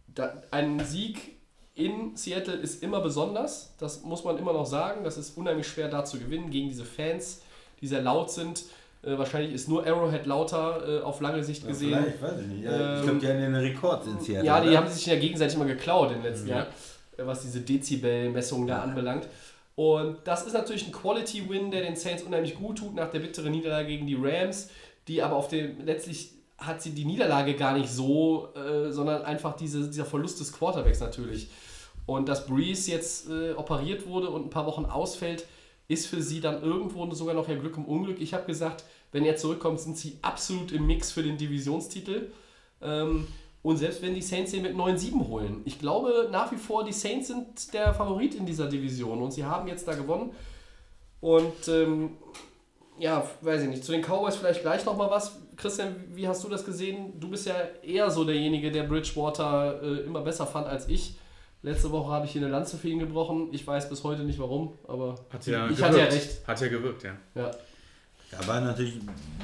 Da, ein Sieg in Seattle ist immer besonders, das muss man immer noch sagen. Das ist unheimlich schwer da zu gewinnen gegen diese Fans, die sehr laut sind. Äh, wahrscheinlich ist nur Arrowhead lauter äh, auf lange Sicht Ja, gesehen. Vielleicht, weiß ich nicht. Ja, Ähm, ich glaube, die haben ja einen Rekord in Seattle. Ja, die oder? haben sich ja gegenseitig immer geklaut in den letzten Ja. Jahren, äh, was diese Dezibel-Messung da anbelangt. Und das ist natürlich ein Quality-Win, der den Saints unheimlich gut tut nach der bitteren Niederlage gegen die Rams, die aber auf dem letztlich hat sie die Niederlage gar nicht so, äh, sondern einfach diese, dieser Verlust des Quarterbacks natürlich. Und dass Breeze jetzt äh, operiert wurde und ein paar Wochen ausfällt, ist für sie dann irgendwo sogar noch ja Glück im Unglück. Ich habe gesagt, wenn er zurückkommt, sind sie absolut im Mix für den Divisionstitel. Ähm, und selbst wenn die Saints den mit 9-7 holen, ich glaube nach wie vor, die Saints sind der Favorit in dieser Division und sie haben jetzt da gewonnen. Und ähm, ja, weiß ich nicht, zu den Cowboys vielleicht gleich nochmal was. Christian, wie hast du das gesehen? Du bist ja eher so derjenige, der Bridgewater äh, immer besser fand als ich. Letzte Woche habe ich hier eine Lanze für ihn gebrochen. Ich weiß bis heute nicht warum, aber Hat ja ich gewirkt. hatte ja recht. Hat ja gewirkt, ja. Ja. Ja, war natürlich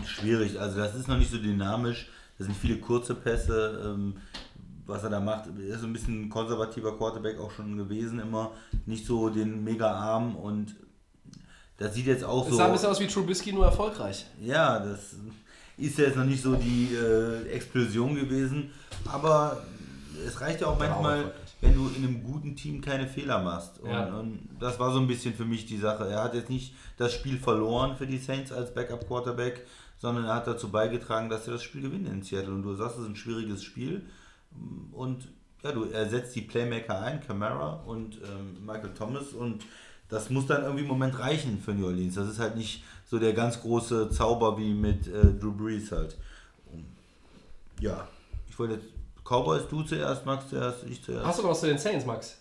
schwierig. Also das ist noch nicht so dynamisch. Das sind viele kurze Pässe. Ähm, was er da macht, er ist so ein bisschen ein konservativer Quarterback auch schon gewesen immer. Nicht so den Mega-Arm und das sieht jetzt auch Es so... sah ein bisschen aus wie Trubisky, nur erfolgreich. Ja, das ist ja jetzt noch nicht so die äh, Explosion gewesen, aber es reicht ja auch manchmal, wenn du in einem guten Team keine Fehler machst. Und, Ja. und das war so ein bisschen für mich die Sache. Er hat jetzt nicht das Spiel verloren für die Saints als Backup-Quarterback, sondern er hat dazu beigetragen, dass sie das Spiel gewinnen in Seattle. Und du sagst, es ist ein schwieriges Spiel. Und ja, du ersetzt die Playmaker ein, Camara und ähm, Michael Thomas und das muss dann irgendwie im Moment reichen für New Orleans. Das ist halt nicht so der ganz große Zauber wie mit äh, Drew Brees halt. Ja, ich wollte jetzt Cowboys, du zuerst, Max zuerst, ich zuerst. Hast du noch was zu den Saints, Max?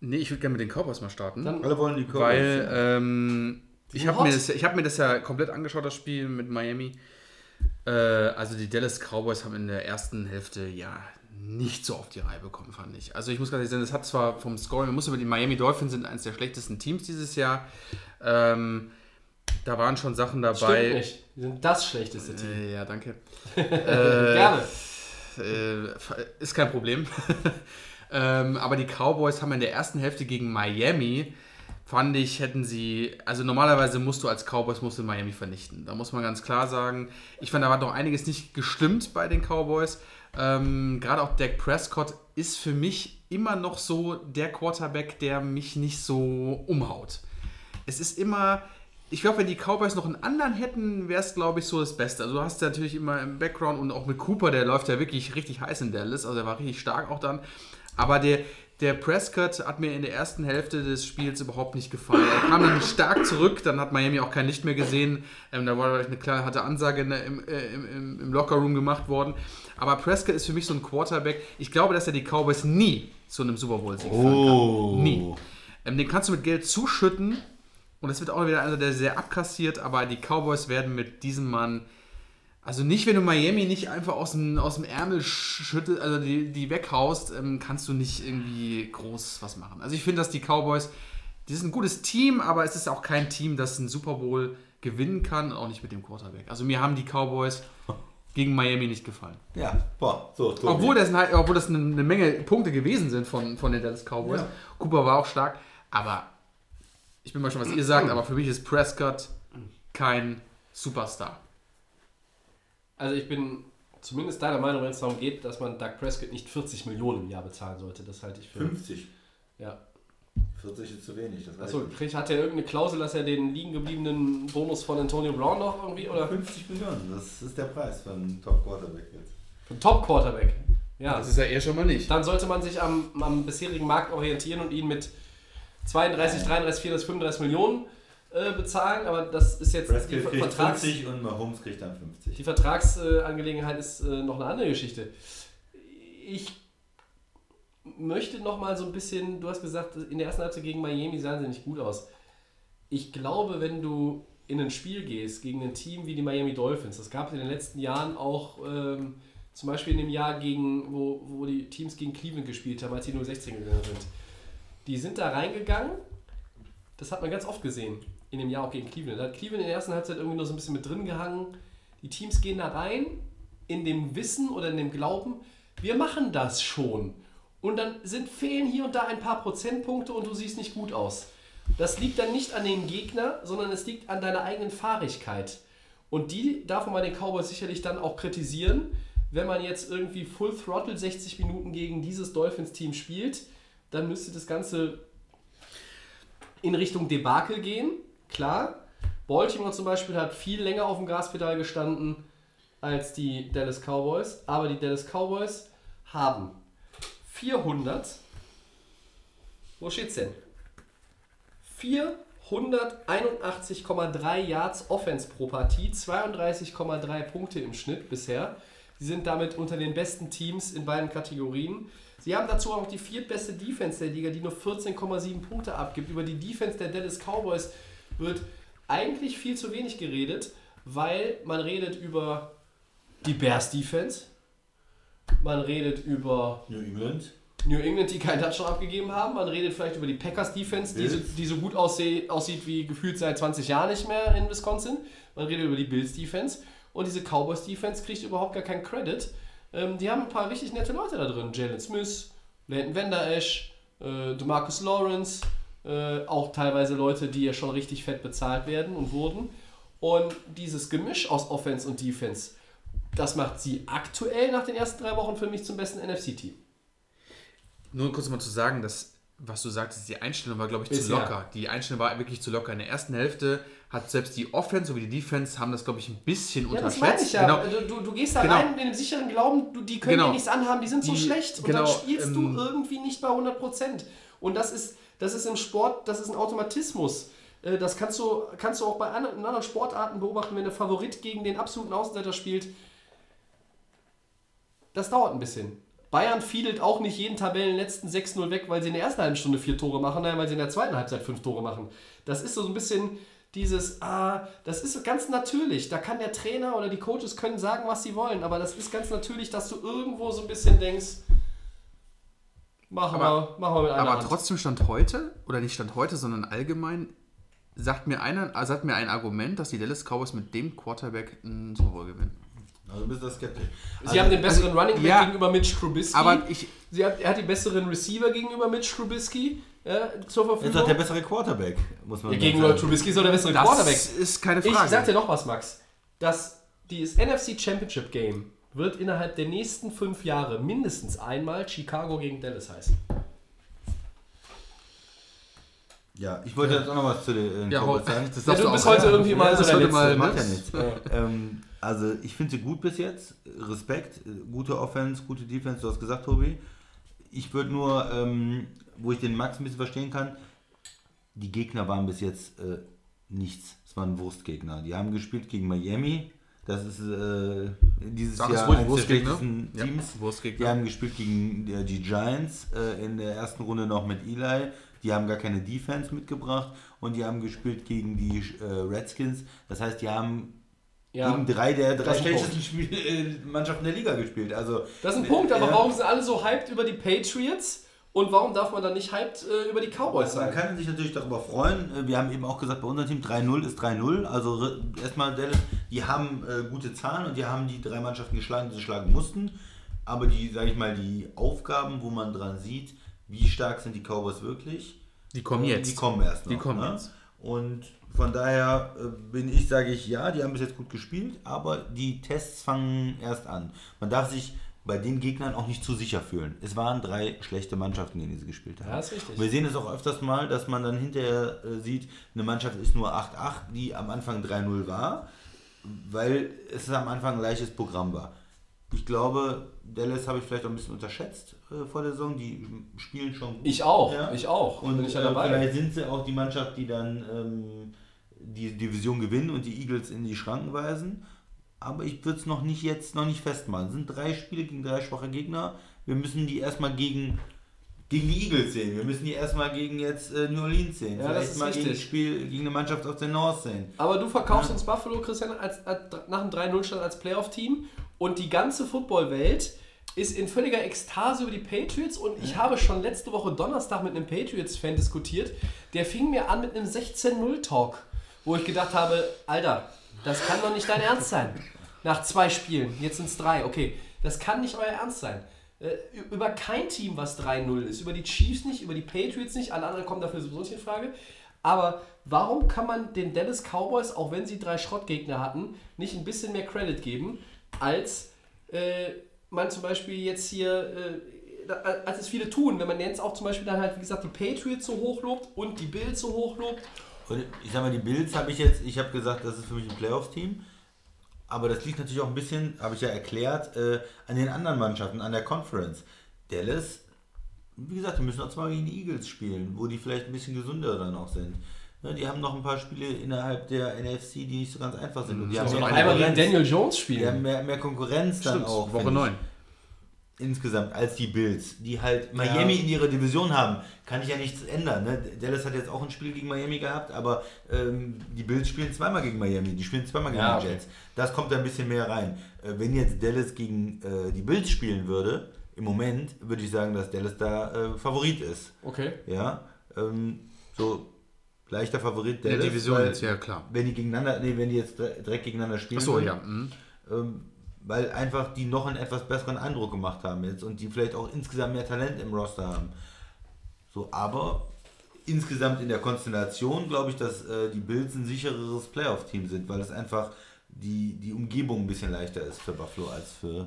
Nee, ich würde gerne mit den Cowboys mal starten. Dann- Alle wollen die Cowboys. weil ähm, ich habe mir, das- ich hab mir das ja komplett angeschaut, das Spiel mit Miami. Äh, also die Dallas Cowboys haben in der ersten Hälfte ja nicht so auf die Reihe bekommen, fand ich. Also ich muss ganz ehrlich sagen, das hat zwar vom Scoring, man muss über die Miami Dolphins sind eines der schlechtesten Teams dieses Jahr. Ähm, da waren schon Sachen dabei. Stimmt nicht. Die sind das schlechteste Team. Äh, ja, danke. (laughs) Gerne. Äh, ist kein Problem. (laughs) ähm, aber die Cowboys haben in der ersten Hälfte gegen Miami, fand ich, hätten sie, also normalerweise musst du als Cowboys musst du Miami vernichten. Da muss man ganz klar sagen, ich fand, da war doch einiges nicht gestimmt bei den Cowboys. Ähm, Gerade auch Dak Prescott ist für mich immer noch so der Quarterback, der mich nicht so umhaut. Es ist immer, ich glaube, wenn die Cowboys noch einen anderen hätten, wäre es, glaube ich, so das Beste. Also du hast natürlich immer im Background und auch mit Cooper, der läuft ja wirklich richtig heiß in Dallas, also er war richtig stark auch dann. Aber der, der Prescott hat mir in der ersten Hälfte des Spiels überhaupt nicht gefallen. Er kam dann stark zurück, dann hat Miami auch kein Licht mehr gesehen. Ähm, da war eine kleine harte Ansage in der, äh, im, im, im Lockerroom gemacht worden. Aber Prescott ist für mich so ein Quarterback. Ich glaube, dass er die Cowboys nie zu einem Super Bowl-Sieg führen Oh. kann. Nie. Ähm, den kannst du mit Geld zuschütten und es wird auch wieder einer, der sehr abkassiert, aber die Cowboys werden mit diesem Mann, also nicht, wenn du Miami nicht einfach aus dem, aus dem Ärmel schüttelst, also die, die weghaust, ähm, kannst du nicht irgendwie groß was machen. Also ich finde, dass die Cowboys, die sind ein gutes Team, aber es ist auch kein Team, das einen Super Bowl gewinnen kann, auch nicht mit dem Quarterback. Also mir haben die Cowboys (laughs) gegen Miami nicht gefallen. Ja, boah, so. Tobi. Obwohl das, ein- obwohl das eine, eine Menge Punkte gewesen sind von, von den Dallas Cowboys. Ja. Cooper war auch stark, aber ich bin mal schon, was ihr sagt, aber für mich ist Prescott kein Superstar. Also ich bin zumindest deiner Meinung, wenn es darum geht, dass man Doug Prescott nicht 40 Millionen im Jahr bezahlen sollte. Das halte ich für. 50. Ja. 40 ist zu wenig. Das Achso, kriegt- hat er irgendeine Klausel, dass er den liegen gebliebenen Bonus von Antonio Brown noch irgendwie oder 50 Millionen, das ist der Preis für einen Top Quarterback jetzt. für einen Top Quarterback? Ja. Das ist ja eher schon mal nicht. Dann sollte man sich am, am bisherigen Markt orientieren und ihn mit 32, 33, 34, 35 Millionen äh, bezahlen. Aber das ist jetzt die, Prescott Ver- kriegt Vertrags, 50 und Mahomes kriegt dann 50. die Vertragsangelegenheit ist äh, noch eine andere Geschichte. Ich möchte noch mal so ein bisschen, du hast gesagt, in der ersten Halbzeit gegen Miami sahen sie nicht gut aus. Ich glaube, wenn du in ein Spiel gehst gegen ein Team wie die Miami Dolphins, das gab es in den letzten Jahren auch ähm, zum Beispiel in dem Jahr, gegen, wo, wo die Teams gegen Cleveland gespielt haben, als die 016 gegangen sind. Die sind da reingegangen, das hat man ganz oft gesehen, in dem Jahr auch gegen Cleveland. Da hat Cleveland in der ersten Halbzeit irgendwie noch so ein bisschen mit drin gehangen. Die Teams gehen da rein, in dem Wissen oder in dem Glauben, wir machen das schon. Und dann sind, fehlen hier und da ein paar Prozentpunkte und du siehst nicht gut aus. Das liegt dann nicht an dem Gegner, sondern es liegt an deiner eigenen Fahrigkeit. Und die darf man bei den Cowboys sicherlich dann auch kritisieren, wenn man jetzt irgendwie Full Throttle 60 Minuten gegen dieses Dolphins-Team spielt, dann müsste das Ganze in Richtung Debakel gehen, klar. Baltimore zum Beispiel hat viel länger auf dem Gaspedal gestanden als die Dallas Cowboys, aber die Dallas Cowboys haben 400, wo steht's denn? 181,3 Yards Offense pro Partie, 32,3 Punkte im Schnitt bisher. Sie sind damit unter den besten Teams in beiden Kategorien. Sie haben dazu auch die viertbeste Defense der Liga, die nur 14,7 Punkte abgibt. Über die Defense der Dallas Cowboys wird eigentlich viel zu wenig geredet, weil man redet über die Bears Defense, man redet über New England. New England, die keinen Touchdown abgegeben haben. Man redet vielleicht über die Packers Defense, die so, die so gut ausseh, aussieht wie gefühlt seit 20 Jahren nicht mehr in Wisconsin. Man redet über die Bills Defense. Und diese Cowboys Defense kriegt überhaupt gar keinen Credit. Ähm, die haben ein paar richtig nette Leute da drin. Jalen Smith, Landon Vander Esch, äh, DeMarcus Lawrence, äh, auch teilweise Leute, die ja schon richtig fett bezahlt werden und wurden. Und dieses Gemisch aus Offense und Defense, das macht sie aktuell nach den ersten drei Wochen für mich zum besten NFC-Team. Nur kurz mal zu sagen, dass, was du sagtest, die Einstellung war, glaube ich, zu Bisher. locker. Die Einstellung war wirklich zu locker. In der ersten Hälfte hat selbst die Offense sowie die Defense haben das, glaube ich, ein bisschen Ja, das unterschätzt. meine ich ja. Genau. Du, du, du gehst da Genau. rein mit dem sicheren Glauben, du, die können Genau. dir nichts anhaben, die sind so Die- schlecht. Und genau, dann spielst ähm, du irgendwie nicht bei 100%. Und das ist, das ist im Sport, das ist ein Automatismus. Äh, Das kannst du, kannst du auch bei anderen Sportarten beobachten, wenn der Favorit gegen den absoluten Außenseiter spielt. Das dauert ein bisschen. Bayern fiedelt auch nicht jeden Tabellenletzten 6-0 weg, weil sie in der ersten halben Stunde vier Tore machen, nein, weil sie in der zweiten Halbzeit fünf Tore machen. Das ist so ein bisschen dieses, ah, das ist ganz natürlich. Da kann der Trainer oder die Coaches können sagen, was sie wollen, aber das ist ganz natürlich, dass du irgendwo so ein bisschen denkst, machen, Aber- wir, machen wir mit einer Aber Hand. trotzdem stand heute, oder nicht stand heute, sondern allgemein, sagt mir, einer, sagt mir ein Argument, dass die Dallas Cowboys mit dem Quarterback einen Super Bowl gewinnen. Also bist du da skeptisch. Sie haben den besseren Running Back ja, gegenüber Mitch Trubisky. Aber ich, Sie hat, er hat die besseren Receiver gegenüber Mitch Trubisky ja, zur Er ist Verfügung. doch der bessere Quarterback, muss man ja, ganz gegenüber sagen. Trubisky ist er der bessere das Quarterback. ist keine Ich Frage. sag dir noch was, Max. Das, dieses NFC Championship Game wird innerhalb der nächsten fünf Jahre mindestens einmal Chicago gegen Dallas heißen. Ja, ich wollte jetzt auch noch was zu den äh, ja, Cowboys sagen. das Ja, du bist sagen. heute irgendwie mal so das der Letzte. mal, Macht ja nichts. ähm, also ich finde sie gut bis jetzt. Respekt, gute Offense, gute Defense, du hast gesagt, Tobi. Ich würde nur, ähm, wo ich den Max ein bisschen verstehen kann, die Gegner waren bis jetzt äh, nichts. Es waren Wurstgegner. Die haben gespielt gegen Miami. Das ist äh, dieses Sag Jahr eines der schlechtesten Ja, Teams. Wurstgegner. Die haben gespielt gegen äh, die Giants äh, in der ersten Runde noch mit Eli. Die haben gar keine Defense mitgebracht und die haben gespielt gegen die äh, Redskins. Das heißt, die haben Ja, gegen drei der drei schlechtesten Spiel, äh, Mannschaften der Liga gespielt. Also, das ist ein Punkt, aber Ja. warum sind alle so hyped über die Patriots und warum darf man dann nicht hyped äh, über die Cowboys Man sein? kann sich natürlich darüber freuen. Äh, Wir haben eben auch gesagt, bei unserem Team 3-0 ist 3-0. Also erstmal, Dallas, die haben äh, gute Zahlen und die haben die drei Mannschaften geschlagen, die sie schlagen mussten. Aber die, sage ich mal, die Aufgaben, wo man dran sieht, wie stark sind die Cowboys wirklich, Die kommen äh, jetzt. Die kommen erst noch. Die kommen ne? jetzt. Und von daher äh, bin ich, sage ich, ja, die haben bis jetzt gut gespielt, aber die Tests fangen erst an. Man darf sich bei den Gegnern auch nicht zu sicher fühlen. Es waren drei schlechte Mannschaften, gegen die sie gespielt haben. Ja, ist richtig. Wir sehen es auch öfters mal, dass man dann hinterher äh, sieht, eine Mannschaft ist nur 8-8, die am Anfang 3-0 war, weil es am Anfang ein leichtes Programm war. Ich glaube, Dallas habe ich vielleicht auch ein bisschen unterschätzt äh, vor der Saison. Die spielen schon gut. Ich auch, Ja. ich auch. Und ich ja äh, vielleicht sind sie auch die Mannschaft, die dann ähm, die Division gewinnen und die Eagles in die Schranken weisen. Aber ich würde es noch nicht jetzt noch nicht festmachen. Es sind drei Spiele gegen drei schwache Gegner. Wir müssen die erstmal gegen, gegen die Eagles sehen. Wir müssen die erstmal gegen jetzt äh, New Orleans sehen. Ja, das Vielleicht ist mal gegen, richtig. Spiel, gegen eine Mannschaft aus der North sehen. Aber du verkaufst uns Buffalo, Christian, als, als, nach dem 3-0-Stand als Playoff-Team und die ganze Footballwelt ist in völliger Ekstase über die Patriots und ich habe schon letzte Woche Donnerstag mit einem Patriots-Fan diskutiert, der fing mir an mit einem 16-0-Talk, wo ich gedacht habe, Alter, das kann doch nicht dein Ernst sein. Nach zwei Spielen, jetzt sind es drei, okay, das kann nicht euer Ernst sein. Äh, Über kein Team, was 3-0 ist, über die Chiefs nicht, über die Patriots nicht, alle anderen kommen dafür sowieso nicht in Frage. Aber warum kann man den Dallas Cowboys, auch wenn sie drei Schrottgegner hatten, nicht ein bisschen mehr Credit geben, als äh, man zum Beispiel jetzt hier, äh, da- als es viele tun, wenn man jetzt auch zum Beispiel dann halt, wie gesagt, die Patriots so hoch lobt und die Bills so hoch lobt. Und ich sag mal, die Bills habe ich jetzt, ich habe gesagt, das ist für mich ein Playoffs-Team. Aber das liegt natürlich auch ein bisschen, habe ich ja erklärt, äh, an den anderen Mannschaften, an der Conference. Dallas, wie gesagt, die müssen auch zweimal gegen die Eagles spielen, wo die vielleicht ein bisschen gesünder dann auch sind. Ne, die haben noch ein paar Spiele innerhalb der NFC, die nicht so ganz einfach sind. Und die haben Also mehr noch einmal gegen Konkurrenz. Daniel Jones Die haben spielen. mehr, mehr Konkurrenz dann Stimmt, auch. Woche finde ich. 9. Insgesamt als die Bills, die halt Miami in ihrer Division haben, kann ich ja nichts ändern. Ne? Dallas hat jetzt auch ein Spiel gegen Miami gehabt, aber ähm, die Bills spielen zweimal gegen Miami, die spielen zweimal gegen Ja, die okay. Jets. Das kommt da ein bisschen mehr rein. Äh, wenn jetzt Dallas gegen äh, die Bills spielen würde, im Moment würde ich sagen, dass Dallas da äh, Favorit ist. Okay. Ja, ähm, so leichter Favorit der. Division weil jetzt, ja klar. Wenn die gegeneinander, nee, wenn die jetzt dire- direkt gegeneinander spielen Achso, würden, ja. mhm. ähm, weil einfach die noch einen etwas besseren Eindruck gemacht haben jetzt und die vielleicht auch insgesamt mehr Talent im Roster haben. So, aber insgesamt in der Konstellation glaube ich, dass äh, die Bills ein sichereres Playoff-Team sind, weil es einfach die, die Umgebung ein bisschen leichter ist für Buffalo als für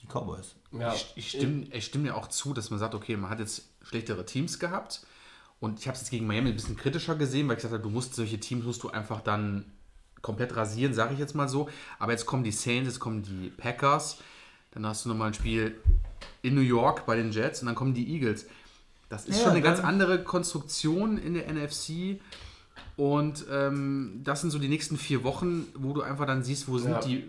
die Cowboys. Ja. Ich, ich, stimme, ich stimme ja auch zu, dass man sagt, okay, man hat jetzt schlechtere Teams gehabt. Und ich habe es jetzt gegen Miami ein bisschen kritischer gesehen, weil ich gesagt habe, du musst solche Teams musst du einfach dann komplett rasieren, sage ich jetzt mal so. Aber jetzt kommen die Saints, jetzt kommen die Packers, dann hast du nochmal ein Spiel in New York bei den Jets und dann kommen die Eagles. Das ist Ja, schon eine ganz dann- andere Konstruktion in der NFC. Und ähm, das sind so die nächsten vier Wochen, wo du einfach dann siehst, wo sind Ja. die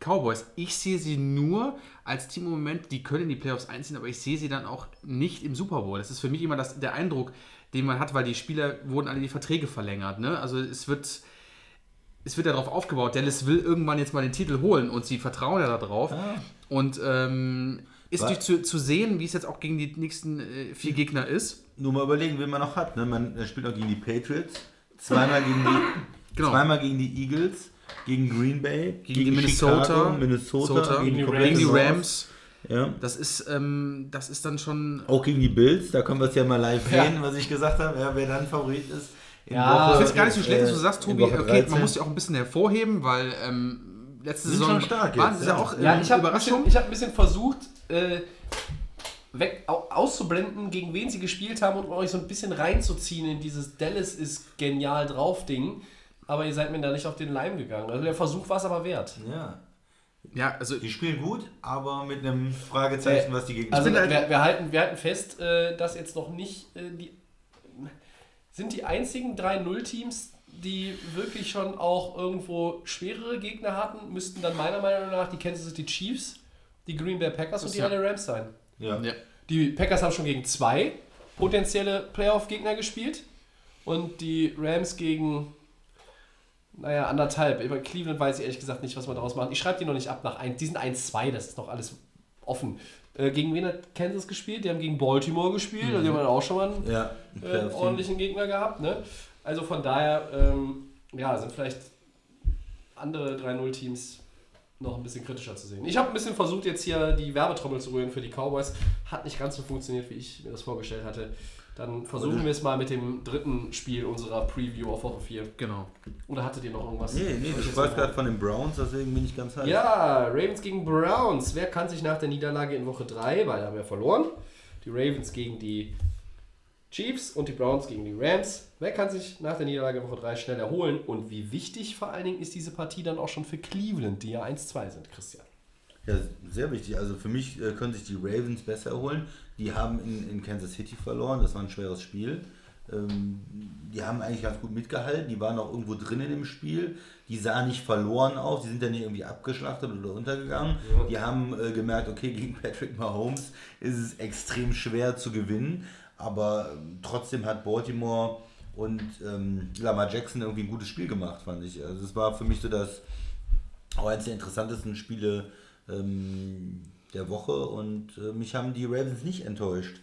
Cowboys. Ich sehe sie nur als Team im Moment, die können in die Playoffs einziehen, aber ich sehe sie dann auch nicht im Super Bowl. Das ist für mich immer das, der Eindruck, den man hat, weil die Spieler wurden alle die Verträge verlängert. Ne? Also es wird, es wird ja darauf aufgebaut, Dallas will irgendwann jetzt mal den Titel holen und sie vertrauen ja darauf. Und ähm, ist Was? durch zu, zu sehen, wie es jetzt auch gegen die nächsten äh, vier Gegner ist. Nur mal überlegen, wen man noch hat. Ne? Man spielt auch gegen die Patriots, zweimal gegen die, (laughs) Genau. zweimal gegen die Eagles, gegen Green Bay, Gegen, die Minnesota, Chicago, Minnesota, Minnesota, gegen gegen die. Rams. Ja. Das ist, ähm, das ist dann schon. Auch gegen die Bills, da können wir es ja mal live Ja. sehen, was ich gesagt habe, ja, wer dann Favorit ist. In Ja, Ich finde es gar nicht so schlecht, dass du äh, sagst, Tobi, okay, 13. man muss ja auch ein bisschen hervorheben, weil ähm, letzte Sind Saison schon stark waren jetzt, sie ja ja. auch Ja, ähm, ich habe Überraschung. ich hab ein bisschen versucht, äh, weg, au, auszublenden, gegen wen sie gespielt haben und euch so ein bisschen reinzuziehen in dieses Dallas ist genial drauf Ding. Aber ihr seid mir da nicht auf den Leim gegangen. Also der Versuch war es aber wert. Ja, Ja, also die spielen gut, aber mit einem Fragezeichen, Äh, was die Gegner Also halt- wir, wir, halten, wir halten fest, äh, dass jetzt noch nicht äh, die sind die einzigen drei Null-Teams, die wirklich schon auch irgendwo schwerere Gegner hatten, müssten dann meiner Meinung nach die Kansas City Chiefs, die Green Bay Packers und die ja- LA Rams sein. ja. ja. Die Packers haben schon gegen zwei potenzielle Playoff-Gegner gespielt und die Rams gegen, naja, anderthalb. Über Cleveland weiß ich ehrlich gesagt nicht, was man daraus macht. Ich schreibe die noch nicht ab nach 1. Die sind 1-2, das ist noch alles offen. Äh, gegen wen hat Kansas gespielt? Die haben gegen Baltimore gespielt, also die haben dann auch schon mal einen ja. äh, ordentlichen Gegner gehabt. Ne? Also von daher, ähm, ja, sind vielleicht andere 3-0-Teams noch ein bisschen kritischer zu sehen. Ich habe ein bisschen versucht, jetzt hier die Werbetrommel zu rühren für die Cowboys. Hat nicht ganz so funktioniert, wie ich mir das vorgestellt hatte. Dann versuchen wir es mal mit dem dritten Spiel unserer Preview auf Woche 4. genau. Oder hattet ihr noch irgendwas? Nee, nee, du sprachst gerade von den Browns, deswegen bin ich ganz heiß. ja, Ravens gegen Browns. Wer kann sich nach der Niederlage in Woche 3, weil haben wir verloren, die Ravens gegen die Chiefs und die Browns gegen die Rams. Wer kann sich nach der Niederlage in Woche 3 schnell erholen? Und wie wichtig vor allen Dingen ist diese Partie dann auch schon für Cleveland, die ja 1-2 sind, Christian? Ja, sehr wichtig. Also für mich äh, können sich die Ravens besser erholen. Die haben in, in Kansas City verloren, das war ein schweres Spiel. Ähm, die haben eigentlich ganz gut mitgehalten, die waren auch irgendwo drin in dem Spiel. Die sahen nicht verloren aus, die sind dann nicht irgendwie abgeschlachtet oder untergegangen. Die haben äh, gemerkt, okay, gegen (laughs) Patrick Mahomes ist es extrem schwer zu gewinnen. Aber ähm, trotzdem hat Baltimore und ähm, Lamar Jackson irgendwie ein gutes Spiel gemacht, fand ich. Also es war für mich so das auch eines der interessantesten Spiele ähm, der Woche und äh, mich haben die Ravens nicht enttäuscht.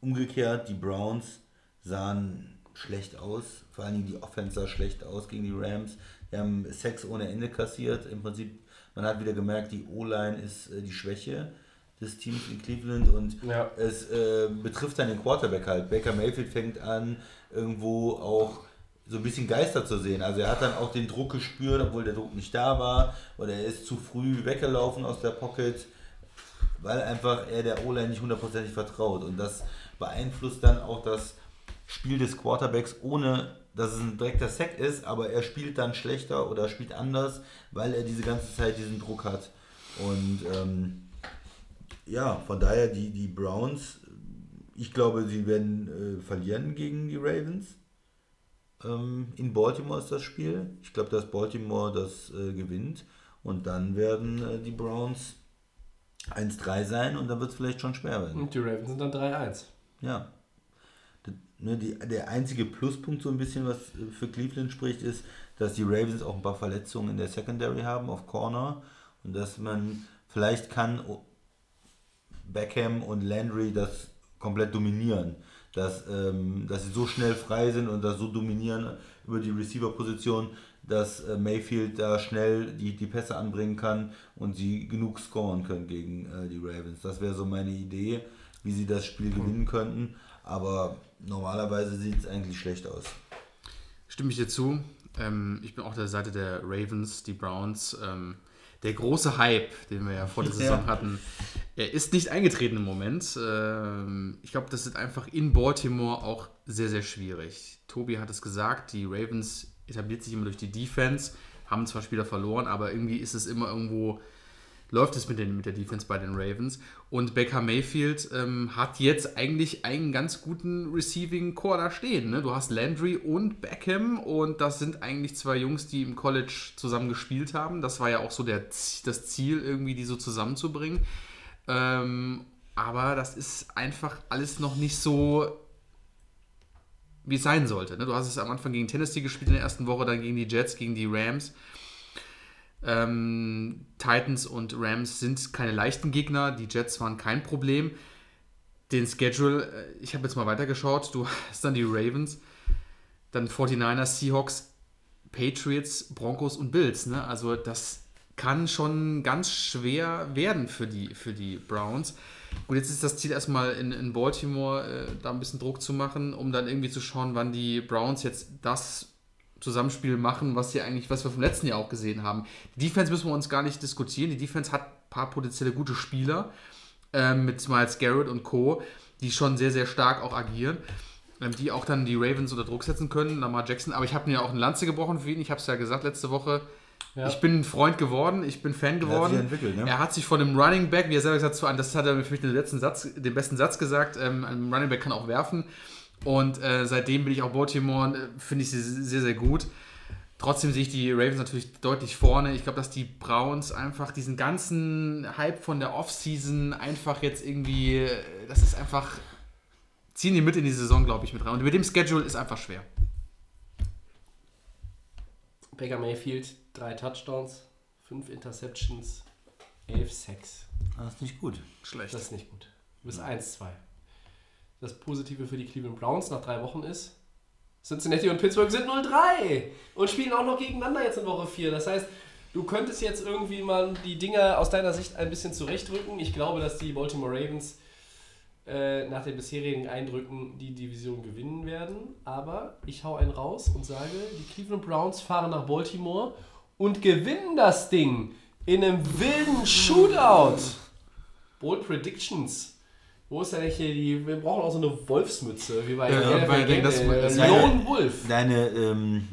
Umgekehrt, die Browns sahen schlecht aus, vor allen Dingen die Offense sah schlecht aus gegen die Rams. Die haben Sex ohne Ende kassiert. Im Prinzip, man hat wieder gemerkt, die O-Line ist äh, die Schwäche des Teams in Cleveland und Ja. es äh, betrifft dann den Quarterback halt. Baker Mayfield fängt an, irgendwo auch so ein bisschen Geister zu sehen. Also er hat dann auch den Druck gespürt, obwohl der Druck nicht da war. Oder er ist zu früh weggelaufen aus der Pocket, weil einfach er der O-Line nicht hundertprozentig vertraut. Und das beeinflusst dann auch das Spiel des Quarterbacks, ohne dass es ein direkter Sack ist, aber er spielt dann schlechter oder spielt anders, weil er diese ganze Zeit diesen Druck hat. Und ähm, ja, von daher die, die Browns, ich glaube, sie werden äh, verlieren gegen die Ravens. Ähm, in Baltimore ist das Spiel. Ich glaube, dass Baltimore das äh, gewinnt. Und dann werden äh, die Browns 1-3 sein und dann wird es vielleicht schon schwer werden. Und die Ravens sind dann 3-1. Ja. D- Ne, die, der einzige Pluspunkt so ein bisschen, was äh, für Cleveland spricht, ist, dass die Ravens auch ein paar Verletzungen in der Secondary haben auf Corner und dass man vielleicht kann Beckham und Landry das komplett dominieren. Dass, ähm, dass sie so schnell frei sind und das so dominieren über die Receiver-Position, dass äh, Mayfield da schnell die, die Pässe anbringen kann und sie genug scoren können gegen äh, die Ravens. Das wäre so meine Idee, wie sie das Spiel gewinnen könnten. Aber normalerweise sieht es eigentlich schlecht aus. Stimme ich dir zu. Ähm, ich bin auch der Seite der Ravens, die Browns. Ähm, der große Hype, den wir ja vor der (laughs) Saison Ja. hatten, er ist nicht eingetreten im Moment. Ähm, ich glaube, das ist einfach in Baltimore auch sehr, sehr schwierig. Tobi hat es gesagt, die Ravens etabliert sich immer durch die Defense, haben zwar Spieler verloren, aber irgendwie ist es immer irgendwo läuft es mit, den, mit der Defense bei den Ravens. Und Baker Mayfield ähm, hat jetzt eigentlich einen ganz guten Receiving Core da stehen. Ne? Du hast Landry und Beckham und das sind eigentlich zwei Jungs, die im College zusammen gespielt haben. Das war ja auch so der, das Ziel, irgendwie die so zusammenzubringen. Ähm, aber das ist einfach alles noch nicht so, wie es sein sollte. Ne? Du hast es am Anfang gegen Tennessee gespielt in der ersten Woche, dann gegen die Jets, gegen die Rams. Ähm, Titans und Rams sind keine leichten Gegner. Die Jets waren kein Problem. Den Schedule, äh, ich habe jetzt mal weitergeschaut. Du (laughs) hast dann die Ravens, dann 49ers, Seahawks, Patriots, Broncos und Bills. Ne? Also das kann schon ganz schwer werden für die, für die Browns. Und jetzt ist das Ziel erstmal in, in Baltimore, äh, da ein bisschen Druck zu machen, um dann irgendwie zu schauen, wann die Browns jetzt das Zusammenspiel machen, was sie eigentlich, was wir vom letzten Jahr auch gesehen haben. Die Defense müssen wir uns gar nicht diskutieren. Die Defense hat ein paar potenzielle gute Spieler ähm, mit Miles Garrett und Co., die schon sehr, sehr stark auch agieren, ähm, die auch dann die Ravens unter Druck setzen können. Lamar Jackson, aber ich habe mir auch eine Lanze gebrochen für ihn. Ich habe es ja gesagt letzte Woche. Ja. Ich bin ein Freund geworden, ich bin Fan geworden. sich entwickelt, ne? Er hat sich von dem Running Back, wie er selber gesagt hat, zu einem, das hat er für mich den letzten Satz, den besten Satz gesagt, ähm, ein Running Back kann auch werfen. Und äh, seitdem bin ich auch Baltimore, äh, finde ich sie sehr, sehr gut. Trotzdem sehe ich die Ravens natürlich deutlich vorne. Ich glaube, dass die Browns einfach diesen ganzen Hype von der Offseason einfach jetzt irgendwie, äh, das ist einfach, ziehen die mit in die Saison, glaube ich, mit rein. Und mit dem Schedule ist einfach schwer. Baker Mayfield, drei Touchdowns, fünf Interceptions, elf Sacks. Das ist nicht gut. Schlecht. Das ist nicht gut. Du bist 1-2. Das Positive für die Cleveland Browns nach drei Wochen ist, Cincinnati und Pittsburgh sind 0-3 und spielen auch noch gegeneinander jetzt in Woche 4. Das heißt, du könntest jetzt irgendwie mal die Dinge aus deiner Sicht ein bisschen zurechtrücken. Ich glaube, dass die Baltimore Ravens äh, nach den bisherigen Eindrücken die Division gewinnen werden. Aber ich hau einen raus und sage, die Cleveland Browns fahren nach Baltimore und gewinnen das Ding in einem wilden Shootout. Bold Predictions. Wo ist denn hier die. Wir brauchen auch so eine Wolfsmütze, wie bei Ja, NFL bei- Game das- Day. das- Lone Wolf. Deine, ähm,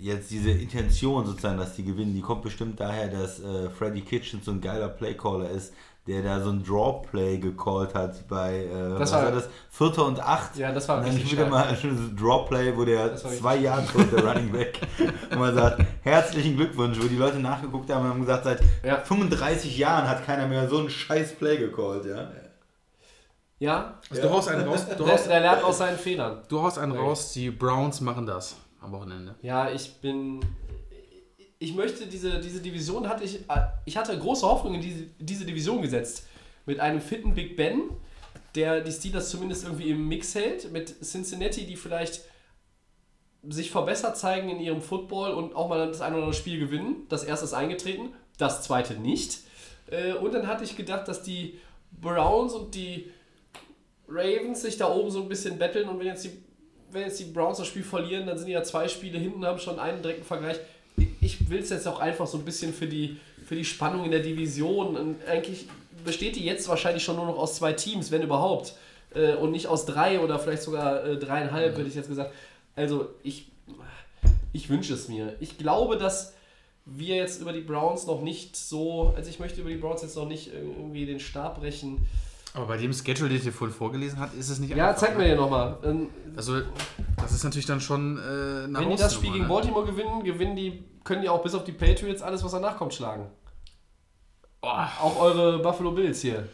jetzt diese Intention sozusagen, dass die gewinnen, die kommt bestimmt daher, dass äh, Freddy Kitchens so ein geiler Playcaller ist, der da so ein Draw-Play gecallt hat bei, äh, Das was war- war das? Vierter und acht. Ja, das war und dann richtig wieder mal ein schönes Draw-Play, wo der zwei Jahre tot der Running Back (laughs) und man sagt, herzlichen Glückwunsch, wo die Leute nachgeguckt haben und haben gesagt, seit Ja. 35 Jahren hat keiner mehr so ein scheiß Play gecallt, ja. Ja, Also du haust einen raus, du der, (laughs) haust, der lernt aus seinen Fehlern. du haust einen raus, die Browns machen das am Wochenende. Ja, ich bin. Ich möchte diese, diese Division hatte ich. Ich hatte große Hoffnung in diese, diese Division gesetzt. Mit einem fitten Big Ben, der die Steelers zumindest irgendwie im Mix hält. Mit Cincinnati, die vielleicht sich verbessert zeigen in ihrem Football und auch mal das ein oder andere Spiel gewinnen. Das erste ist eingetreten, das zweite nicht. Äh, Und dann hatte ich gedacht, dass die Browns und die Ravens sich da oben so ein bisschen betteln und wenn jetzt die, wenn jetzt die Browns das Spiel verlieren, dann sind die ja zwei Spiele hinten, haben schon einen direkten Vergleich. Ich will es jetzt auch einfach so ein bisschen für die, für die Spannung in der Division. Und eigentlich besteht die jetzt wahrscheinlich schon nur noch aus zwei Teams, wenn überhaupt. Äh, Und nicht aus drei oder vielleicht sogar äh, dreieinhalb, hätte ich jetzt gesagt. Also ich, ich wünsche es mir. Ich glaube, dass wir jetzt über die Browns noch nicht so, also ich möchte über die Browns jetzt noch nicht irgendwie den Stab brechen. Aber bei dem Schedule, den ich dir vorhin vorgelesen hat, ist es nicht Ja, einfach, zeig mir ne? den nochmal. Also, das ist natürlich dann schon äh, eine Wenn die das Spiel gegen ne? Baltimore gewinnen, gewinnen die, können die auch bis auf die Patriots alles, was danach kommt, schlagen. Auch eure Buffalo Bills hier.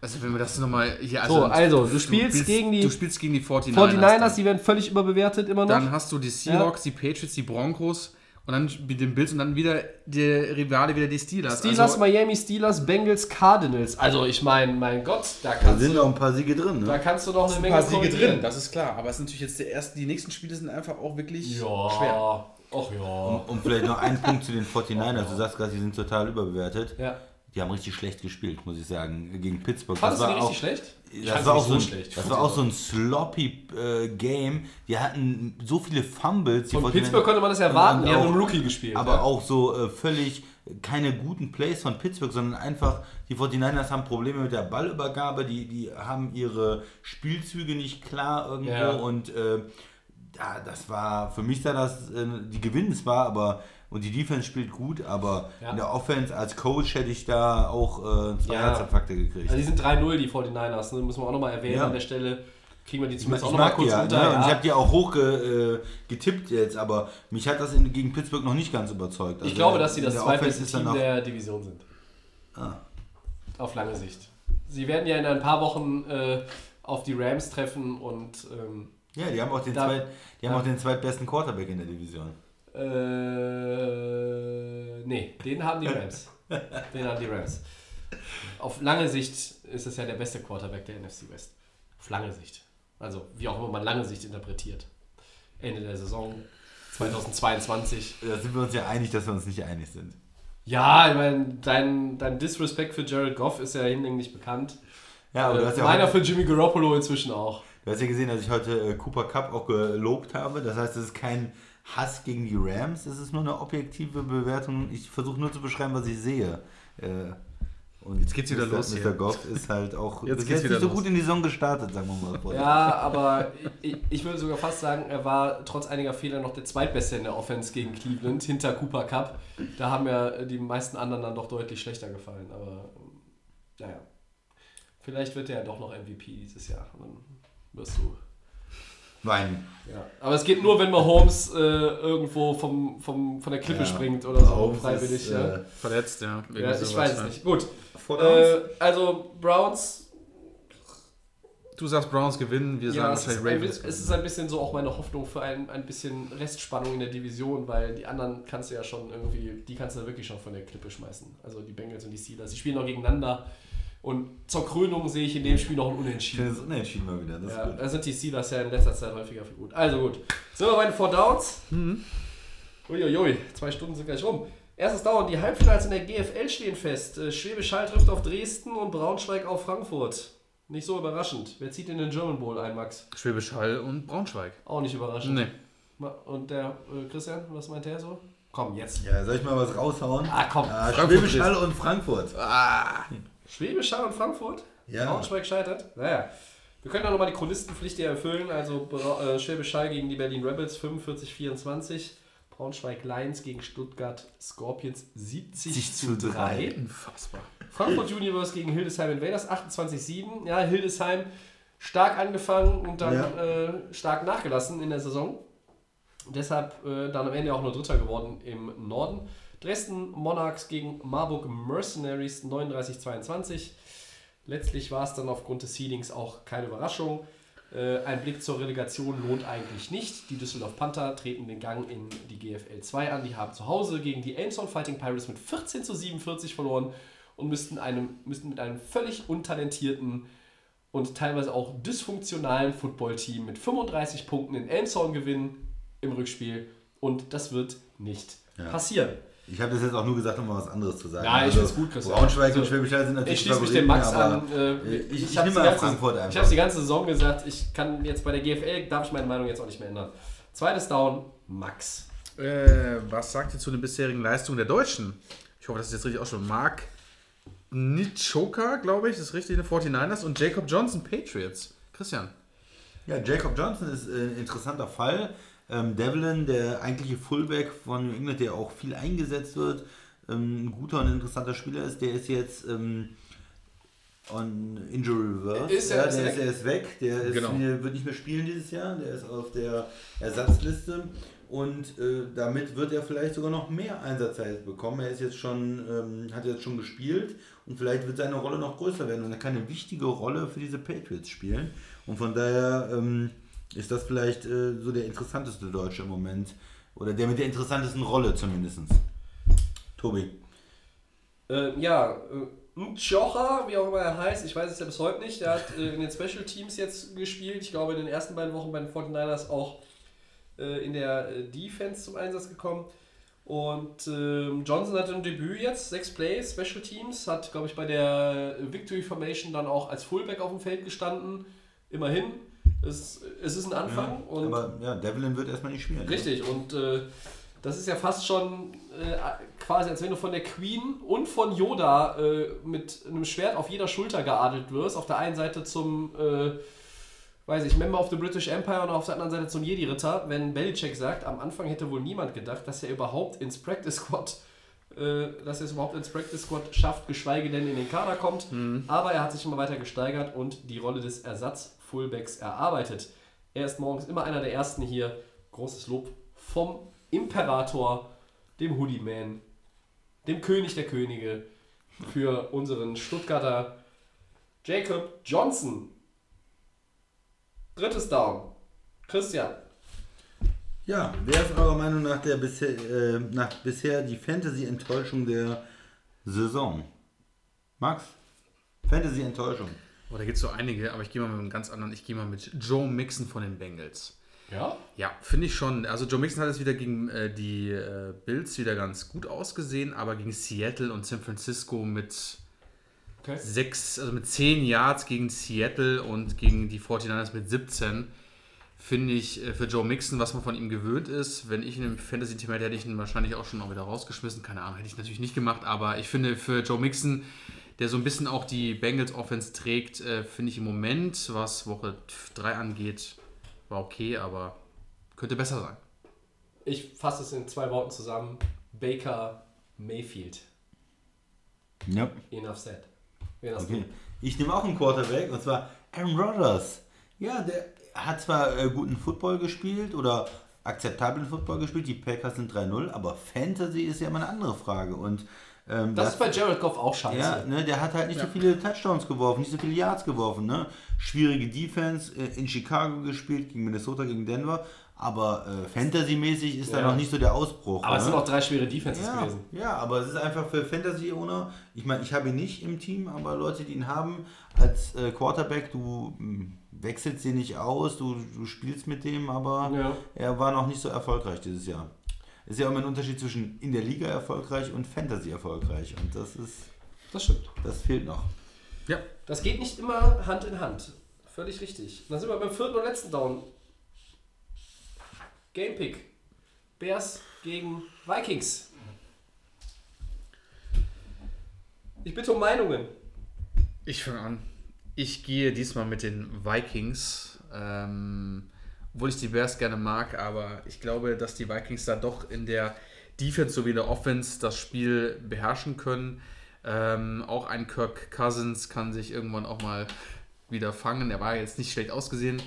Also, wenn wir das nochmal hier. So, also, du spielst gegen die- Du spielst gegen die 49ers. 49ers, dann. die werden völlig überbewertet immer noch. Dann hast du die Seahawks, die Patriots, die Broncos und dann mit den Bills und dann wieder der Rivale, wieder die Steelers. Steelers, also, Miami Steelers, Bengals, Cardinals. Also ich meine, mein Gott, da Da kannst, sind du, noch ein paar Siege drin, da ne? kannst du noch eine ein Menge paar Siege drin, das ist klar. Aber es ist natürlich jetzt der erste, die nächsten Spiele sind einfach auch wirklich Ja, schwer. ach ja. Und vielleicht noch ein Punkt zu den 49ers. Du sagst gerade, die sind total überbewertet. ja. Die haben richtig schlecht gespielt, muss ich sagen, gegen Pittsburgh. Fandest du die war richtig auch, schlecht? Das war, auch so ein, schlecht. das war auch so ein sloppy äh, Game. Die hatten so viele Fumbles. Von 49ers Pittsburgh konnte man das erwarten, die haben einen Rookie gespielt. Aber ja. auch so äh, völlig keine guten Plays von Pittsburgh, sondern einfach, die 49ers haben Probleme mit der Ballübergabe, die, die haben ihre Spielzüge nicht klar irgendwo Ja. und äh, ja, das war, für mich sah das, äh, die gewinnen zwar, aber und die Defense spielt gut, aber Ja. in der Offense als Coach hätte ich da auch äh, zwei Ja. Herzinfarkte gekriegt. Also die sind 3-0, die 49ers, ne? müssen wir auch nochmal erwähnen Ja. an der Stelle. Kriegen wir die Ich, zumindest ich auch nochmal kurz ja, runter. ne? und ich ja. habe die auch hoch ge, äh, getippt jetzt, aber mich hat das in, gegen Pittsburgh noch nicht ganz überzeugt. Ich Also glaube, dass sie das zweitbeste Team noch- der Division sind. Ah. Auf lange Sicht. Sie werden ja in ein paar Wochen äh, auf die Rams treffen und ähm, Ja, die haben auch den, Da- zweit, die haben ja. auch den zweitbesten Quarterback in der Division. Äh, nee, den haben die Rams. (laughs) den haben die Rams. Auf lange Sicht ist es ja der beste Quarterback der NFC West. Auf lange Sicht. Also wie auch immer man lange Sicht interpretiert. Ende der Saison 2022. Da sind wir uns ja einig, dass wir uns nicht einig sind. Ja, ich meine, dein, dein Disrespect für Jared Goff ist ja hinlänglich bekannt. Ja, aber du Äh, hast ja, meiner heute, für Jimmy Garoppolo inzwischen auch. du hast ja gesehen, dass ich heute äh, Cooper Cup auch gelobt habe. Das heißt, es ist kein Hass gegen die Rams, es ist nur eine objektive Bewertung. Ich versuche nur zu beschreiben, was ich sehe. Äh, und Jetzt geht's wieder Mr. los Mr. hier. Goff ist halt auch Jetzt geht's wieder nicht so los. gut in die Saison gestartet, sagen wir mal. Ja, aber ich, ich würde sogar fast sagen, er war trotz einiger Fehler noch der zweitbeste in der Offense gegen Cleveland, hinter Cooper Cup. Da haben ja die meisten anderen dann doch deutlich schlechter gefallen. Aber naja, vielleicht wird er ja doch noch MVP dieses Jahr. Und dann wirst du. Weinen. Ja. Aber es geht nur, wenn Mahomes äh, irgendwo vom, vom, von der Klippe Ja. springt oder so, Mahomes freiwillig. ist, ja. äh, Verletzt, ja. Ja, ich weiß es nicht. Gut. Äh, also Browns Du sagst Browns gewinnen, wir Ja, sagen es ist, wahrscheinlich ein, Ravens bi- es ist ein bisschen so auch meine Hoffnung für ein, ein bisschen Restspannung in der Division, weil die anderen kannst du ja schon irgendwie, die kannst du wirklich schon von der Klippe schmeißen. Also die Bengals und die Steelers, die spielen noch gegeneinander. Und zur Krönung sehe ich in dem Spiel noch ein Unentschieden. Schönes Unentschieden mal wieder. Das Ja, ist gut. da sind die Steelers ja in letzter Zeit häufiger für gut. Also gut. Sind wir bei den Four Downs? Mhm. Uiuiui, zwei Stunden sind gleich rum. Erstes Down, die Halbfinals in der GFL stehen fest. Äh, Schwäbisch Hall trifft auf Dresden und Braunschweig auf Frankfurt. Nicht so überraschend. Wer zieht in den German Bowl ein, Max? Schwäbisch Hall und Braunschweig. Auch nicht überraschend. Nee. Und der äh, Christian, was meint der so? Komm, jetzt. Ja, soll ich mal was raushauen? Ah, komm. Ah, Schwäbisch ist- Hall und Frankfurt. Schwäbisch Hall und Frankfurt? Ja. Braunschweig scheitert? Naja. Wir können auch nochmal die Chronistenpflicht hier erfüllen. Also äh, Schwäbisch Hall gegen die Berlin Rebels 45-24. Braunschweig Lions gegen Stuttgart Scorpions 70 zu 3. Unfassbar. Frankfurt Universe gegen Hildesheim Invaders 28-7. Ja, Hildesheim stark angefangen und dann Ja. äh, stark nachgelassen in der Saison. Deshalb äh, dann am Ende auch nur Dritter geworden im Norden. Dresden Monarchs gegen Marburg Mercenaries 39-22. Letztlich war es dann aufgrund des Seedings auch keine Überraschung. Äh, ein Blick zur Relegation lohnt eigentlich nicht. Die Düsseldorf Panther treten den Gang in die GFL 2 an. Die haben zu Hause gegen die Elmshorn Fighting Pirates mit 14 zu 47 verloren und müssten, einem, müssten mit einem völlig untalentierten und teilweise auch dysfunktionalen Footballteam mit 35 Punkten in Elmshorn gewinnen im Rückspiel. Und das wird nicht passieren. Ich habe das jetzt auch nur gesagt, um mal was anderes zu sagen. Ja, ich find's gut, Christian. Braunschweig Also, und Schwäbisch Hall sind natürlich Ich schließe mich dem Max an. Äh, ich, ich, hab's nehme die mal ganze- Frankfurt Ich einfach. habe es die ganze Saison gesagt, ich kann jetzt bei der GFL, darf ich meine Meinung jetzt auch nicht mehr ändern. Zweites Down, Max. Äh, was sagt ihr zu den bisherigen Leistungen der Deutschen? Ich hoffe, das ist jetzt richtig auch schon. Mark Nitschoka, glaube ich, das ist richtig, der 49ers und Jacob Johnson, Patriots. Christian. Ja, Jacob Johnson ist äh, ein interessanter Fall. Ähm, Devlin, der eigentliche Fullback von New England, der auch viel eingesetzt wird, ähm, ein guter und interessanter Spieler ist, der ist jetzt ähm, on Injury Reverse. Ist er- ja, der er ist, er ist weg. Der ist, Genau. der wird nicht mehr spielen dieses Jahr. Der ist auf der Ersatzliste. Und äh, damit wird er vielleicht sogar noch mehr Einsatzzeit bekommen. Er ist jetzt schon, ähm, hat jetzt schon gespielt und vielleicht wird seine Rolle noch größer werden und er kann eine wichtige Rolle für diese Patriots spielen. Und von daher ähm, ist das vielleicht äh, so der interessanteste Deutsche im Moment. Oder der mit der interessantesten Rolle zumindest. Tobi. Äh, ja, äh, Nchocha, wie auch immer er heißt, ich weiß es ja bis heute nicht, der hat äh, in den Special Teams jetzt gespielt. Ich glaube, in den ersten beiden Wochen bei den 49ers auch äh, in der äh, Defense zum Einsatz gekommen. Und ähm, Johnson hatte ein Debüt jetzt, sechs Plays, Special Teams, hat, glaube ich, bei der Victory Formation dann auch als Fullback auf dem Feld gestanden. Immerhin. Es, es ist ein Anfang. und Aber ja, Devlin wird erstmal nicht spielen. ne? Richtig, und äh, das ist ja fast schon äh, quasi, als wenn du von der Queen und von Yoda äh, mit einem Schwert auf jeder Schulter geadelt wirst. Auf der einen Seite zum, äh, weiß ich, Member of the British Empire und auf der anderen Seite zum Jedi-Ritter. Wenn Belichick sagt, am Anfang hätte wohl niemand gedacht, dass er überhaupt ins Practice Squad äh, dass er es überhaupt ins Practice Squad schafft, geschweige denn in den Kader kommt. Aber er hat sich immer weiter gesteigert und die Rolle des Ersatz-Fullbacks erarbeitet. Er ist morgens immer einer der ersten hier. Großes Lob vom Imperator, dem Hoodie Man, dem König der Könige, für unseren Stuttgarter Jacob Johnson. Drittes Down. Christian. Ja, wer ist eurer Meinung nach, der bisher, äh, nach bisher die Fantasy-Enttäuschung der Saison? Max? Fantasy-Enttäuschung. Oh, da gibt es so einige, aber ich gehe mal mit einem ganz anderen. Ich gehe mal mit Joe Mixon von den Bengals. Ja? Ja, finde ich schon. Also Joe Mixon hat es wieder gegen äh, die äh, Bills wieder ganz gut ausgesehen, aber gegen Seattle und San Francisco mit Okay. sechs, also mit 10 Yards gegen Seattle und gegen die 49ers mit 17, finde ich äh, für Joe Mixon, was man von ihm gewöhnt ist. Wenn ich in einem Fantasy-Team hätte, hätte ich ihn wahrscheinlich auch schon auch wieder rausgeschmissen. Keine Ahnung, hätte ich natürlich nicht gemacht, aber ich finde für Joe Mixon, der so ein bisschen auch die Bengals Offense trägt, äh, finde ich im Moment, was Woche 3 angeht, war okay, aber könnte besser sein. Ich fasse es in zwei Worten zusammen. Baker Mayfield. Ja. Enough said. Wen hast Okay. Ich nehme auch einen Quarterback und zwar Aaron Rodgers. Ja, der hat zwar äh, guten Football gespielt oder akzeptablen Football gespielt. Die Packers sind 3-0, aber Fantasy ist ja immer eine andere Frage. Und ähm, Das ist bei Jared Goff auch scheiße. Ja, ne, der hat halt nicht so viele Touchdowns geworfen, nicht so viele Yards geworfen. Ne? Schwierige Defense äh, in Chicago gespielt, gegen Minnesota, gegen Denver. Aber äh, Fantasy-mäßig ist da Ja. noch nicht so der Ausbruch. Aber es ne? sind auch drei schwere Defenses ja, gewesen. ja, aber es ist einfach für Fantasy-Owner. Ich meine, ich habe ihn nicht im Team, aber Leute, die ihn haben, als äh, Quarterback, du mh, wechselst ihn nicht aus, du, du spielst mit dem, aber Ja. er war noch nicht so erfolgreich dieses Jahr. Es ist ja immer ein Unterschied zwischen in der Liga erfolgreich und Fantasy erfolgreich. Und das ist, Das stimmt. das fehlt noch. Ja, Das geht nicht immer Hand in Hand. Völlig richtig. Dann sind wir beim vierten und letzten Down. Gamepick. Bears gegen Vikings. Ich bitte um Meinungen. Ich fange an. Ich gehe diesmal mit den Vikings. Ähm, obwohl ich die Bears gerne mag, aber ich glaube, dass die Vikings da doch in der Defense sowie der Offense das Spiel beherrschen können. Ähm, auch ein Kirk Cousins kann sich irgendwann auch mal wieder fangen. Er war jetzt nicht schlecht ausgesehen.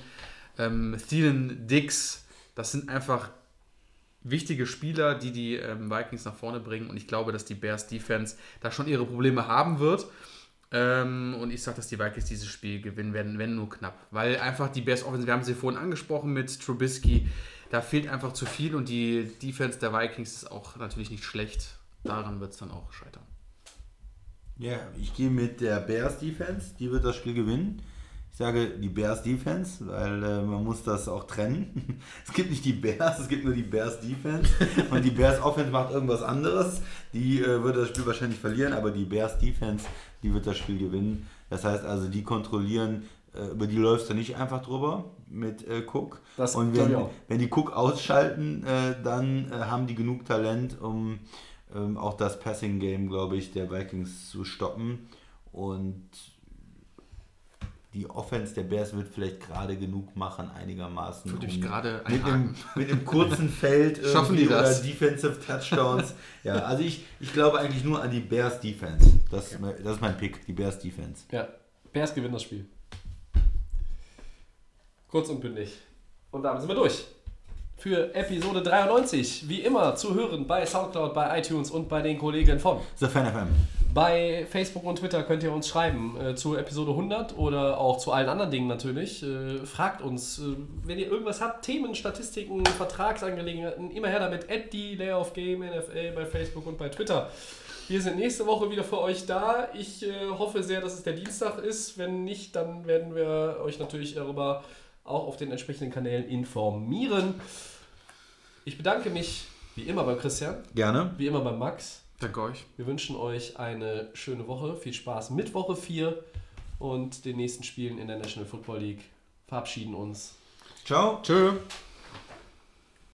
Ähm, Thielen Dix, das sind einfach wichtige Spieler, die die ähm, Vikings nach vorne bringen. Und ich glaube, dass die Bears Defense da schon ihre Probleme haben wird. Ähm, und ich sage, dass die Vikings dieses Spiel gewinnen werden, wenn nur knapp. Weil einfach die Bears Offense, wir haben sie vorhin angesprochen mit Trubisky, da fehlt einfach zu viel und die Defense der Vikings ist auch natürlich nicht schlecht. Daran wird es dann auch scheitern. Ja, ich gehe mit der Bears Defense, die wird das Spiel gewinnen. Ich sage die Bears Defense, weil äh, man muss das auch trennen. (laughs) Es gibt nicht die Bears, es gibt nur die Bears Defense und die Bears Offense macht irgendwas anderes. Die äh, wird das Spiel wahrscheinlich verlieren, aber die Bears Defense, die wird das Spiel gewinnen. Das heißt also, die kontrollieren, äh, über die läufst du nicht einfach drüber mit äh, Cook. Das und wenn, wenn die Cook ausschalten, äh, dann äh, haben die genug Talent, um ähm, auch das Passing Game, glaube ich, der Vikings zu stoppen. Und die Offense der Bears wird vielleicht gerade genug machen, einigermaßen. Würde ich um gerade mit, einem, mit einem kurzen Feld (laughs) Schaffen die das? oder Defensive Touchdowns. (laughs) ja, also ich, ich glaube eigentlich nur an die Bears Defense. Das, ist mein- das ist mein Pick, die Bears Defense. Ja. Bears gewinnen das Spiel. Kurz und bündig. Und damit sind wir durch. Für Episode 93, wie immer, zu hören bei Soundcloud, bei iTunes und bei den Kollegen von. The Fan FM. Bei Facebook und Twitter könnt ihr uns schreiben äh, zu Episode 100 oder auch zu allen anderen Dingen natürlich. Äh, fragt uns, äh, wenn ihr irgendwas habt, Themen, Statistiken, Vertragsangelegenheiten, immer her damit. At die Layer of Game NFL bei Facebook und bei Twitter. Wir sind nächste Woche wieder für euch da. Ich äh, hoffe sehr, dass es der Dienstag ist. Wenn nicht, dann werden wir euch natürlich darüber auch auf den entsprechenden Kanälen informieren. Ich bedanke mich wie immer beim Christian, Gerne. wie immer beim Max. Danke euch. Wir wünschen euch eine schöne Woche. Viel Spaß mit Woche 4 und den nächsten Spielen in der National Football League. Verabschieden uns. Ciao. Tschö.